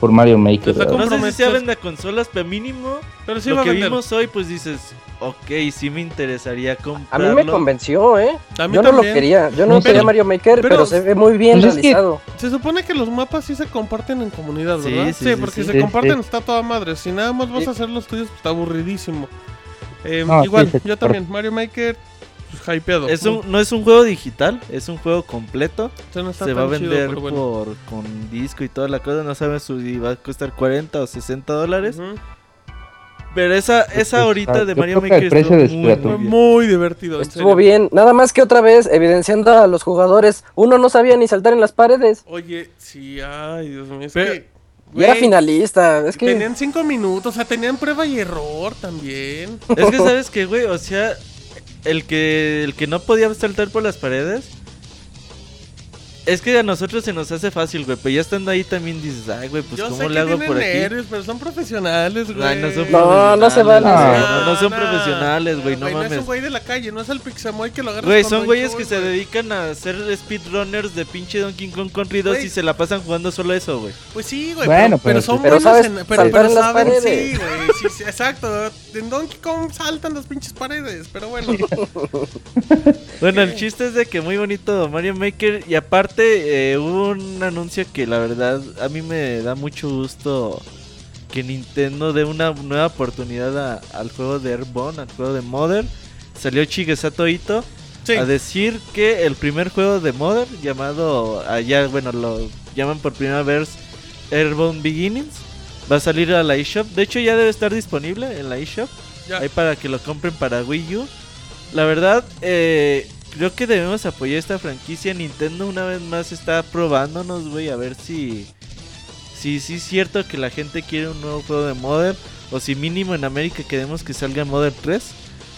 por Mario Maker. Verdad. No sé si Comprometidos. se hablen de consolas, pero mínimo Pero sí lo a que vender. vimos hoy, pues dices, ok, sí me interesaría A comprarlo. mí me convenció, ¿eh? A mí Yo no lo quería. Yo no No, quería pero- Mario Maker, pero- pero, se ve muy bien Pues es que- realizado. Se supone que los mapas sí se comparten en comunidad, ¿verdad? sí, Sí, sí, porque sí. si se comparten sí. está toda madre. Si nada más vas Sí. a hacer los tuyos, pues está aburridísimo. Eh, No, sí, igual, yo también, Mario Maker, pues hypeado. Es un, no es un juego digital, es un juego completo. No Se va a chido, vender bueno. por con disco y toda la cosa. No sabes si va a costar 40 o 60 dólares. Ujú. Pero esa, esa ahorita ah, de Mario Maker estuvo muy, divertido. Estuvo serio. bien. Nada más que otra vez, evidenciando a los jugadores, uno no sabía ni saltar en las paredes. Oye, sí, ay, Dios mío. Es Pero- que. Y era finalista. Es que. Tenían cinco minutos, o sea, tenían prueba y error también. Es que sabes que, güey, o sea, el que el que no podía saltar por las paredes Es que a nosotros se nos hace fácil, güey. Pero ya estando ahí también dices, ay, güey, pues Yo ¿cómo sé le que hago por aquí? nervios, pero son profesionales, güey. Ay, no son No, no se vale. güey, No, no son no. profesionales, güey, no No es mames. un güey de la calle, no es el Pixamoy que lo agarra Güey, son güeyes que se dedican a hacer speedrunners de pinche Donkey Kong Country 2 Güey. y se la pasan jugando solo eso, güey. Pues sí, güey, Bueno, pero, pero pero son pero buenos sabes en... Pero, saltar pero saben, paredes. sí, güey, sí, sí, exacto. En Donkey Kong saltan las pinches paredes, pero bueno. Bueno, el chiste es de que muy bonito Mario Maker y aparte eh, hubo un anuncio que la verdad a mí me da mucho gusto que Nintendo dé una nueva oportunidad a- al juego de Airborne, al juego de Mother. Salió Shigesato Ito Sí, a decir que el primer juego de Mother llamado allá, bueno, lo llaman por primera vez Airborne Beginnings, va a salir a la eShop. De hecho ya debe estar disponible en la eShop. Ahí para que lo compren para Wii U. La verdad, eh, creo que debemos apoyar esta franquicia. Nintendo una vez más está probándonos, güey, a ver si... Si sí es cierto que la gente quiere un nuevo juego de Mother. O si mínimo en América queremos que salga Mother 3.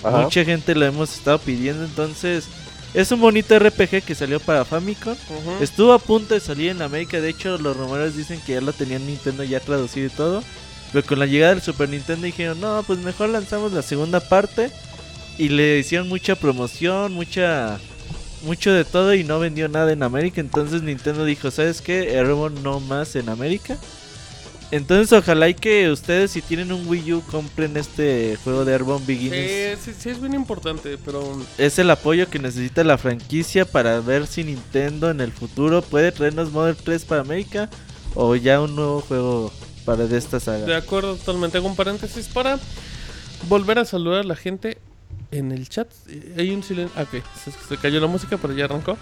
Ajá. Mucha gente lo hemos estado pidiendo. Entonces, es un bonito RPG que salió para Famicom. Estuvo a punto de salir en América, de hecho los rumores dicen que ya lo tenían Nintendo ya traducido y todo. Pero con la llegada del Super Nintendo dijeron, no, pues mejor lanzamos la segunda parte. Y le hicieron mucha promoción, mucha... Mucho de todo y no vendió nada en América. Entonces Nintendo dijo, ¿sabes qué? Airborne no más en América. Entonces ojalá y que ustedes si tienen un Wii U compren este juego de Airborne Beginnings. Sí, sí, sí, es bien importante, pero Es el apoyo que necesita la franquicia para ver si Nintendo en el futuro puede traernos Model 3 para América o ya un nuevo juego para de esta de saga. acuerdo totalmente. Hago un paréntesis para volver a saludar a la gente en el chat. Eh, Hay un silencio. Ah, ok, se, se cayó la música, pero ya arrancó.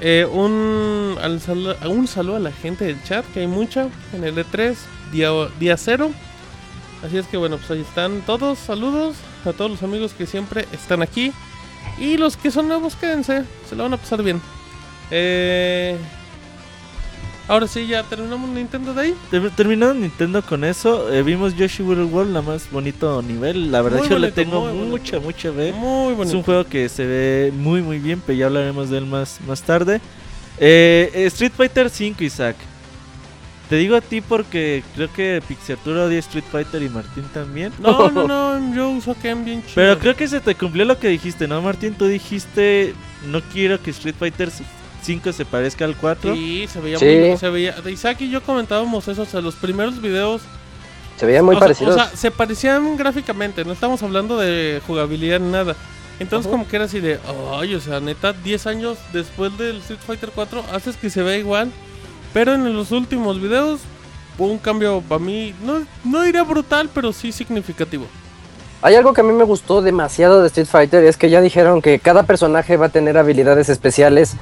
Eh, un, al salu- un saludo a la gente del chat, que hay mucha en el E3, día, día cero. Así es que bueno, pues ahí están todos. Saludos a todos los amigos que siempre están aquí. Y los que son nuevos, quédense. Se lo van a pasar bien. Eh, ahora sí, ya terminamos Nintendo de ahí. Ter- Terminando Nintendo con eso, eh, vimos Yoshi Woolly World, la más bonito nivel. La verdad Muy yo le tengo bonito. mucha, mucha fe. Muy Es bonito. un juego que se ve muy muy bien, pero ya hablaremos de él más, más tarde. Eh, Street Fighter 5, Isaac. Te digo a ti porque creo que Pixeltura odia Street Fighter y Martín también. No, no, no, yo uso Ken bien chido. Pero creo que se te cumplió lo que dijiste, ¿no, Martín? Tú dijiste, no quiero que Street Fighter 5 se parezca al 4. Sí, se veía Sí. muy se veía. Isaac y yo comentábamos eso, o sea, los primeros videos. Se veían muy o sea- parecidos. O sea, se parecían gráficamente, no estamos hablando de jugabilidad ni nada. Entonces, Ujú. como que era así de, ay, o sea, neta, 10 años después del Street Fighter 4, haces que se vea igual. Pero en los últimos videos, hubo un cambio para mí, no, no diría brutal, pero sí significativo. Hay algo que a mí me gustó demasiado de Street Fighter, es que ya dijeron que cada personaje va a tener habilidades especiales,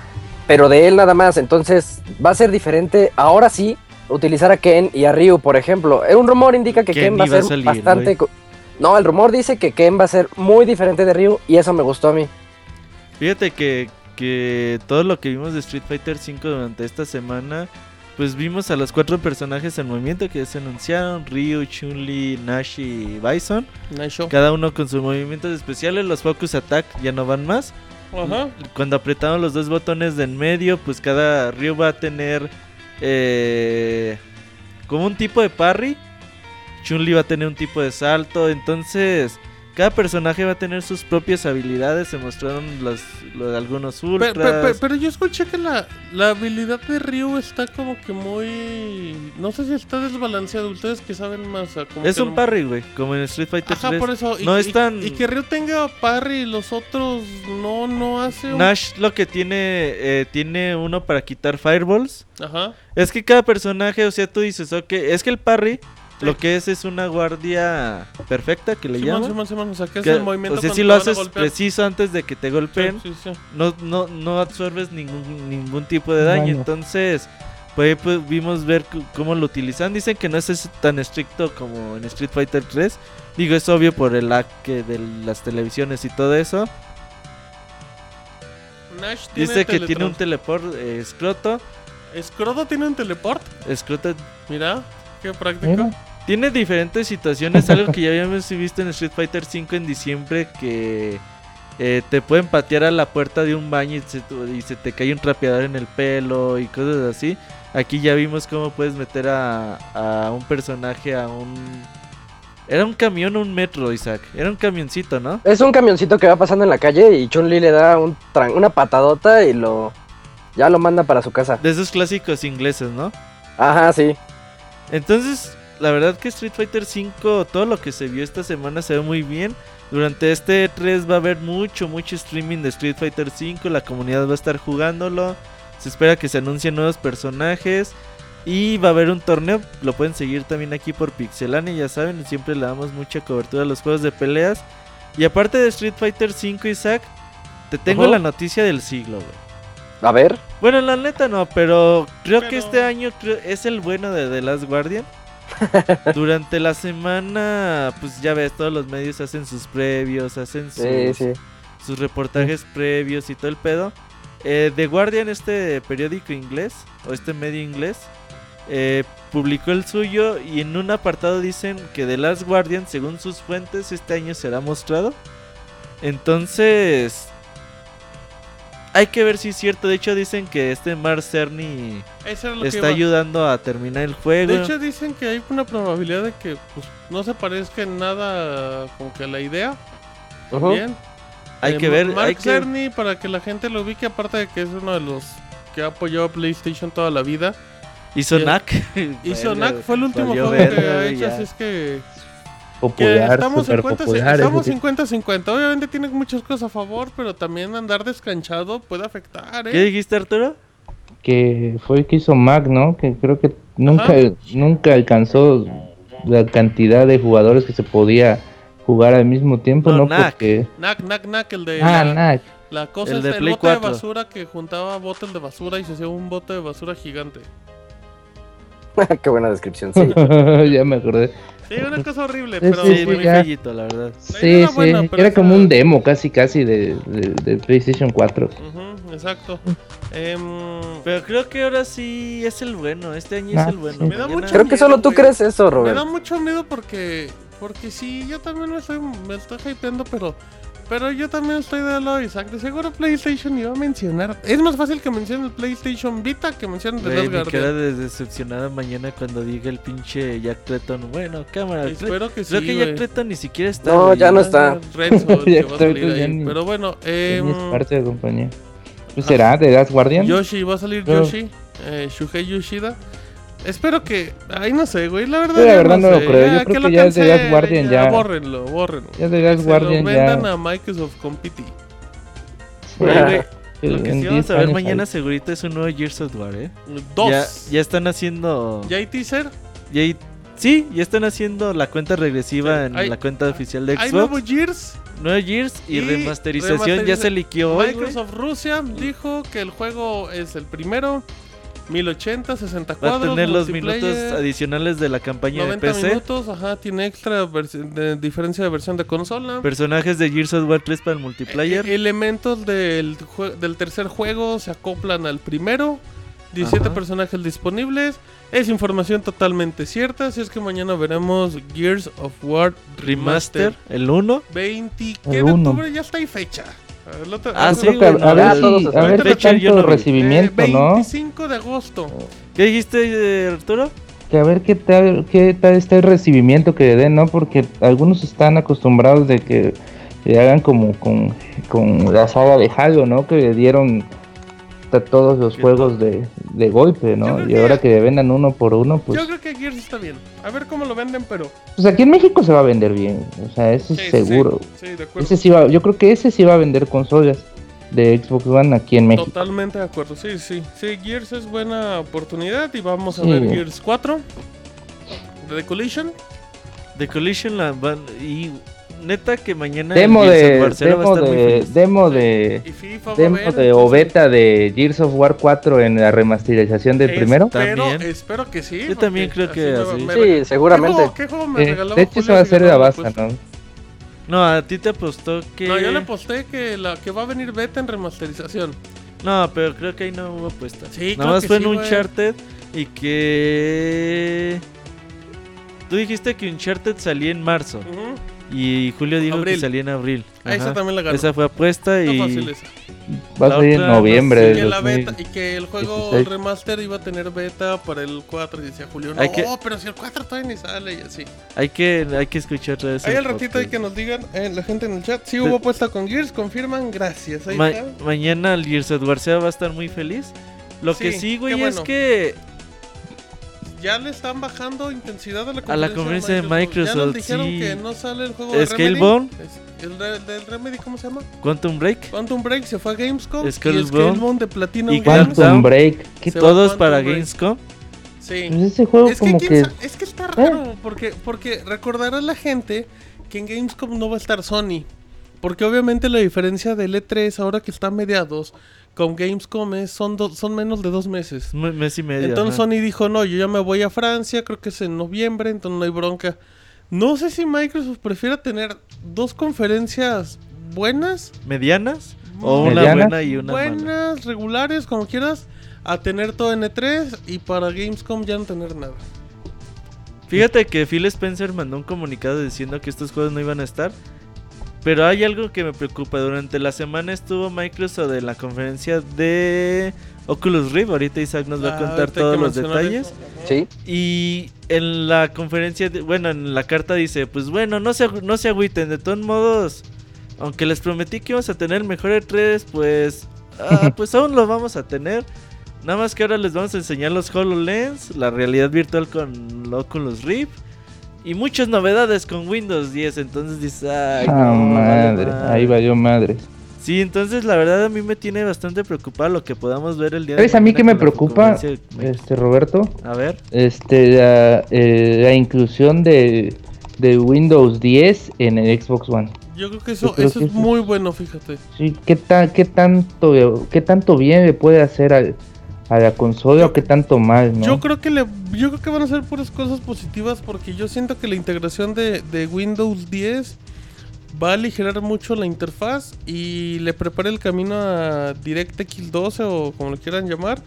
pero de él nada más, entonces va a ser diferente, ahora sí, utilizar a Ken y a Ryu, por ejemplo. Eh, Un rumor indica que Ken Ken, va a ser salir, bastante... No, el rumor dice que Ken va a ser muy diferente de Ryu y eso me gustó a mí. Fíjate que, que todo lo que vimos de Street Fighter 5 durante esta semana, pues vimos a los cuatro personajes en movimiento que se anunciaron, Ryu, Chun-Li, Nash y Bison. Nice show. Cada uno con sus movimientos especiales, los Focus Attack ya no van más. Ajá. Cuando apretamos los dos botones de en medio, pues cada Ryu va a tener eh, como un tipo de parry. Chun-Li va a tener un tipo de salto. Entonces, cada personaje va a tener sus propias habilidades. Se mostraron los, los- algunos ultras. pe- pe- Pero, yo escuché que la, la habilidad de Ryu está como que muy... No sé si está desbalanceado. Ustedes que saben más. como es que un no- parry, güey, como en Street Fighter Ajá, 3. por eso. Y, No y- es tan- y que Ryu tenga parry y los otros no, no hace un... Nash lo que tiene, eh, tiene uno para quitar fireballs. Ajá. Es que cada personaje, o sea, tú dices, ok, es que el parry. Lo que es es una guardia perfecta que le Simón, llaman. Simón, Simón, o sea, que es Que- el movimiento o sea, cuando si lo haces preciso antes de que te golpeen, Sí, sí, sí. no, no, no absorbes ningún, ningún tipo de daño. Daño. Entonces, pues, pues, vimos ver cómo lo utilizan. Dicen que no es tan estricto como en Street Fighter 3. Digo, es obvio por el que de las televisiones y todo eso. Nash tiene Dice que tiene un teleport eh, escroto. ¿Scroto tiene un teleport? Escroto Mira, qué práctico. Mira. Tiene diferentes situaciones, algo que ya habíamos visto en Street Fighter 5 en diciembre que eh, te pueden patear a la puerta de un baño y se, y se te cae un trapeador en el pelo y cosas así. Aquí ya vimos cómo puedes meter a, a un personaje a un... Era un camión o un metro, Isaac. Era un camioncito, ¿no? Es un camioncito que va pasando en la calle y Chun-Li le da un tran- una patadota y lo ya lo manda para su casa. De esos clásicos ingleses, ¿no? Ajá, sí. Entonces, la verdad que Street Fighter V, todo lo que se vio esta semana se ve muy bien. Durante este 3 va a haber mucho, mucho streaming de Street Fighter V. La comunidad va a estar jugándolo. Se espera que se anuncien nuevos personajes. Y va a haber un torneo. Lo pueden seguir también aquí por Pixelania. Ya saben, siempre le damos mucha cobertura a los juegos de peleas. Y aparte de Street Fighter V, Isaac, te tengo la noticia del siglo, güey. A ver. Bueno, la neta no, pero creo que este año es el bueno de The Last Guardian. Durante la semana, pues ya ves, todos los medios hacen sus previos, hacen sus, Sí, sí. sus reportajes previos y todo el pedo. Eh, The Guardian, este periódico inglés, o este medio inglés, eh, publicó el suyo y en un apartado dicen que The Last Guardian, según sus fuentes, este año será mostrado. Entonces, hay que ver si es cierto. De hecho, dicen que este Mark Cerny que está ayudando a terminar el juego. De hecho, dicen que hay una probabilidad de que pues, no se parezca en nada como que a la idea. Bien. hay Eh, que ver. Mark hay que- Cerny, para que la gente lo ubique, aparte de que es uno de los que ha apoyado a PlayStation toda la vida. Hizo Knack. Hizo Knack, fue el último juego que ha hecho, ya. así es que Popular, estamos super 50 popular. estamos ese 50-50. Obviamente tiene muchas cosas a favor, pero también andar descanchado puede afectar, ¿eh? ¿Qué dijiste, Arturo? que fue el que hizo Mac, ¿no? Que creo que nunca, Ajá. nunca alcanzó la cantidad de jugadores que se podía jugar al mismo tiempo, No, ¿no? Knack. Porque... Knack, Knack, Knack, el de Ah, la, Knack. la cosa El es de el Play bote de 4. basura que juntaba botes de basura y se hacía un bote de basura gigante. Qué buena descripción, sí. ya me acordé. Sí, una cosa horrible, Sí, pero Sí, sí, muy ya. fellito, la verdad. La Sí, era sí, buena, pero era como un demo casi, casi de, de, de PlayStation 4. Ujú, exacto. Em, Pero creo que ahora sí es el bueno. Este año Ah, es el bueno. sí. Me da mucho Creo que solo tú güey. crees eso, me Robert. da mucho miedo porque porque sí, yo también me estoy me estoy hypeando, pero pero yo también estoy de lado de Isaac. De seguro PlayStation iba a mencionar. Es más fácil que mencione el PlayStation Vita que mencione The Last Guardian. de decepcionada mañana cuando diga el pinche Jack Tretton. Bueno, cámara. Espero que sí. Creo que. Jack Tretton ni siquiera está. No, ya no está. Pero bueno, em, ni es parte de compañía. Será de Last Guardian. Yoshi, va a salir Yoshi, eh, Shuhei Yoshida. Espero que. Ay, no sé, güey. La verdad, Yo la ya verdad no lo sé. creo. Yo creo que ya es de Last Guardian, ya. Bórrenlo, bórrenlo. Ya de Last Que se Guardian lo ya. vendan a Microsoft con PT. Güey, Lo que en sí vamos 10 a ver mañana ahí. segurito es un nuevo Gears of War, ¿eh? Dos. Ya, Ya, ya están haciendo. hay teaser. ya hay- sí, ya están haciendo la cuenta regresiva Sí, en hay- la cuenta oficial de Hay Xbox. nuevo Gears. Nuevo Gears y, y remasterización ya se liqueó hoy. Microsoft Rusia dijo que el juego es el primero. 1080, 60 Va a cuadros. tener los minutos adicionales de la campaña 90 de PC. minutos, ajá, tiene extra de diferencia de versión de consola. Personajes de Gears of War 3 para el multiplayer. E- elementos del, del tercer juego se acoplan al primero. 17 Ajá. personajes disponibles. Es información totalmente cierta. Así es que mañana veremos Gears of War Remaster, Remaster. el 1. 20 El ¿qué de uno. octubre ya está ahí fecha. El otro- Ah, sí, güey, a, ver si, a ver qué tanto no recibimiento, eh, ¿no? 25 de agosto. ¿Qué dijiste, Arturo? Que a ver qué tal, qué tal está el recibimiento que le den, ¿no? Porque algunos están acostumbrados de que le hagan como con, con la saga de Halo, ¿no? Que le dieron a todos los juegos de, de golpe, ¿no? Y que- ahora que vendan uno por uno, pues... Yo creo que Gears está bien. A ver cómo lo venden, pero. Pues aquí en México se va a vender bien, o sea, eso Sí, es sí, seguro. Sí, de acuerdo. Ese sí va, yo creo que ese sí va a vender consolas de Xbox One aquí en México. Totalmente de acuerdo, sí, sí. Sí, Gears es buena oportunidad y vamos a Sí. ver Gears 4. The Collision. The Collision la van. Y neta que mañana. Demo el de, cero va a demo muy de, feliz. demo de, Y FIFA demo de o beta de Gears of War 4 en la remasterización del primero. Espero, También. espero que sí. Yo también creo que así. me- Sí, ¿Qué seguramente. juego, qué juego me Eh, regaló de hecho, eso va a ser no la lo base, puesto? ¿no? No, a ti te apostó que. No, yo le aposté que, la, que va a venir beta en remasterización. No, pero creo que ahí no hubo apuesta. Sí, Nada creo más que fue sí, en güey. Uncharted y que. Tú dijiste que Uncharted salía en marzo. Ujú. Y Julio dijo Abril. que salía en abril. Ah, esa también la ganó. Esa fue apuesta y fácil esa. Va a salir en noviembre Y, que la 2000. beta, y que el juego, 16. el remaster iba a tener beta para el 4 y decía Julio, no, Hay que- pero si el 4 todavía ni sale y así. hay que, hay que escuchar otra vez. Ahí el al ratito hay podcast. que nos digan, eh, la gente en el chat, si De- hubo apuesta con Gears, confirman, gracias. Ahí Ma- está. mañana el Gears Seba va a estar muy feliz. Lo que Sí, sí, güey, qué es bueno. que Ya le están bajando intensidad a la conferencia, A la conferencia de Ya Microsoft, nos dijeron sí. que no sale el juego de. Remedy. El de- del Remedy, ¿cómo se llama? Quantum Break, Quantum Break se fue a Gamescom. Scalebound de Platinum Y Games. Quantum Break. ¿Qué todos Quantum para Break. Gamescom. Sí. Pues ese juego Es que, como es que está raro, porque, porque recordará la gente que en Gamescom no va a estar Sony. Porque obviamente la diferencia del E3 ahora que está a mediados con Gamescom es, son, do- son menos de dos meses. Mes y medio. Entonces ajá. Sony dijo, no, yo ya me voy a Francia, creo que es en noviembre, entonces no hay bronca. No sé si Microsoft prefiera tener dos conferencias buenas, ¿Medianas? O una ¿Medianas? buena y una mala. buenas, regulares, como quieras, a tener todo en E3 y para Gamescom ya no tener nada. Fíjate que Phil Spencer mandó un comunicado diciendo que estos juegos no iban a estar. Pero hay algo que me preocupa. Durante la semana estuvo Microsoft en la conferencia de Oculus Rift. Ahorita Isaac nos va a Ah, contar todos los detalles. Sí. Y en la conferencia, de- bueno, en la carta dice, pues bueno, no se, no se agüiten, de todos modos, aunque les prometí que íbamos a tener el mejor E3, pues, ah, pues aún lo vamos a tener. Nada más que ahora les vamos a enseñar los HoloLens, la realidad virtual con Oculus Rift y muchas novedades con Windows 10. Entonces dices, ay, Ah, madre. madre". Ahí va yo, madre. Sí, entonces la verdad a mí me tiene bastante preocupado lo que podamos ver el día de ¿Sabes a mí que me preocupa, de este Roberto? A ver. Este, la, eh, la inclusión de, de Windows 10 en el Xbox One. Yo creo que eso, creo eso que es eso- muy bueno, fíjate. Sí, ¿qué, ta- qué, tanto, ¿Qué tanto bien le puede hacer al- a la consola o qué tanto mal, no? Yo creo que le, yo creo que van a ser puras cosas positivas porque yo siento que la integración de, de Windows 10 va a aligerar mucho la interfaz y le prepara el camino a DirectX 12 o como lo quieran llamar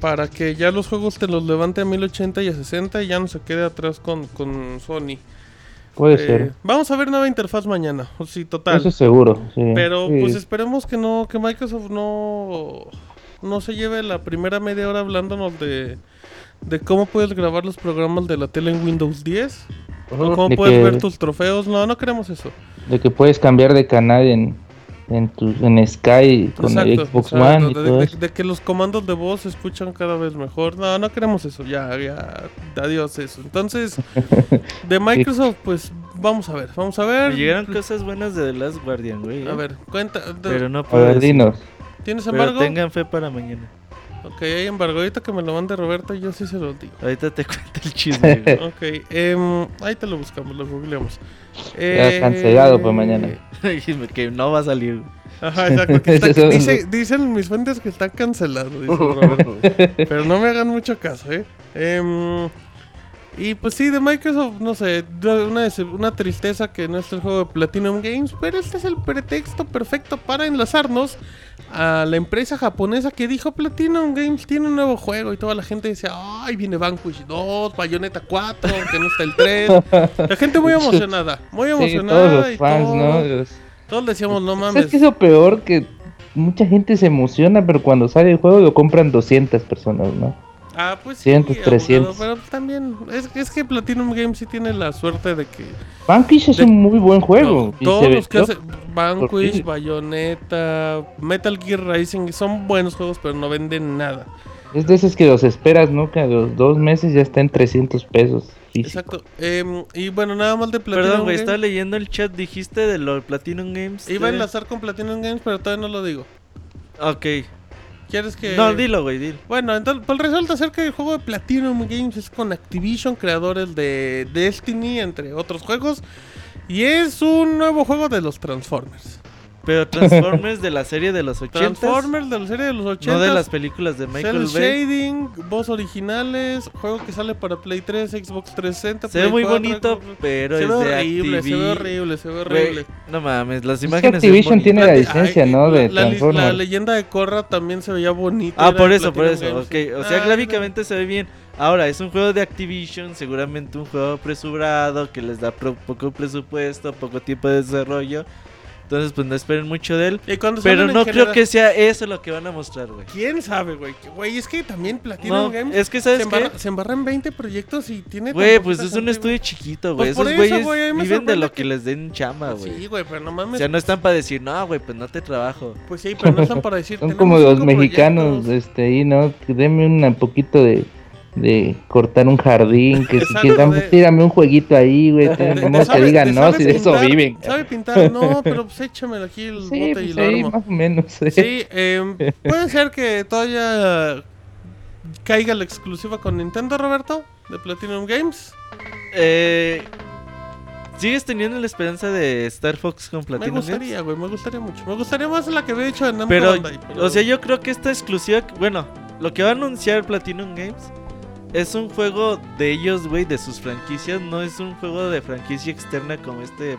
para que ya los juegos te los levante a 1080 y a 60 y ya no se quede atrás con, con Sony. Puede Eh, ser. Vamos a ver nueva interfaz mañana, sí, total. Eso seguro, sí. Pero Sí. pues esperemos que no, que Microsoft no, no se lleve la primera media hora hablándonos de, de cómo puedes grabar los programas de la tele en Windows 10. O cómo de puedes que- ver tus trofeos. No, no queremos eso. De que puedes cambiar de canal en, en, tu, en Sky con el Exacto, Xbox exacto, One y de, todo de- eso. de que los comandos de voz se escuchan cada vez mejor. No, no queremos eso. Ya, ya. Adiós eso. Entonces, de Microsoft, pues vamos a ver. Vamos a ver. Me llegaron cosas buenas de The Last Guardian, güey. A ¿eh? ver, cuenta. de- Pero no A puedo ver, decir. dinos. ¿Tienes Pero embargo? tengan fe para mañana. Ok, hay embargo. Ahorita que me lo mande Roberto, yo sí se lo digo. Ahorita te cuento el chisme. Ok, em, ahí te lo buscamos, lo googleamos. Ya cancelado para mañana. Que no va a salir. Ajá, exacto. que está- dice- dicen mis fuentes que está cancelado, dice Roberto. Pero no me hagan mucho caso, ¿eh? Em, y pues sí, de Microsoft, no sé, una, una tristeza que no esté el juego de Platinum Games, pero este es el pretexto perfecto para enlazarnos a la empresa japonesa que dijo Platinum Games tiene un nuevo juego y toda la gente dice, ay, viene Vanquish 2, Bayonetta 4, que no está el 3. La gente muy emocionada, muy Sí, emocionada. todos los fans, ¿no? Los- Todos decíamos, no ¿Sabes mames. qué es lo peor? Que mucha gente se emociona, pero cuando sale el juego lo compran 200 personas, ¿no? Ah, pues sí, 100, abogado, 300. pero también es, es que Platinum Games sí tiene la suerte de que Vanquish es un muy buen juego. y todos los que hacen Vanquish. Bayonetta, Metal Gear Rising son buenos juegos, pero no venden nada. Es de esos que los esperas, ¿no? Que a los dos meses ya está en 300 pesos. físico. Exacto. Em, y bueno, nada más de Platinum Perdón, güey, estaba leyendo el chat. Dijiste de lo de Platinum Games. Iba a enlazar con Platinum Games, pero todavía no lo digo. Ok. ¿Quieres que.? No, dilo, güey, dilo. Bueno, entonces pues resulta ser que el juego de Platinum Games es con Activision, creadores de Destiny, entre otros juegos. Y es un nuevo juego de los Transformers. Pero Transformers de la serie de los 80 Transformers de la serie de los 80 no de las películas de Michael Cell Bay. shading, voz originales, juego que sale para Play 3, Xbox 360. Se ve Play muy 4, bonito, Xbox- pero se es ve de horrible, se ve horrible, se ve horrible. no mames, las Es que imágenes Activision tiene la licencia, Ay, ¿no? De la, Transformers. la leyenda de Korra también se veía bonita. Ah, por eso, por eso. Platinum Ok, Games. o sea, Ah, gráficamente se ve bien. Ahora, es un juego de Activision, seguramente un juego apresurado que les da pro- poco presupuesto, poco tiempo de desarrollo. Entonces, pues no esperen mucho de él. Y cuando Pero no creo general- que sea eso lo que van a mostrar, güey. ¿Quién sabe, güey? Güey, es que también Platinum No, Games es que, se, ¿sabes embarra, qué? se embarra en 20 proyectos y tiene... Güey, pues es un gente, estudio chiquito, güey. Pues por Esos eso, güeyes güey, viven de lo que que- les den chamba, güey. güey. Sí, güey, pero no O mames. sea, no están para decir, no, güey, pues no te trabajo. Pues sí, pero no están para decir... Son "Tenemos como los mexicanos, proyectos". este, ahí, ¿no? Que Deme un poquito de, de cortar un jardín, que si quieran, de- tírame un jueguito ahí, güey, de que digan, no, si de eso viven. Sabe pintar, no, pero pues échamelo aquí el Sí, bote y pues lo ahí, armo. más o menos. sí. Sí, em, puede ser que todavía caiga la exclusiva con Nintendo, Roberto, de Platinum Games. Eh, ¿Sigues teniendo la esperanza de Star Fox con Me Platinum Games? gustaría, güey, me gustaría mucho. Me gustaría más la que había hecho en Namco Pero, Bandai, pero- o sea, yo creo que esta exclusiva, bueno, lo que va a anunciar Platinum Games es un juego de ellos, güey, de sus franquicias, no es un juego de franquicia externa como este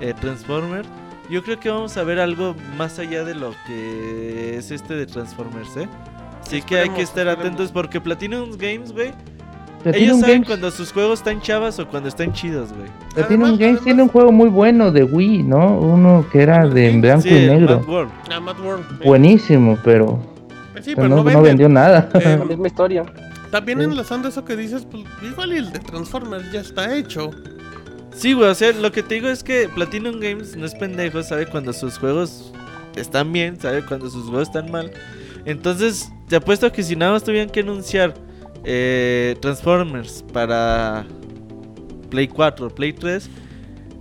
eh, Transformer. Yo creo que vamos a ver algo más allá de lo que es este de Transformers, ¿eh? Así que hay que estar esperemos. atentos porque Platinum Games, güey, ellos saben Games, cuando sus juegos están chavas o cuando están chidos, güey. Platinum Además- Games además- tiene un juego muy bueno de Wii, ¿no? Uno que era de en blanco Sí, y negro. Mad World. Ah, Mad World, sí. Buenísimo, pero, sí, pero pero no, no, vendió nada. Eh, La misma historia. También Sí. enlazando eso que dices, pues igual el de Transformers ya está hecho. Sí, güey, o sea, lo que te digo es que Platinum Games no es pendejo, sabe cuando sus juegos están bien, sabe cuando sus juegos están mal. Entonces, te apuesto que si nada más tuvieran que anunciar eh, Transformers para Play 4 o Play 3,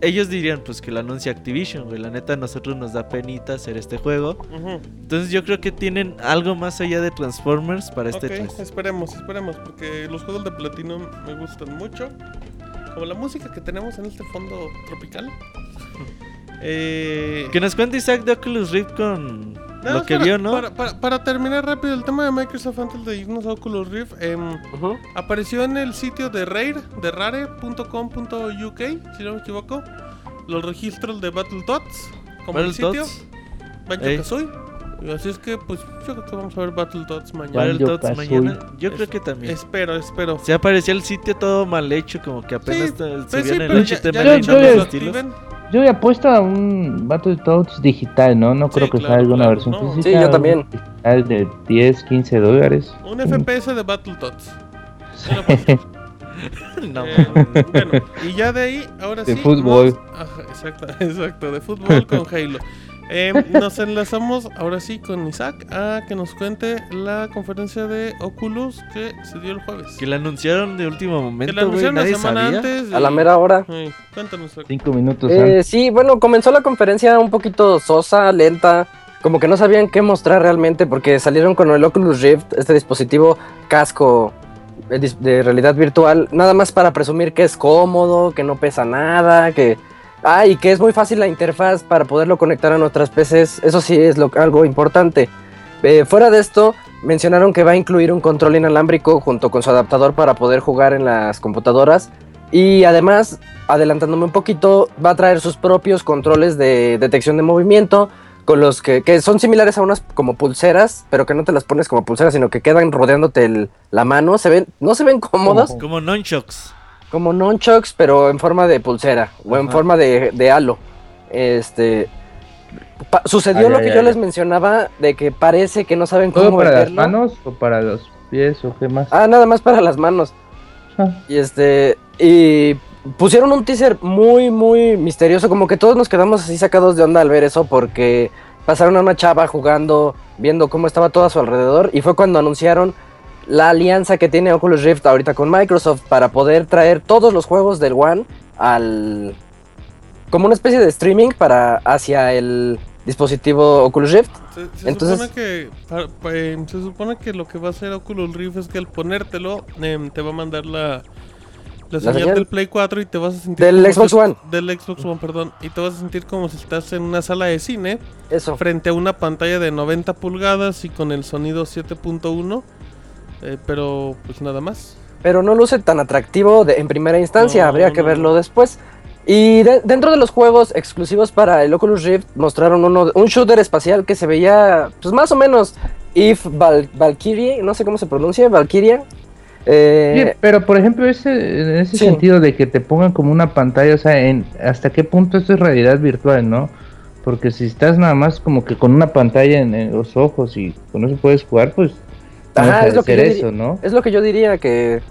ellos dirían pues que lo anuncia Activision, güey. La neta, a nosotros nos da penita hacer este juego. Entonces, yo creo que tienen algo más allá de Transformers para este ok, 3. esperemos, esperemos, porque los juegos de Platinum me gustan mucho. Como la música que tenemos en este fondo tropical. Eh, Que nos cuente Isaac de Oculus Rift con nada lo que para, vio, ¿no? Para, para- para terminar rápido el tema de Microsoft antes de irnos a Oculus Rift. em, Ujú. Apareció en el sitio de Rare, de rare.com.uk, si no me equivoco, los registros de Battletoads como el sitio. Banjo Ey. Kazooie. Y Así es que, pues, yo creo que vamos a ver Battletoads mañana. Battletoads mañana. Yo creo Es- que también. Espero, espero. Se aparecía el sitio todo mal hecho, como que apenas Sí, te- Pues subían sí, el ya, HTML ya Yo- y hecho no yo- he apuesto a un Battletoads digital, ¿no? No Sí, creo que claro, salga una versión no. física. Sí, yo también. Digital de 10, 15 dólares. Un FPS de lo apuesto. No, Eh, bueno, y ya de ahí, ahora De sí. fútbol. nos- Ajá, exacto, exacto, de fútbol con Halo. Eh, nos enlazamos ahora sí con Isaac a que nos cuente la conferencia de Oculus que se dio el jueves. que la anunciaron de último Que la momento, anunciaron la Nadie semana sabía. antes. A la mera hora. Sí, cuéntanos. Isaac. Cinco minutos Eh, sí, bueno, comenzó la conferencia un poquito sosa, lenta, como que no sabían qué mostrar realmente porque salieron con el Oculus Rift, este dispositivo casco de, dis- de realidad virtual, nada más para presumir que es cómodo, que no pesa nada, que... Ah, y que es muy fácil la interfaz para poderlo conectar a nuestras PCs, eso sí es algo importante. Eh, fuera de esto, mencionaron que va a incluir un control inalámbrico junto con su adaptador para poder jugar en las computadoras. Y además, adelantándome un poquito, va a traer sus propios controles de detección de movimiento, con los que, que son similares a unas como pulseras, pero que no te las pones como pulseras, sino que quedan rodeándote la mano. Se ven, no se ven cómodos, Como- Como nunchucks. Como nunchucks, pero en forma de pulsera o en forma de, de halo. Este pa- sucedió Ay, lo ay, que ay, yo les mencionaba de que parece que no saben ¿Todo cómo para las manos o para los pies o qué más? Ah, nada más para las manos. Ah. Y este y pusieron un teaser muy muy misterioso, como que todos nos quedamos así sacados de onda al ver eso porque pasaron a una chava jugando, viendo cómo estaba todo a su alrededor y fue cuando anunciaron la alianza que tiene Oculus Rift ahorita con Microsoft para poder traer todos los juegos del One al como una especie de streaming para hacia el dispositivo Oculus Rift. Se, se Entonces- supone que em, se supone que lo que va a hacer Oculus Rift es que al ponértelo em, te va a mandar la la La señal, señal del Play 4 y te vas a sentir Del si Xbox One. del Xbox One, perdón, y te vas a sentir como si estás en una sala de cine Eso. frente a una pantalla de 90 pulgadas y con el sonido 7.1, eh, pero pues nada más. pero no luce tan atractivo de- en primera instancia, No, habría que no, verlo después. Y de- dentro de los juegos exclusivos para el Oculus Rift mostraron uno, un shooter espacial que se veía, pues más o menos, If Val Valkyrie, no sé cómo se pronuncia, Valkyria. Eh, pero por ejemplo, ese, en ese Sí. sentido de que te pongan como una pantalla, o sea, en, ¿hasta qué punto esto es realidad virtual, no? Porque si estás nada más como que con una pantalla en, en los ojos y con eso puedes jugar, pues no Ajá, es lo que yo eso, diría. ¿no? Es lo que yo diría, que,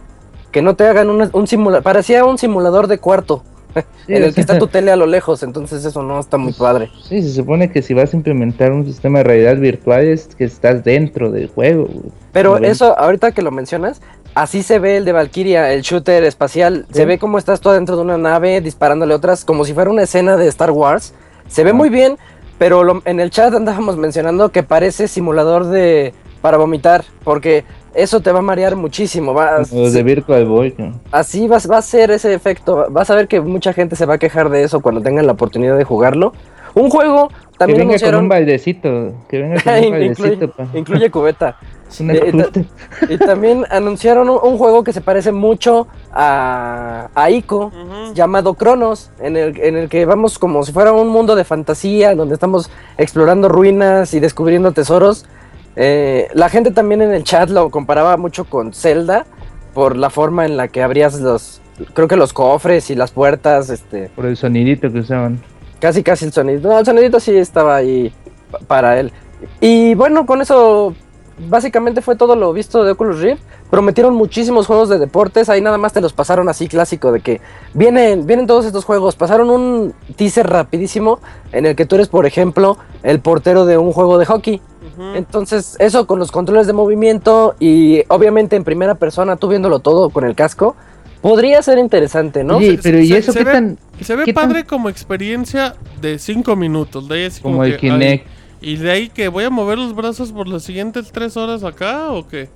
que no te hagan un simulador, parecía un simulador de cuarto, Sí, en el que está tu tele a lo lejos, entonces eso no está muy padre. Sí, se supone que si vas a implementar un sistema de realidad virtual es que estás dentro del juego. Pero eso, ahorita que lo mencionas, así se ve el de Valkyria, el shooter espacial. Se ve como estás tú dentro de una nave disparándole otras, como si fuera una escena de Star Wars. Se ve Ah. muy bien, pero lo- en el chat andábamos mencionando que parece simulador de para vomitar, porque eso te va a marear muchísimo. Va, Como los de Virtual Boy. ¿no? así va, va a ser ese efecto. Vas a ver que mucha gente se va a quejar de eso cuando tengan la oportunidad de jugarlo. Un juego Que también venga con anunciaron. un baldecito. Que venga con un incluye, baldecito. pa. incluye cubeta. Es una eh. Y también anunciaron un, un juego que se parece mucho a, a Ico, llamado Cronos, en el, en el que vamos como si fuera un mundo de fantasía, donde estamos explorando ruinas y descubriendo tesoros. Eh, la gente también en el chat lo comparaba mucho con Zelda, por la forma en la que abrías los, creo que los cofres y las puertas, este, Por el sonidito que usaban. casi casi el sonido. No, el sonidito sí estaba ahí pa- para él. Y bueno, con eso básicamente fue todo lo visto de Oculus Rift. Prometieron muchísimos juegos de deportes, ahí nada más te los pasaron así clásico de que vienen, vienen todos estos juegos. Pasaron un teaser rapidísimo en el que tú eres, por ejemplo, el portero de un juego de hockey. Entonces, eso con los controles de movimiento y obviamente en primera persona, tú viéndolo todo con el casco, podría ser interesante, ¿no? Se- pero ¿y se- eso se qué ve- tan. Se ve ¿Qué tan- padre como experiencia de 5 minutos. De ahí así Como el que, Kinect. ay, ¿Y de ahí que voy a mover los brazos por las siguientes 3 horas acá o qué?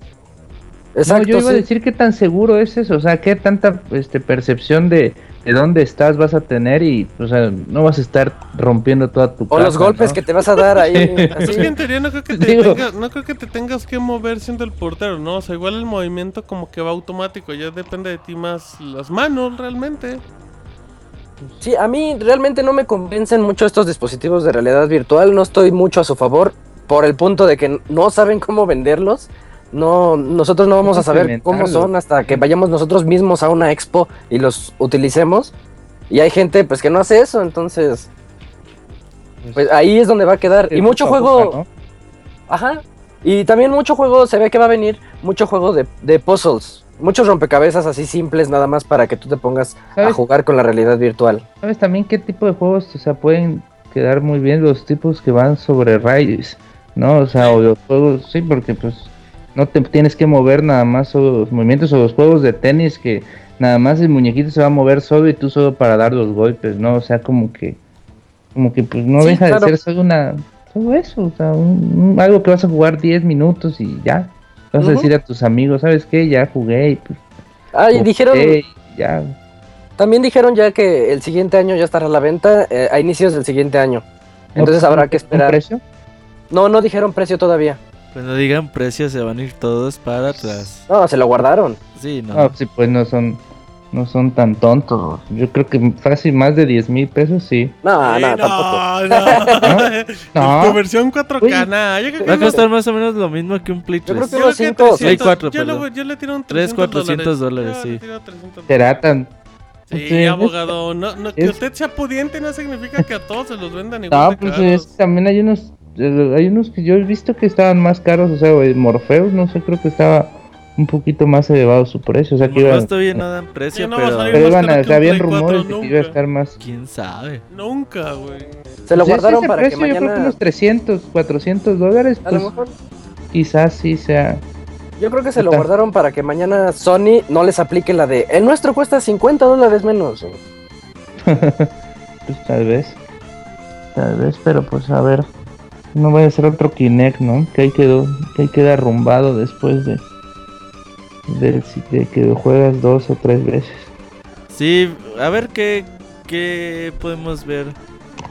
Exacto. no, yo iba a decir qué tan seguro es eso, o sea, qué tanta este, percepción de, de dónde estás vas a tener y, o sea, no vas a estar rompiendo toda tu O los golpes ¿no? que te vas a dar ahí. Así. que en teoría no creo que te, Digo- no creo que te tengas que mover siendo el portero, ¿no? O sea, igual el movimiento como que va automático, ya depende de ti más las manos realmente. Sí, a mí realmente no me convencen mucho estos dispositivos de realidad virtual, no estoy mucho a su favor por el punto de que no saben cómo venderlos. No, nosotros no vamos a saber cómo son hasta que vayamos nosotros mismos a una expo y los utilicemos. Y hay gente pues que no hace eso, entonces pues ahí es donde va a quedar. Y mucho juego. Ajá. Y también mucho juego, se ve que va a venir mucho juego de, de puzzles. Muchos rompecabezas así simples nada más para que tú te pongas a jugar con la realidad virtual. ¿Sabes también qué tipo de juegos, o sea, pueden quedar muy bien los tipos que van sobre raíz, ¿no? O sea, o los juegos, sí, porque pues no te tienes que mover nada más solo los movimientos o los juegos de tenis que nada más el muñequito se va a mover solo y tú solo para dar los golpes, ¿no? O sea, como que como que pues no Sí, deja claro. de ser solo una solo eso, o sea, un- un- algo que vas a jugar 10 minutos y ya. Vas a decir a tus amigos, ¿sabes qué? Ya jugué y pues Ah, y dijeron, y ya. también dijeron ya que el siguiente año ya estará a la venta, eh, a inicios del siguiente año. Entonces ¿No- habrá que ¿Un esperar. precio? No, no dijeron precio todavía. Cuando digan precios se van a ir todos para atrás. No, se lo guardaron. Sí, no. No, sí, pues no son, no son tan tontos. Yo creo que fácil más de 10 mil pesos, sí. No, no, tampoco. no, No. Tu versión 4K, Uy. nah, yo creo que Va a no- costar más o menos lo mismo que un Play Yo creo 3. que yo unos creo que 5 o 300, Play 4, yo, le, perdón. yo le tiro un 300 400 dólares, sí. le tiro 300 Será tan. Sí, Sí, abogado, no, no, que es- usted sea pudiente no significa que a todos se los vendan igual No, pues es- también hay unos. Hay unos que yo he visto que estaban más caros. O sea, el Morpheus, no sé, creo que estaba un poquito más elevado su precio. O sea, que No bien nada en precio, no pero Pero iban a, que o sea, habían Play 4 rumores de que iba a estar más. quién sabe. Nunca, güey. Se lo guardaron ese para precio, que Yo creo que mañana. unos 300, 400 dólares. A lo Pues mejor. quizás sí sea. Yo creo que se lo guardaron para que mañana Sony no les aplique la de. El nuestro cuesta 50 dólares menos. Pues tal vez. Tal vez, pero pues a ver. No vaya a ser otro Kinect, ¿no? Que ahí quedó, que ahí queda arrumbado después de, de, de que lo juegas dos o tres veces. Sí, a ver qué, qué podemos ver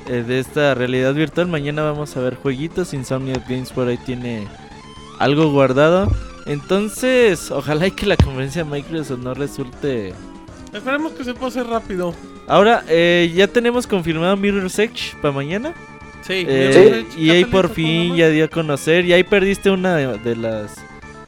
eh, de esta realidad virtual. Mañana vamos a ver jueguitos. Insomniac Games por ahí tiene algo guardado. Entonces, ojalá y que la conferencia de Microsoft no resulte... Esperemos que se pase rápido. Ahora, eh, ya tenemos confirmado Mirror's Edge para mañana. Sí, Eh, y ahí ¿ya por fin ya dio a conocer. Y ahí perdiste una de, de las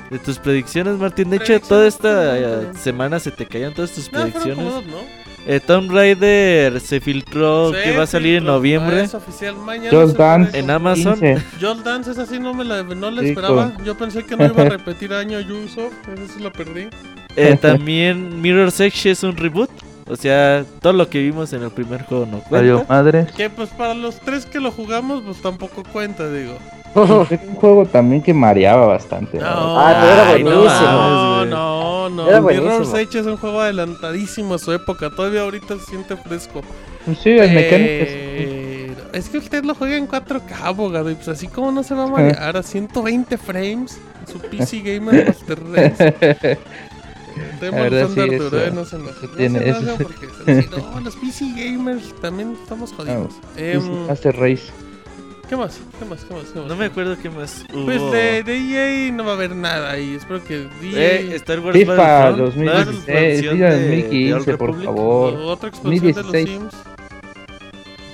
de tus predicciones, Martín. De hecho, toda esta no, eh, semana se te caían todas tus No, predicciones. dos, ¿no? Eh, Tomb Raider se filtró que va a salir en noviembre. Es oficial mañana. Just se puede Dance En. Amazon. 15. Just Dance, esa sí no me la, no la esperaba. Yo pensé que no iba a repetir año Ubisoft. Esa sí la perdí. Eh, también Mirror's Edge es un reboot. O sea, todo lo que vimos en el primer juego no cuenta. madre. Que pues para los tres que lo jugamos, pues tampoco cuenta, digo. Un juego también que mareaba bastante. verdad. Ah, era Ay, no buenísimo. No, no, no. Era Mirror's buenísimo. Edge es un juego adelantadísimo a su época. Todavía ahorita se siente fresco. Pues sí, las mecánicas. Pero Es que usted lo juega en 4K, abogado. Y pues así como no se va a marear a 120 frames. en Su PC Gamer Master Race. Estoy La verdad, molestando sí, Arturo, eso- eh, no se enoje. eso No tiene- se eso enoje sí. porque si no, los PC Gamers también estamos jodidos. Em, Master Race. ¿Qué más? ¿Qué más? ¿Qué más? ¿Qué más? No me acuerdo qué más hubo. Pues de, de EA no va a haber nada y espero que EA... Eh, Star Wars FIFA Battlefront, 2016, Battlefront FIFA de- de 2015, Old por favor. otra expansión de los 2016. Sims.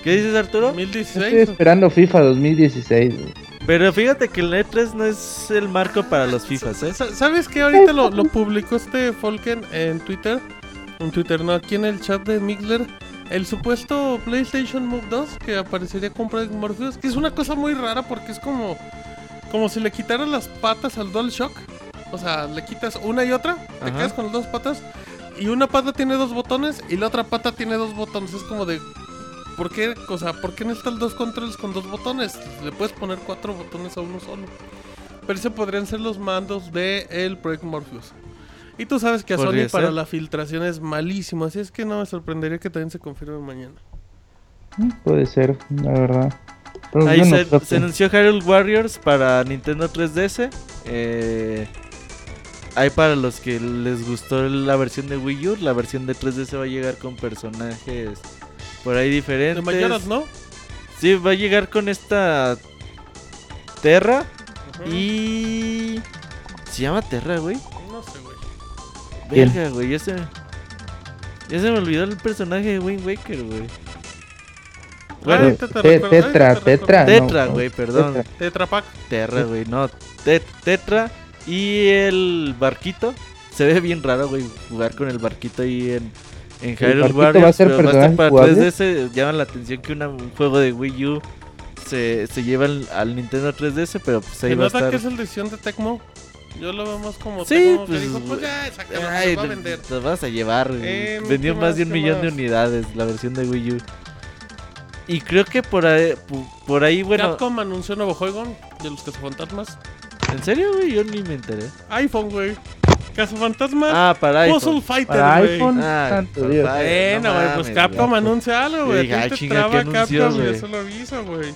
¿Qué dices, Arturo? 2016. Estoy esperando FIFA 2016. güey. Pero fíjate que el E3 no es el marco para los FIFAs, ¿eh? Sa- ¿Sabes qué? Ahorita lo, lo publicó este Folken en Twitter. En Twitter, no, aquí en el chat de Mixler. El supuesto PlayStation Move 2 que aparecería con Project Morpheus. Que es una cosa muy rara porque es como. Como si le quitaras las patas al DualShock. O sea, le quitas una y otra. Te quedas con las dos patas. Y una pata tiene dos botones y la otra pata tiene dos botones. Es como de. ¿Por qué? O sea, ¿por qué necesitas dos controles con dos botones? Le puedes poner cuatro botones a uno solo. Pero ese podrían ser los mandos de el Project Morpheus. Y tú sabes que a Sony para la filtración es malísimo, así es que no me sorprendería que también se confirme mañana. Mm, Puede ser, la verdad. Pero Ahí no se, se que- anunció Hyrule Warriors para Nintendo 3DS. Eh, hay para los que les gustó la versión de Wii U, la versión de 3DS va a llegar con personajes por ahí De diferentes. Mayoras, ¿no? Sí, va a llegar con esta Terra y se llama Terra, güey. No sé, güey. Verga, güey, ya se ya se me olvidó el personaje de Wind Waker, güey. Bueno, tetra, tetra. Tetra, no, güey, perdón. Tetra. Pak. Terra, güey, no. Tet- tetra y el barquito. Se ve bien raro, güey, jugar con el barquito ahí en, en Hyrule Warriors. va a ser pero estar personaje para jugable? 3DS. Llama la atención que una- un juego de Wii U se, se lleva al, al Nintendo 3DS, pero pues ahí Se va a nota estar. que es el decisión de Tecmo. Yo lo vemos como Sí, Tecmo pues, que dijo, pues ya, sácalo, Ay, se va a vender. te vas a llevar. güey. Em, Vendió ¿qué más más, de un millón de más? unidades la versión de Wii U. Y creo que por ahí, pu- por ahí bueno. Capcom anunció un nuevo juego de los cazafantasmas. ¿En serio, güey? Yo ni me enteré. iPhone, güey. Cazafantasmas. Ah, para Puzzle. Fighter, Para güey. iPhone, Ah, santo Dios. Bueno, no güey, pues mames, Capcom anuncia algo, Yo güey. dije, A ti te chinga, traba ¿qué anunció, Capcom y güey? eso lo aviso, güey.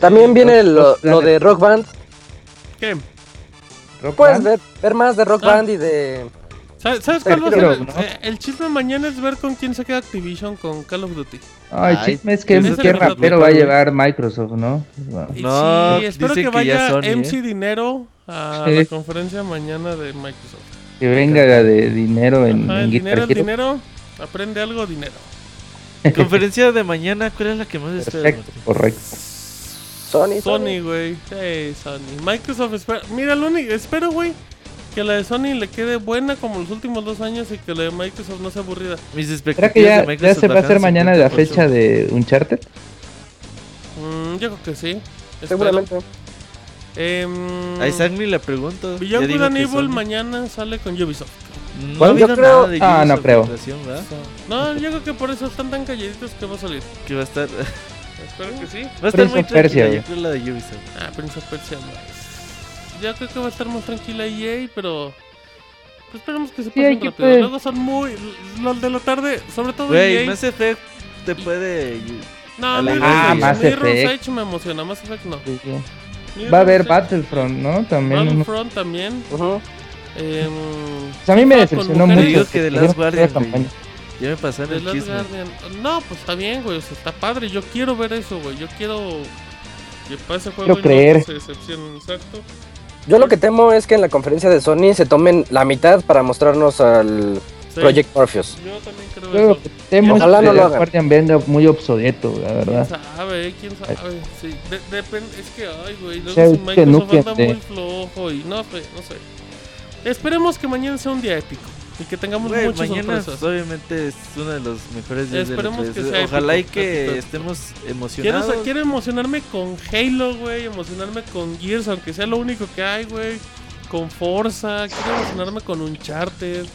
También viene Rock- lo, lo de Rock Band. ¿Qué? Rock Puedes Band. ver, ver más de Rock Ah. Band y de. ¿Sabes, sabes cuál va a ser? Pero, el- ¿no? eh, el chisme mañana es ver con quién se queda Activision con Call of Duty. Ay, Ay, chisme es que qué el rapero va a llevar Microsoft, ¿no? Bueno, No, sí, espero dicen que que ya vaya Sony, MC ¿eh? Dinero a Sí. la conferencia mañana de Microsoft. Que venga de dinero en, Ajá, en el Guitar dinero, el dinero. Aprende algo, dinero. Conferencia de mañana, ¿cuál es la que más esperas? Correcto. Sony. Sony, güey. Sí, Sony. Microsoft espera. Mira, lo único. Espero, güey. Que la de Sony le quede buena como los últimos dos años y que la de Microsoft no sea aburrida. Mis ¿Será expectativas que ya, de ya Microsoft se va a hacer mañana la 50%. fecha de Uncharted? Mm, yo creo que sí. Seguramente. Em, A Isaac ni le pregunto. Ya que Evil mañana sale con Ubisoft. No ¿Cuál? Yo creo- nada de Ah, no creo. No, yo creo que por eso están tan calladitos que va a salir. Que va a estar, Espero que sí. va a estar Prince muy tranquila, güey. yo creo la de Ubisoft. Ah, Prince of Persia no. Yo creo que va a estar más tranquila EA, pero. Pues esperemos que se Sí, pasen que rápido. Luego son muy. Los de la tarde, sobre todo Güey, EA. Mass Effect te puede... No, Mirror's Ah, Mass Effect. Me emociona, Mass Effect no. Sí, sí. Va a haber Battlefront, ¿no? También. ¿no? Battlefront también. Ujú. Em, Pues a mí me con decepcionó mucho. Que Guardian, era campaña. Ya me pasaron el Last chisme. Guardian. No, pues está bien, güey. O sea, está padre. Yo quiero ver eso, güey. Yo quiero que pase el juego Quiero y creer. no se decepcionen. Exacto. Yo lo que temo es que en la conferencia de Sony se tomen la mitad para mostrarnos al Sí. Project Morpheus. Yo también creo Yo eso. que temo es Ojalá que no lo hagan. Guardian venga muy obsoleto, la ¿Quién verdad. sabe? ¿Quién sabe? Sí, de- depende. Es que, ay, güey. Luego sea, si es que Microsoft Nukem anda muy flojo y no sé, no sé. Esperemos que mañana sea un día épico y que tengamos Güey, muchas mañana sorpresas. obviamente es uno de los mejores días de la Esperemos que E3. sea Ojalá y épico, que épico. estemos Quiero, emocionados. sa- quiero emocionarme con Halo, güey. Emocionarme con Gears, aunque sea lo único que hay, güey. Con Forza. Quiero emocionarme con Uncharted.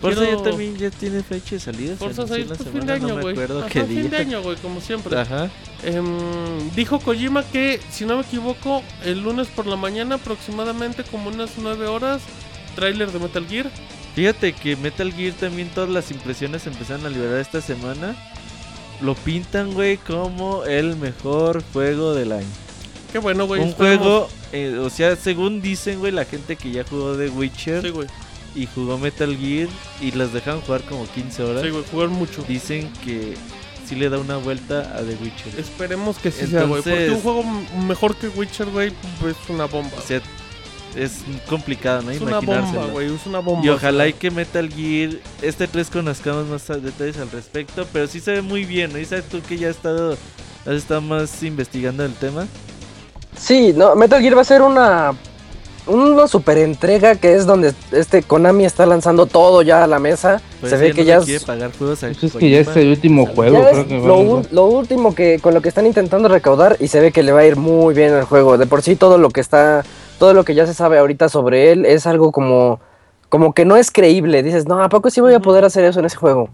Forza quiero- ya también ya tiene fecha de salida. se Forza anunció 6, la pues fin de año, No güey. qué fin de año, güey, como siempre. Ajá. Em, dijo Kojima que, si no me equivoco, el lunes por la mañana, aproximadamente como unas 9 horas, tráiler de Metal Gear. Fíjate que Metal Gear también todas las impresiones se empezaron a liberar esta semana. Lo pintan, güey, como el mejor juego del año. Qué bueno, güey. Un esperemos. juego, eh, o sea, según dicen, güey, la gente que ya jugó The Witcher Sí, güey. y jugó Metal Gear y las dejan jugar como 15 horas, Sí, güey, jugar mucho. dicen que sí le da una vuelta a The Witcher. Esperemos que sí sea, güey. Porque Entonces- un juego mejor que Witcher, güey, pues, es una bomba. O sea, es complicado, ¿no? es una bomba, güey. Es una bomba. Y ojalá y que Metal Gear, este 3 conozcamos más detalles al respecto, pero sí se ve muy bien, ¿no? Isaac, tú que ya has estado, has estado más investigando el tema. Sí, no, Metal Gear va a ser una una super entrega que es donde este Konami está lanzando todo ya a la mesa. Pues Se ve que no ya le es, quiere pagar juegos a Pues es que ya es el último juego, ya creo es que lo, lo último que con lo que están intentando recaudar y se ve que le va a ir muy bien el juego. De por sí todo lo que está todo lo que ya se sabe ahorita sobre él es algo como como que no es creíble. Dices, "No, a poco sí voy a poder hacer eso en ese juego."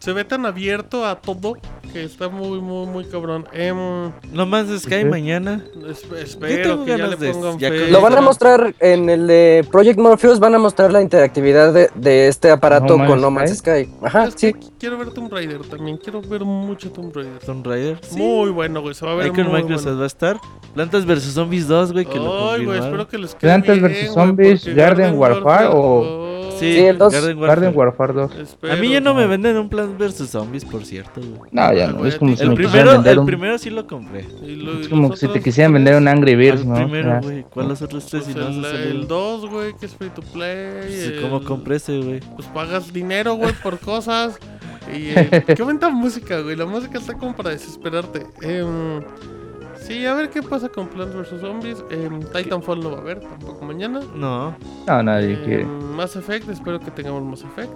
Se ve tan abierto a todo que está muy, muy, muy cabrón. Em, No más de Sky Ujú. mañana. es- tengo espero que ya le de- pongan ya fe. Lo van a mostrar en el de Project Morpheus, van a mostrar la interactividad de, de este aparato No con No Man's Sky. Ajá, Es que sí. qu- Quiero ver Tomb Raider también. Quiero ver mucho Tomb Raider. Tomb Raider. Sí. Muy bueno, güey. Se va a ver Ahí con muy Microsoft bueno. va a estar. Plantas vs Zombies 2, güey, que lo Ay, güey, confirmaron. espero que les quede Plantas vs. güey, Zombies, Garden Warfare o- Sí, Sí, el dos. Garden Warfare. Garden Warfare 2. espero. A mí ya no me venden un Plants vs Zombies, por cierto, güey. No, ya Ah, no. Es como si El me primero, vender el un. primero sí lo compré. Lo- Es como si te quisieran vender un Angry Birds, el ¿no? primero, Ya. güey. ¿Cuál los otros tres pues, si no el, se salió? el 2, güey, que es free to play. ¿Cómo el- compré ese, güey? Pues pagas dinero, güey, por cosas. Y eh, qué bonita música, güey. La música está como para desesperarte. Em, sí, a ver qué pasa con Plants vs Zombies. Em, Titanfall no va a haber tampoco mañana. No. No, nadie Em, quiere. Mass Effect, espero que tengamos Mass Effect.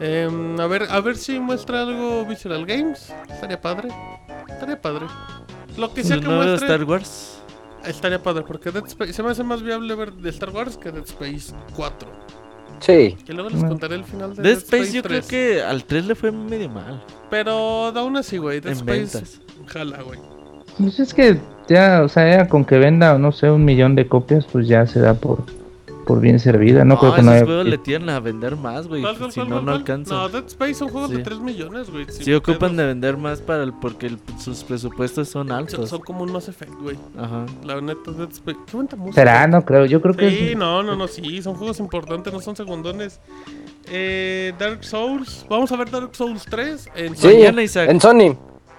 Em, a ver, a ver si muestra algo Visceral Games. Estaría padre. Estaría padre. Lo que sea ¿Un que nuevo muestre. Star Wars? Estaría padre, porque Dead Space se me hace más viable ver de Star Wars que Dead Space 4. Sí. Que luego les contaré el final de Dead Space yo 3. creo que al 3 le fue medio mal. Pero aún así, güey, Dead En Space ventas. jala, güey. Pues es que ya, o sea, ya con que venda, no sé, un millón de copias, pues ya se da por, por bien servida. No, creo que no esos haya. juegos le tiran a vender más, güey. ¿Cuál, cuál, Si cuál, no, no alcanza. No, Dead Space son juegos de Sí. 3 millones, güey. Sí sin ocupan pedos. de vender más para el, porque el- sus presupuestos son altos. son como un Mass Effect, güey. Ajá. La neta, Dead Space. Qué buena música. Será, no creo. Yo creo que. Sí, es- no, no, no, sí, son juegos importantes, no son segundones. Eh, Dark Souls, vamos a ver Dark Souls 3 en Sí, Mañana, Isaac. en Sony.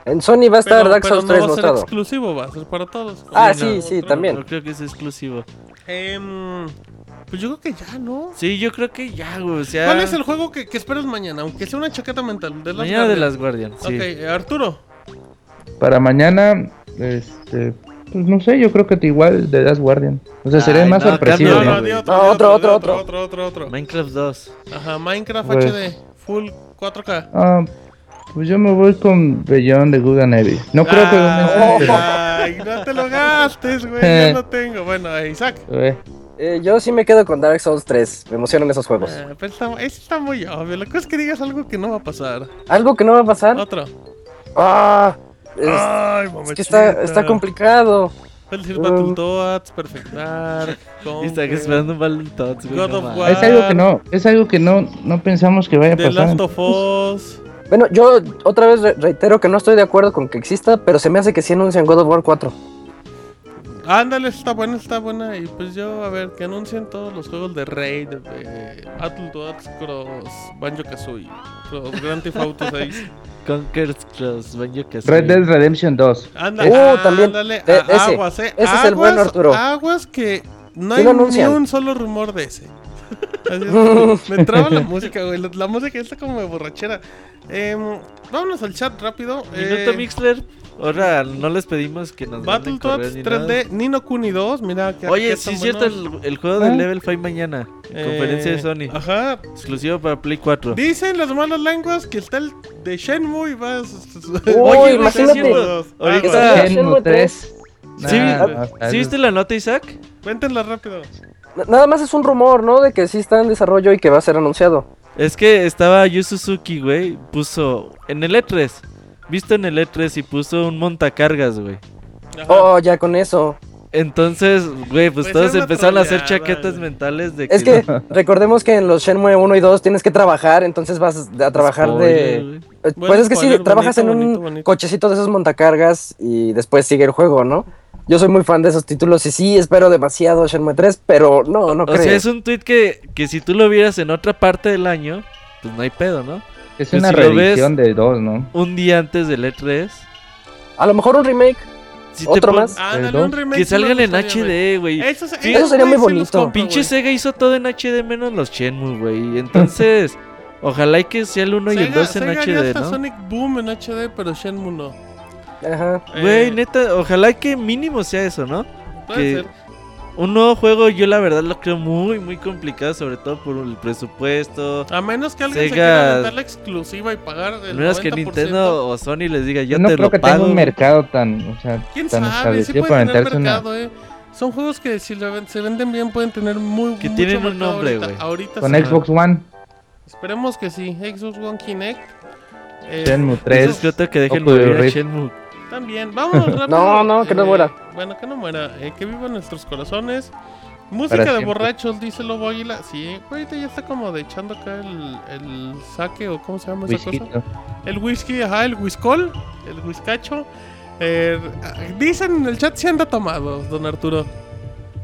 En Sony va a estar pero, Dark pero Souls no 3 va a ser mostrado. exclusivo, va a ser para todos. Ah, Sí, sí, no, sí, también. No creo que es exclusivo. Em, pues yo creo que ya, ¿no? Sí, yo creo que ya, güey. O sea, ¿Cuál es el juego que, que esperas mañana? Aunque sea una chaqueta mental. De Last Mañana de las Guardian. Sí. Ok, Arturo. Para mañana, este. Pues no sé, yo creo que igual de Das Guardian. O sea, sería más no, sorpresivo. No, ¿no? no, di güey. otro, No, di otro, di otro, otro, otro. otro, otro, otro. Minecraft 2. Ajá, Minecraft Pues- HD, full 4K. Ah, pues yo me voy con Beyond de Good and Evil. No creo que. Ay, no te lo gastes, güey. Yo lo tengo. Bueno, eh, Isaac. Eh, Eh, yo sí me quedo con Dark Souls 3. Me emocionan esos juegos. Eh, pero está, eso está muy obvio. La cosa es que digas algo que no va a pasar. Algo que no va a pasar. Otro. Ah, es, Ay, es que está, está complicado. Puedes decir Battletoads, Perfect Dark, Conquer, esperando un no. War. es algo que no, es algo que no, no pensamos que vaya a The pasar. Last of Us. Bueno, yo otra vez re- reitero que no estoy de acuerdo con que exista, pero se me hace que sí anuncian God of War 4. Ándale, está buena, está buena. Y pues yo, a ver, que anuncien todos los juegos de Raid, de Battletoads, Cross, Banjo Kazooie, Cross, Grand Theft Auto 6. Conquer's Cross, Banjo Kazooie. Red Dead Redemption 2. Ándale, Uh, también. ándale, a- ese. aguas, eh. Ese es el bueno, Aguas, Arturo. Aguas que no hay ni un solo rumor de ese. Así es, me traba la música, güey. La, la música está como de borrachera. Em, vámonos al chat rápido. Minuto Eh, Mixler. Ahora no les pedimos que nos Battletoads ni 3D, nada. Nino Kuni 2, mira que Oye, sí es cierto, el, el juego de ¿Eh? Level 5 mañana. En conferencia de Eh, Sony. Ajá. Exclusivo para Play 4. Dicen las malas lenguas que está el de Shenmue y va. Oye, imagínate. Ahorita- Shenmue Shenmue 3. ¿Sí, Nah, ¿Sí viste la nota, Isaac? Cuéntenla rápido. Nada más es un rumor, ¿no? De que sí está en desarrollo y que va a ser anunciado. Es que estaba Yu Suzuki, güey. Puso en el E3. Visto en el E3 y puso un montacargas, güey. Oh, ya con eso. Entonces, güey, pues Pues todos empezaron a hacer chaquetas mentales de Es que recordemos que en los Shenmue 1 y 2 tienes que trabajar, entonces vas a trabajar Spoiler, de... Eh, Bueno, Pues es que sí, trabajas bonito, en un bonito. cochecito de esos montacargas y después sigue el juego, ¿no? Yo soy muy fan de esos títulos y sí, espero demasiado Shenmue 3, pero no, no O creo. sea, es un tweet que, que si tú lo vieras en otra parte del año, pues no hay pedo, ¿no? Es Pues una si reedición de 2, ¿no? Un día antes del E3. A lo mejor un remake, si te otro pon- más. Ándale, ¿El un dos? remake. Que salgan en. HD, güey. Eso, Sí, eso sería muy bonito. compro, Pinche. Sega hizo todo en HD menos los Shenmue, güey. Entonces, ojalá y que sea el 1 y el Sega- 2 en Sega HD, ¿no? Sonic Boom en HD, pero Shenmue no. Ajá. Güey, Eh, neta, ojalá y que mínimo sea eso, ¿no? puede que- ser. Un nuevo juego yo la verdad lo creo muy, muy complicado, sobre todo por el presupuesto. A menos que alguien se Sega- quiera aventar la exclusiva y pagar el A menos que 90%. Nintendo o Sony les diga, yo Yo no te creo lo que pago. tenga un mercado tan, o sea, ¿Quién tan sabe? Sí puede tener una... mercado, eh. Son juegos que si se venden bien pueden tener muy Que mucho tienen un nombre, güey. ahorita Con sí. Xbox One, Esperemos que sí. Xbox One Kinect. Eh, Shenmue Eso 3. es creo que dejen morir. Shenmue. También, vámonos rápido. No, no, que no muera. Bueno, que no muera. eh, que viva en nuestros corazones. Música Para de siempre. borrachos, dice Lobo Águila. Sí, ahorita ya está como de echando acá el, el saque o cómo se llama esa cosa. El whisky, ajá, el whiskol, el whiskacho. Eh, dicen en el chat si anda tomado, don Arturo.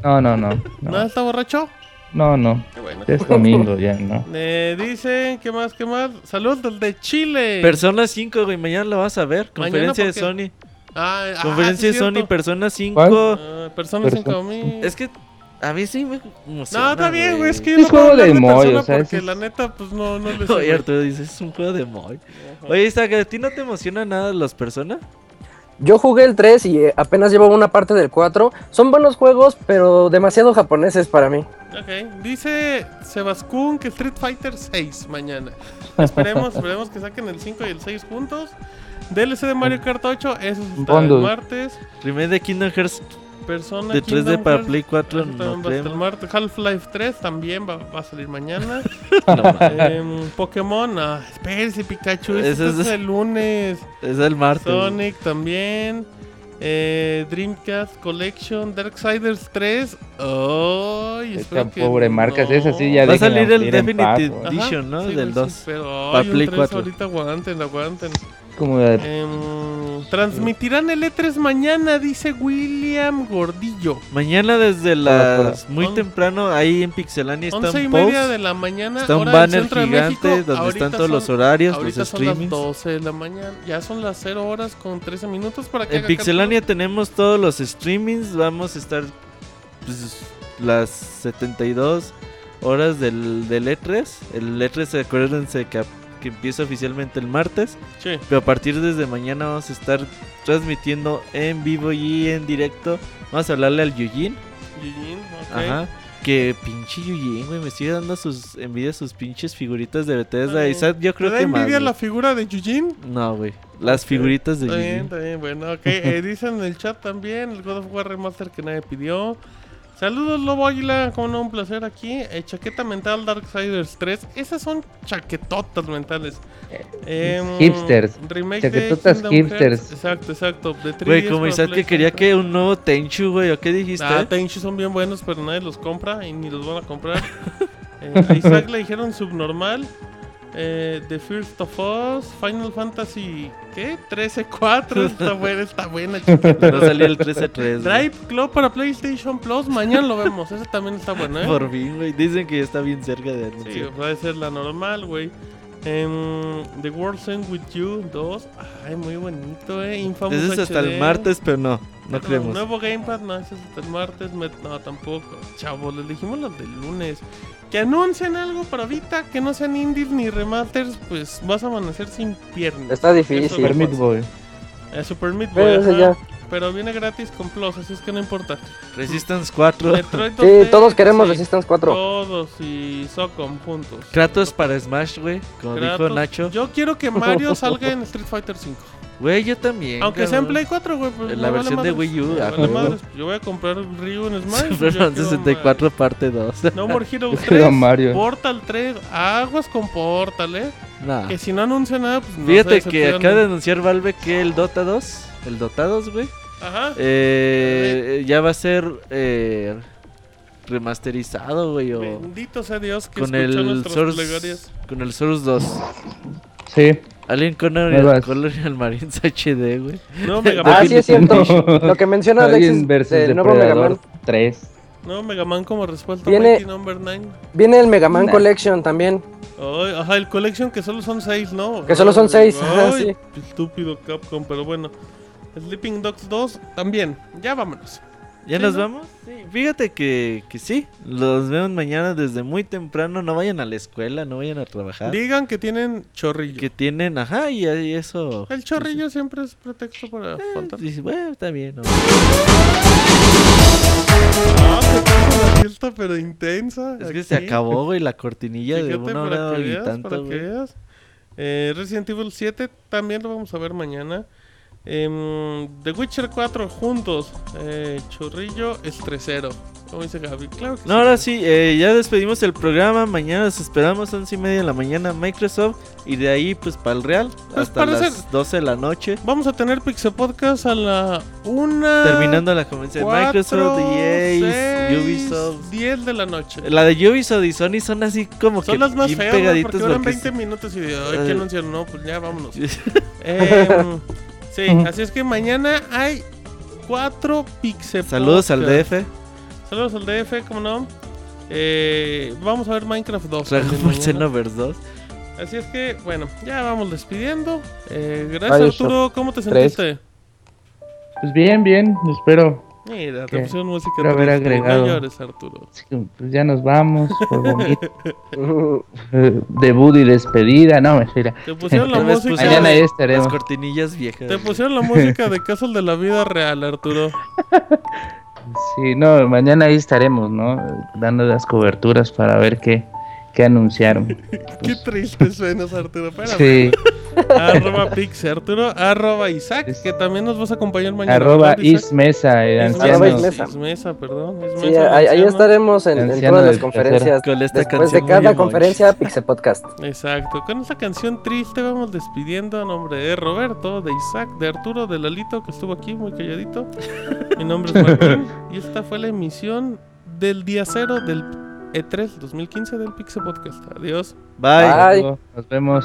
No, no, no. ¿No, No, está borracho? No. no. Qué bueno. Es domingo ya, ¿no? Eh, dicen, ¿qué más, qué más? Saludos desde Chile. Persona 5, güey, mañana lo vas a ver. Conferencia de ¿por Sony. Ah, ah, Conferencia sí de es Sony. Persona 5. ¿Cuál? Ah, Persona Persona 5000. Es que a mí sí me emociona. No, está bien, güey. Es que yo Es no puedo juego de de Moy, persona o sea, porque ese la es- neta, pues no, no le sé. Oye. Arturo dice, es un juego de Moy. Oye, Isaac, ¿a ti no te emociona nada los Persona? Yo jugué el 3 y eh, apenas llevo una parte del 4. Son buenos juegos, pero demasiado japoneses para mí. Ok, dice Sebaskun que Street Fighter 6 mañana. Esperemos, esperemos que saquen el 5 y el 6 juntos. DLC de Mario Kart 8, eso está el martes. Remake de Kingdom Hearts Persona de 3D Kingdom para Hearts, Play 4, eso también no. Half-Life 3 también va, va a salir mañana. No. Em, Pokémon, ah, espérese Pikachu, Ese eso es- es el lunes. es el martes. Sonic también. Eh, Dreamcast Collection, Darksiders 3. Ay, Esta espero que pobre marcas, esa sí ya Va a salir el Definitive Edition, ¿no? sí, Del sí, 2. pero ay, Play 3 4. ahorita aguanten, aguanten. Como de- Em, transmitirán el E3 mañana, dice William Gordillo. Mañana desde las muy On- temprano ahí en Pixelania está 11 y un media post, de la mañana. está un banner gigante México. donde Ahorita están todos los son- horarios, los Ahorita son las streamings. 12 de la mañana. Ya son las 0 horas con 13 minutos para que En Pixelania tenemos todos los streamings, vamos a estar pues, las 72 horas del, del E3. El E3 acuérdense que, que empieza oficialmente el martes, Sí. pero a partir desde mañana vamos a estar transmitiendo en vivo y en directo. Vamos a hablarle al Yujin. Yujin. Ajá. Que pinche Yujin, güey, me sigue dando sus envidia sus pinches figuritas de Bethesda. Ay, Isaac, yo ¿Te creo da que envidia la figura de Yujin? No, güey. Las figuritas de Está bien, Yujin. está bien, bueno, ok. Eh, dicen en el chat también, el God of War Remaster que nadie pidió. Saludos, Lobo Águila, como no, un placer aquí. Eh, chaqueta mental Darksiders 3. Esas son chaquetotas mentales. Em, hipsters. Remake de Chaquetotas Kingdom hipsters. Hearts. Exacto, exacto. de 3DS Güey, como Isaac que quería 3. que un nuevo Tenchu, güey, ¿o qué dijiste? Ah, Tenchu son bien buenos, pero nadie los compra y ni los van a comprar. Eh, a Isaac le dijeron subnormal. Eh, The First of Us, Final Fantasy, ¿qué? 13-4, está buena, está buena, chiquita. No salió el 13-3. güey. Drive Club para PlayStation Plus, mañana lo vemos, ese también está bueno, ¿eh? Por fin, güey. Dicen que ya está bien cerca de Sí, anunciar. puede ser la normal, güey. Em, The World's End With You 2, ay, muy bonito, eh. Infamous Ese es hasta HD. el martes, pero no. No creemos. Nuevo Gamepad, no, ese es hasta el martes. me- no, tampoco. Chavos, les dijimos los del lunes. Que anuncien algo para ahorita, que no sean indies ni remasters, pues vas a amanecer sin piernas. Está difícil. Super Meat. Boy. Eh, Super Meat Boy, Pero ajá, ya. pero viene gratis con Plus, así es que no importa. Resistance 4. Detroit Sí, 2D, todos queremos sí, Resistance 4. Todos y Socom juntos. Kratos para Smash, güey. Como dijo. Nacho. Yo quiero que Mario salga en Street Fighter 5. Güey, yo también. Aunque sea en. Play 4, güey. pues la vale versión de Wii U, vale madres. Yo voy a comprar Ryu en Smash. Super yo Mario quiero 64 parte 2. Mario. No More Heroes Quiero 3. Mario. Portal 3. Aguas con Portal, eh. Nah. Que si no anuncia nada, pues no Fíjate que acaba de anunciar Valve que el Dota 2, el Dota 2, güey, Ajá. eh, ya va a ser eh, remasterizado, güey, o Bendito sea Dios que con el nuestras Source, plegarias. con el Source 2. Sí. Alien Colonial. Colonial Marines HD, güey. No, Mega Ah, Man. sí es cierto. Lo que menciona Alex Alien versus del nuevo Mega Man. 3. No, Mega Man como respuesta Viene- Number 9. Viene el Mega Man Nah. Collection también. Ay, ajá, el Collection que solo son 6, ¿no? Que solo son seis, ajá, Ay, sí. Estúpido Capcom, pero bueno. Sleeping Dogs 2 también. Ya vámonos. ¿Ya Sí, nos ¿no? vamos? Sí. Fíjate que, que sí, los vemos mañana desde muy temprano. No vayan a la escuela, no vayan a trabajar. Digan que tienen chorrillo. Que tienen, ajá, y ahí eso. El chorrillo siempre es pretexto para faltar. Dices, bueno, está bien. ¿no? Ah, la fiesta, pero intensa. Es que se acabó, güey, la cortinilla de una hora y veas, para tanto, que veas. Eh, Resident Evil 7 también lo vamos a ver mañana. Em, The Witcher 4 juntos. Eh, chorrillo estresero. Como dice Gaby. Claro que No, ahora sí, eh, ya despedimos el programa. Mañana los esperamos a 11 y media de la mañana Microsoft. Y de ahí, pues, para el Real. Pues hasta las 12 de la noche. Vamos a tener Pixel Podcast a la una. Terminando la conferencia de Microsoft, EA, seis, Ubisoft. 10 de la noche. La de Ubisoft y Sony son así como Son que las más feas, güey, pegaditas. porque duran porque 20 minutos y de, ay, Eh. ¿qué anunciaron? No, pues ya vámonos. Em, sí, así es que mañana hay cuatro Pixel Saludos al. DF. Saludos al DF, ¿cómo no? Eh, vamos a ver Minecraft 2. Dragon Ball. Xenoverse 2. Así es que, bueno, ya vamos despidiendo. Eh, gracias, Arturo. ¿Cómo te Tres. sentiste? Pues bien, bien. Espero. Mira, te pusieron música. Espero haber triste. agregado. No llores, Arturo. Que, Pues ya nos vamos. Fue bonito. Eh, Debut y despedida. No, mentira. Te pusieron la vez música. Mañana de- ya Las estaremos. cortinillas viejas. Te pusieron la música de Casos de la Vida Real, Arturo. Sí, no, mañana ahí estaremos, ¿no? Dando las coberturas para ver qué, qué anunciaron. Qué triste suenas, Arturo. Espérame. Sí, Arroba Pix, Arturo. Arroba Isaac, que también nos vas a acompañar mañana. arroba. Ismesa, el Arroba anciano. Ismesa. Ismesa, perdón. Sí, Ismesa, ahí, estaremos en, todas las conferencias. Con esta Después canción de cada conferencia, Pixel Podcast. Exacto. Con esta canción triste vamos despidiendo a nombre de Roberto, de Isaac, de Arturo, de Lalito, que estuvo aquí muy calladito. Mi nombre es Martín. y esta fue la emisión del día cero del E E3 2015 del Pixel Podcast. Adiós. Bye. Bye. Nos vemos.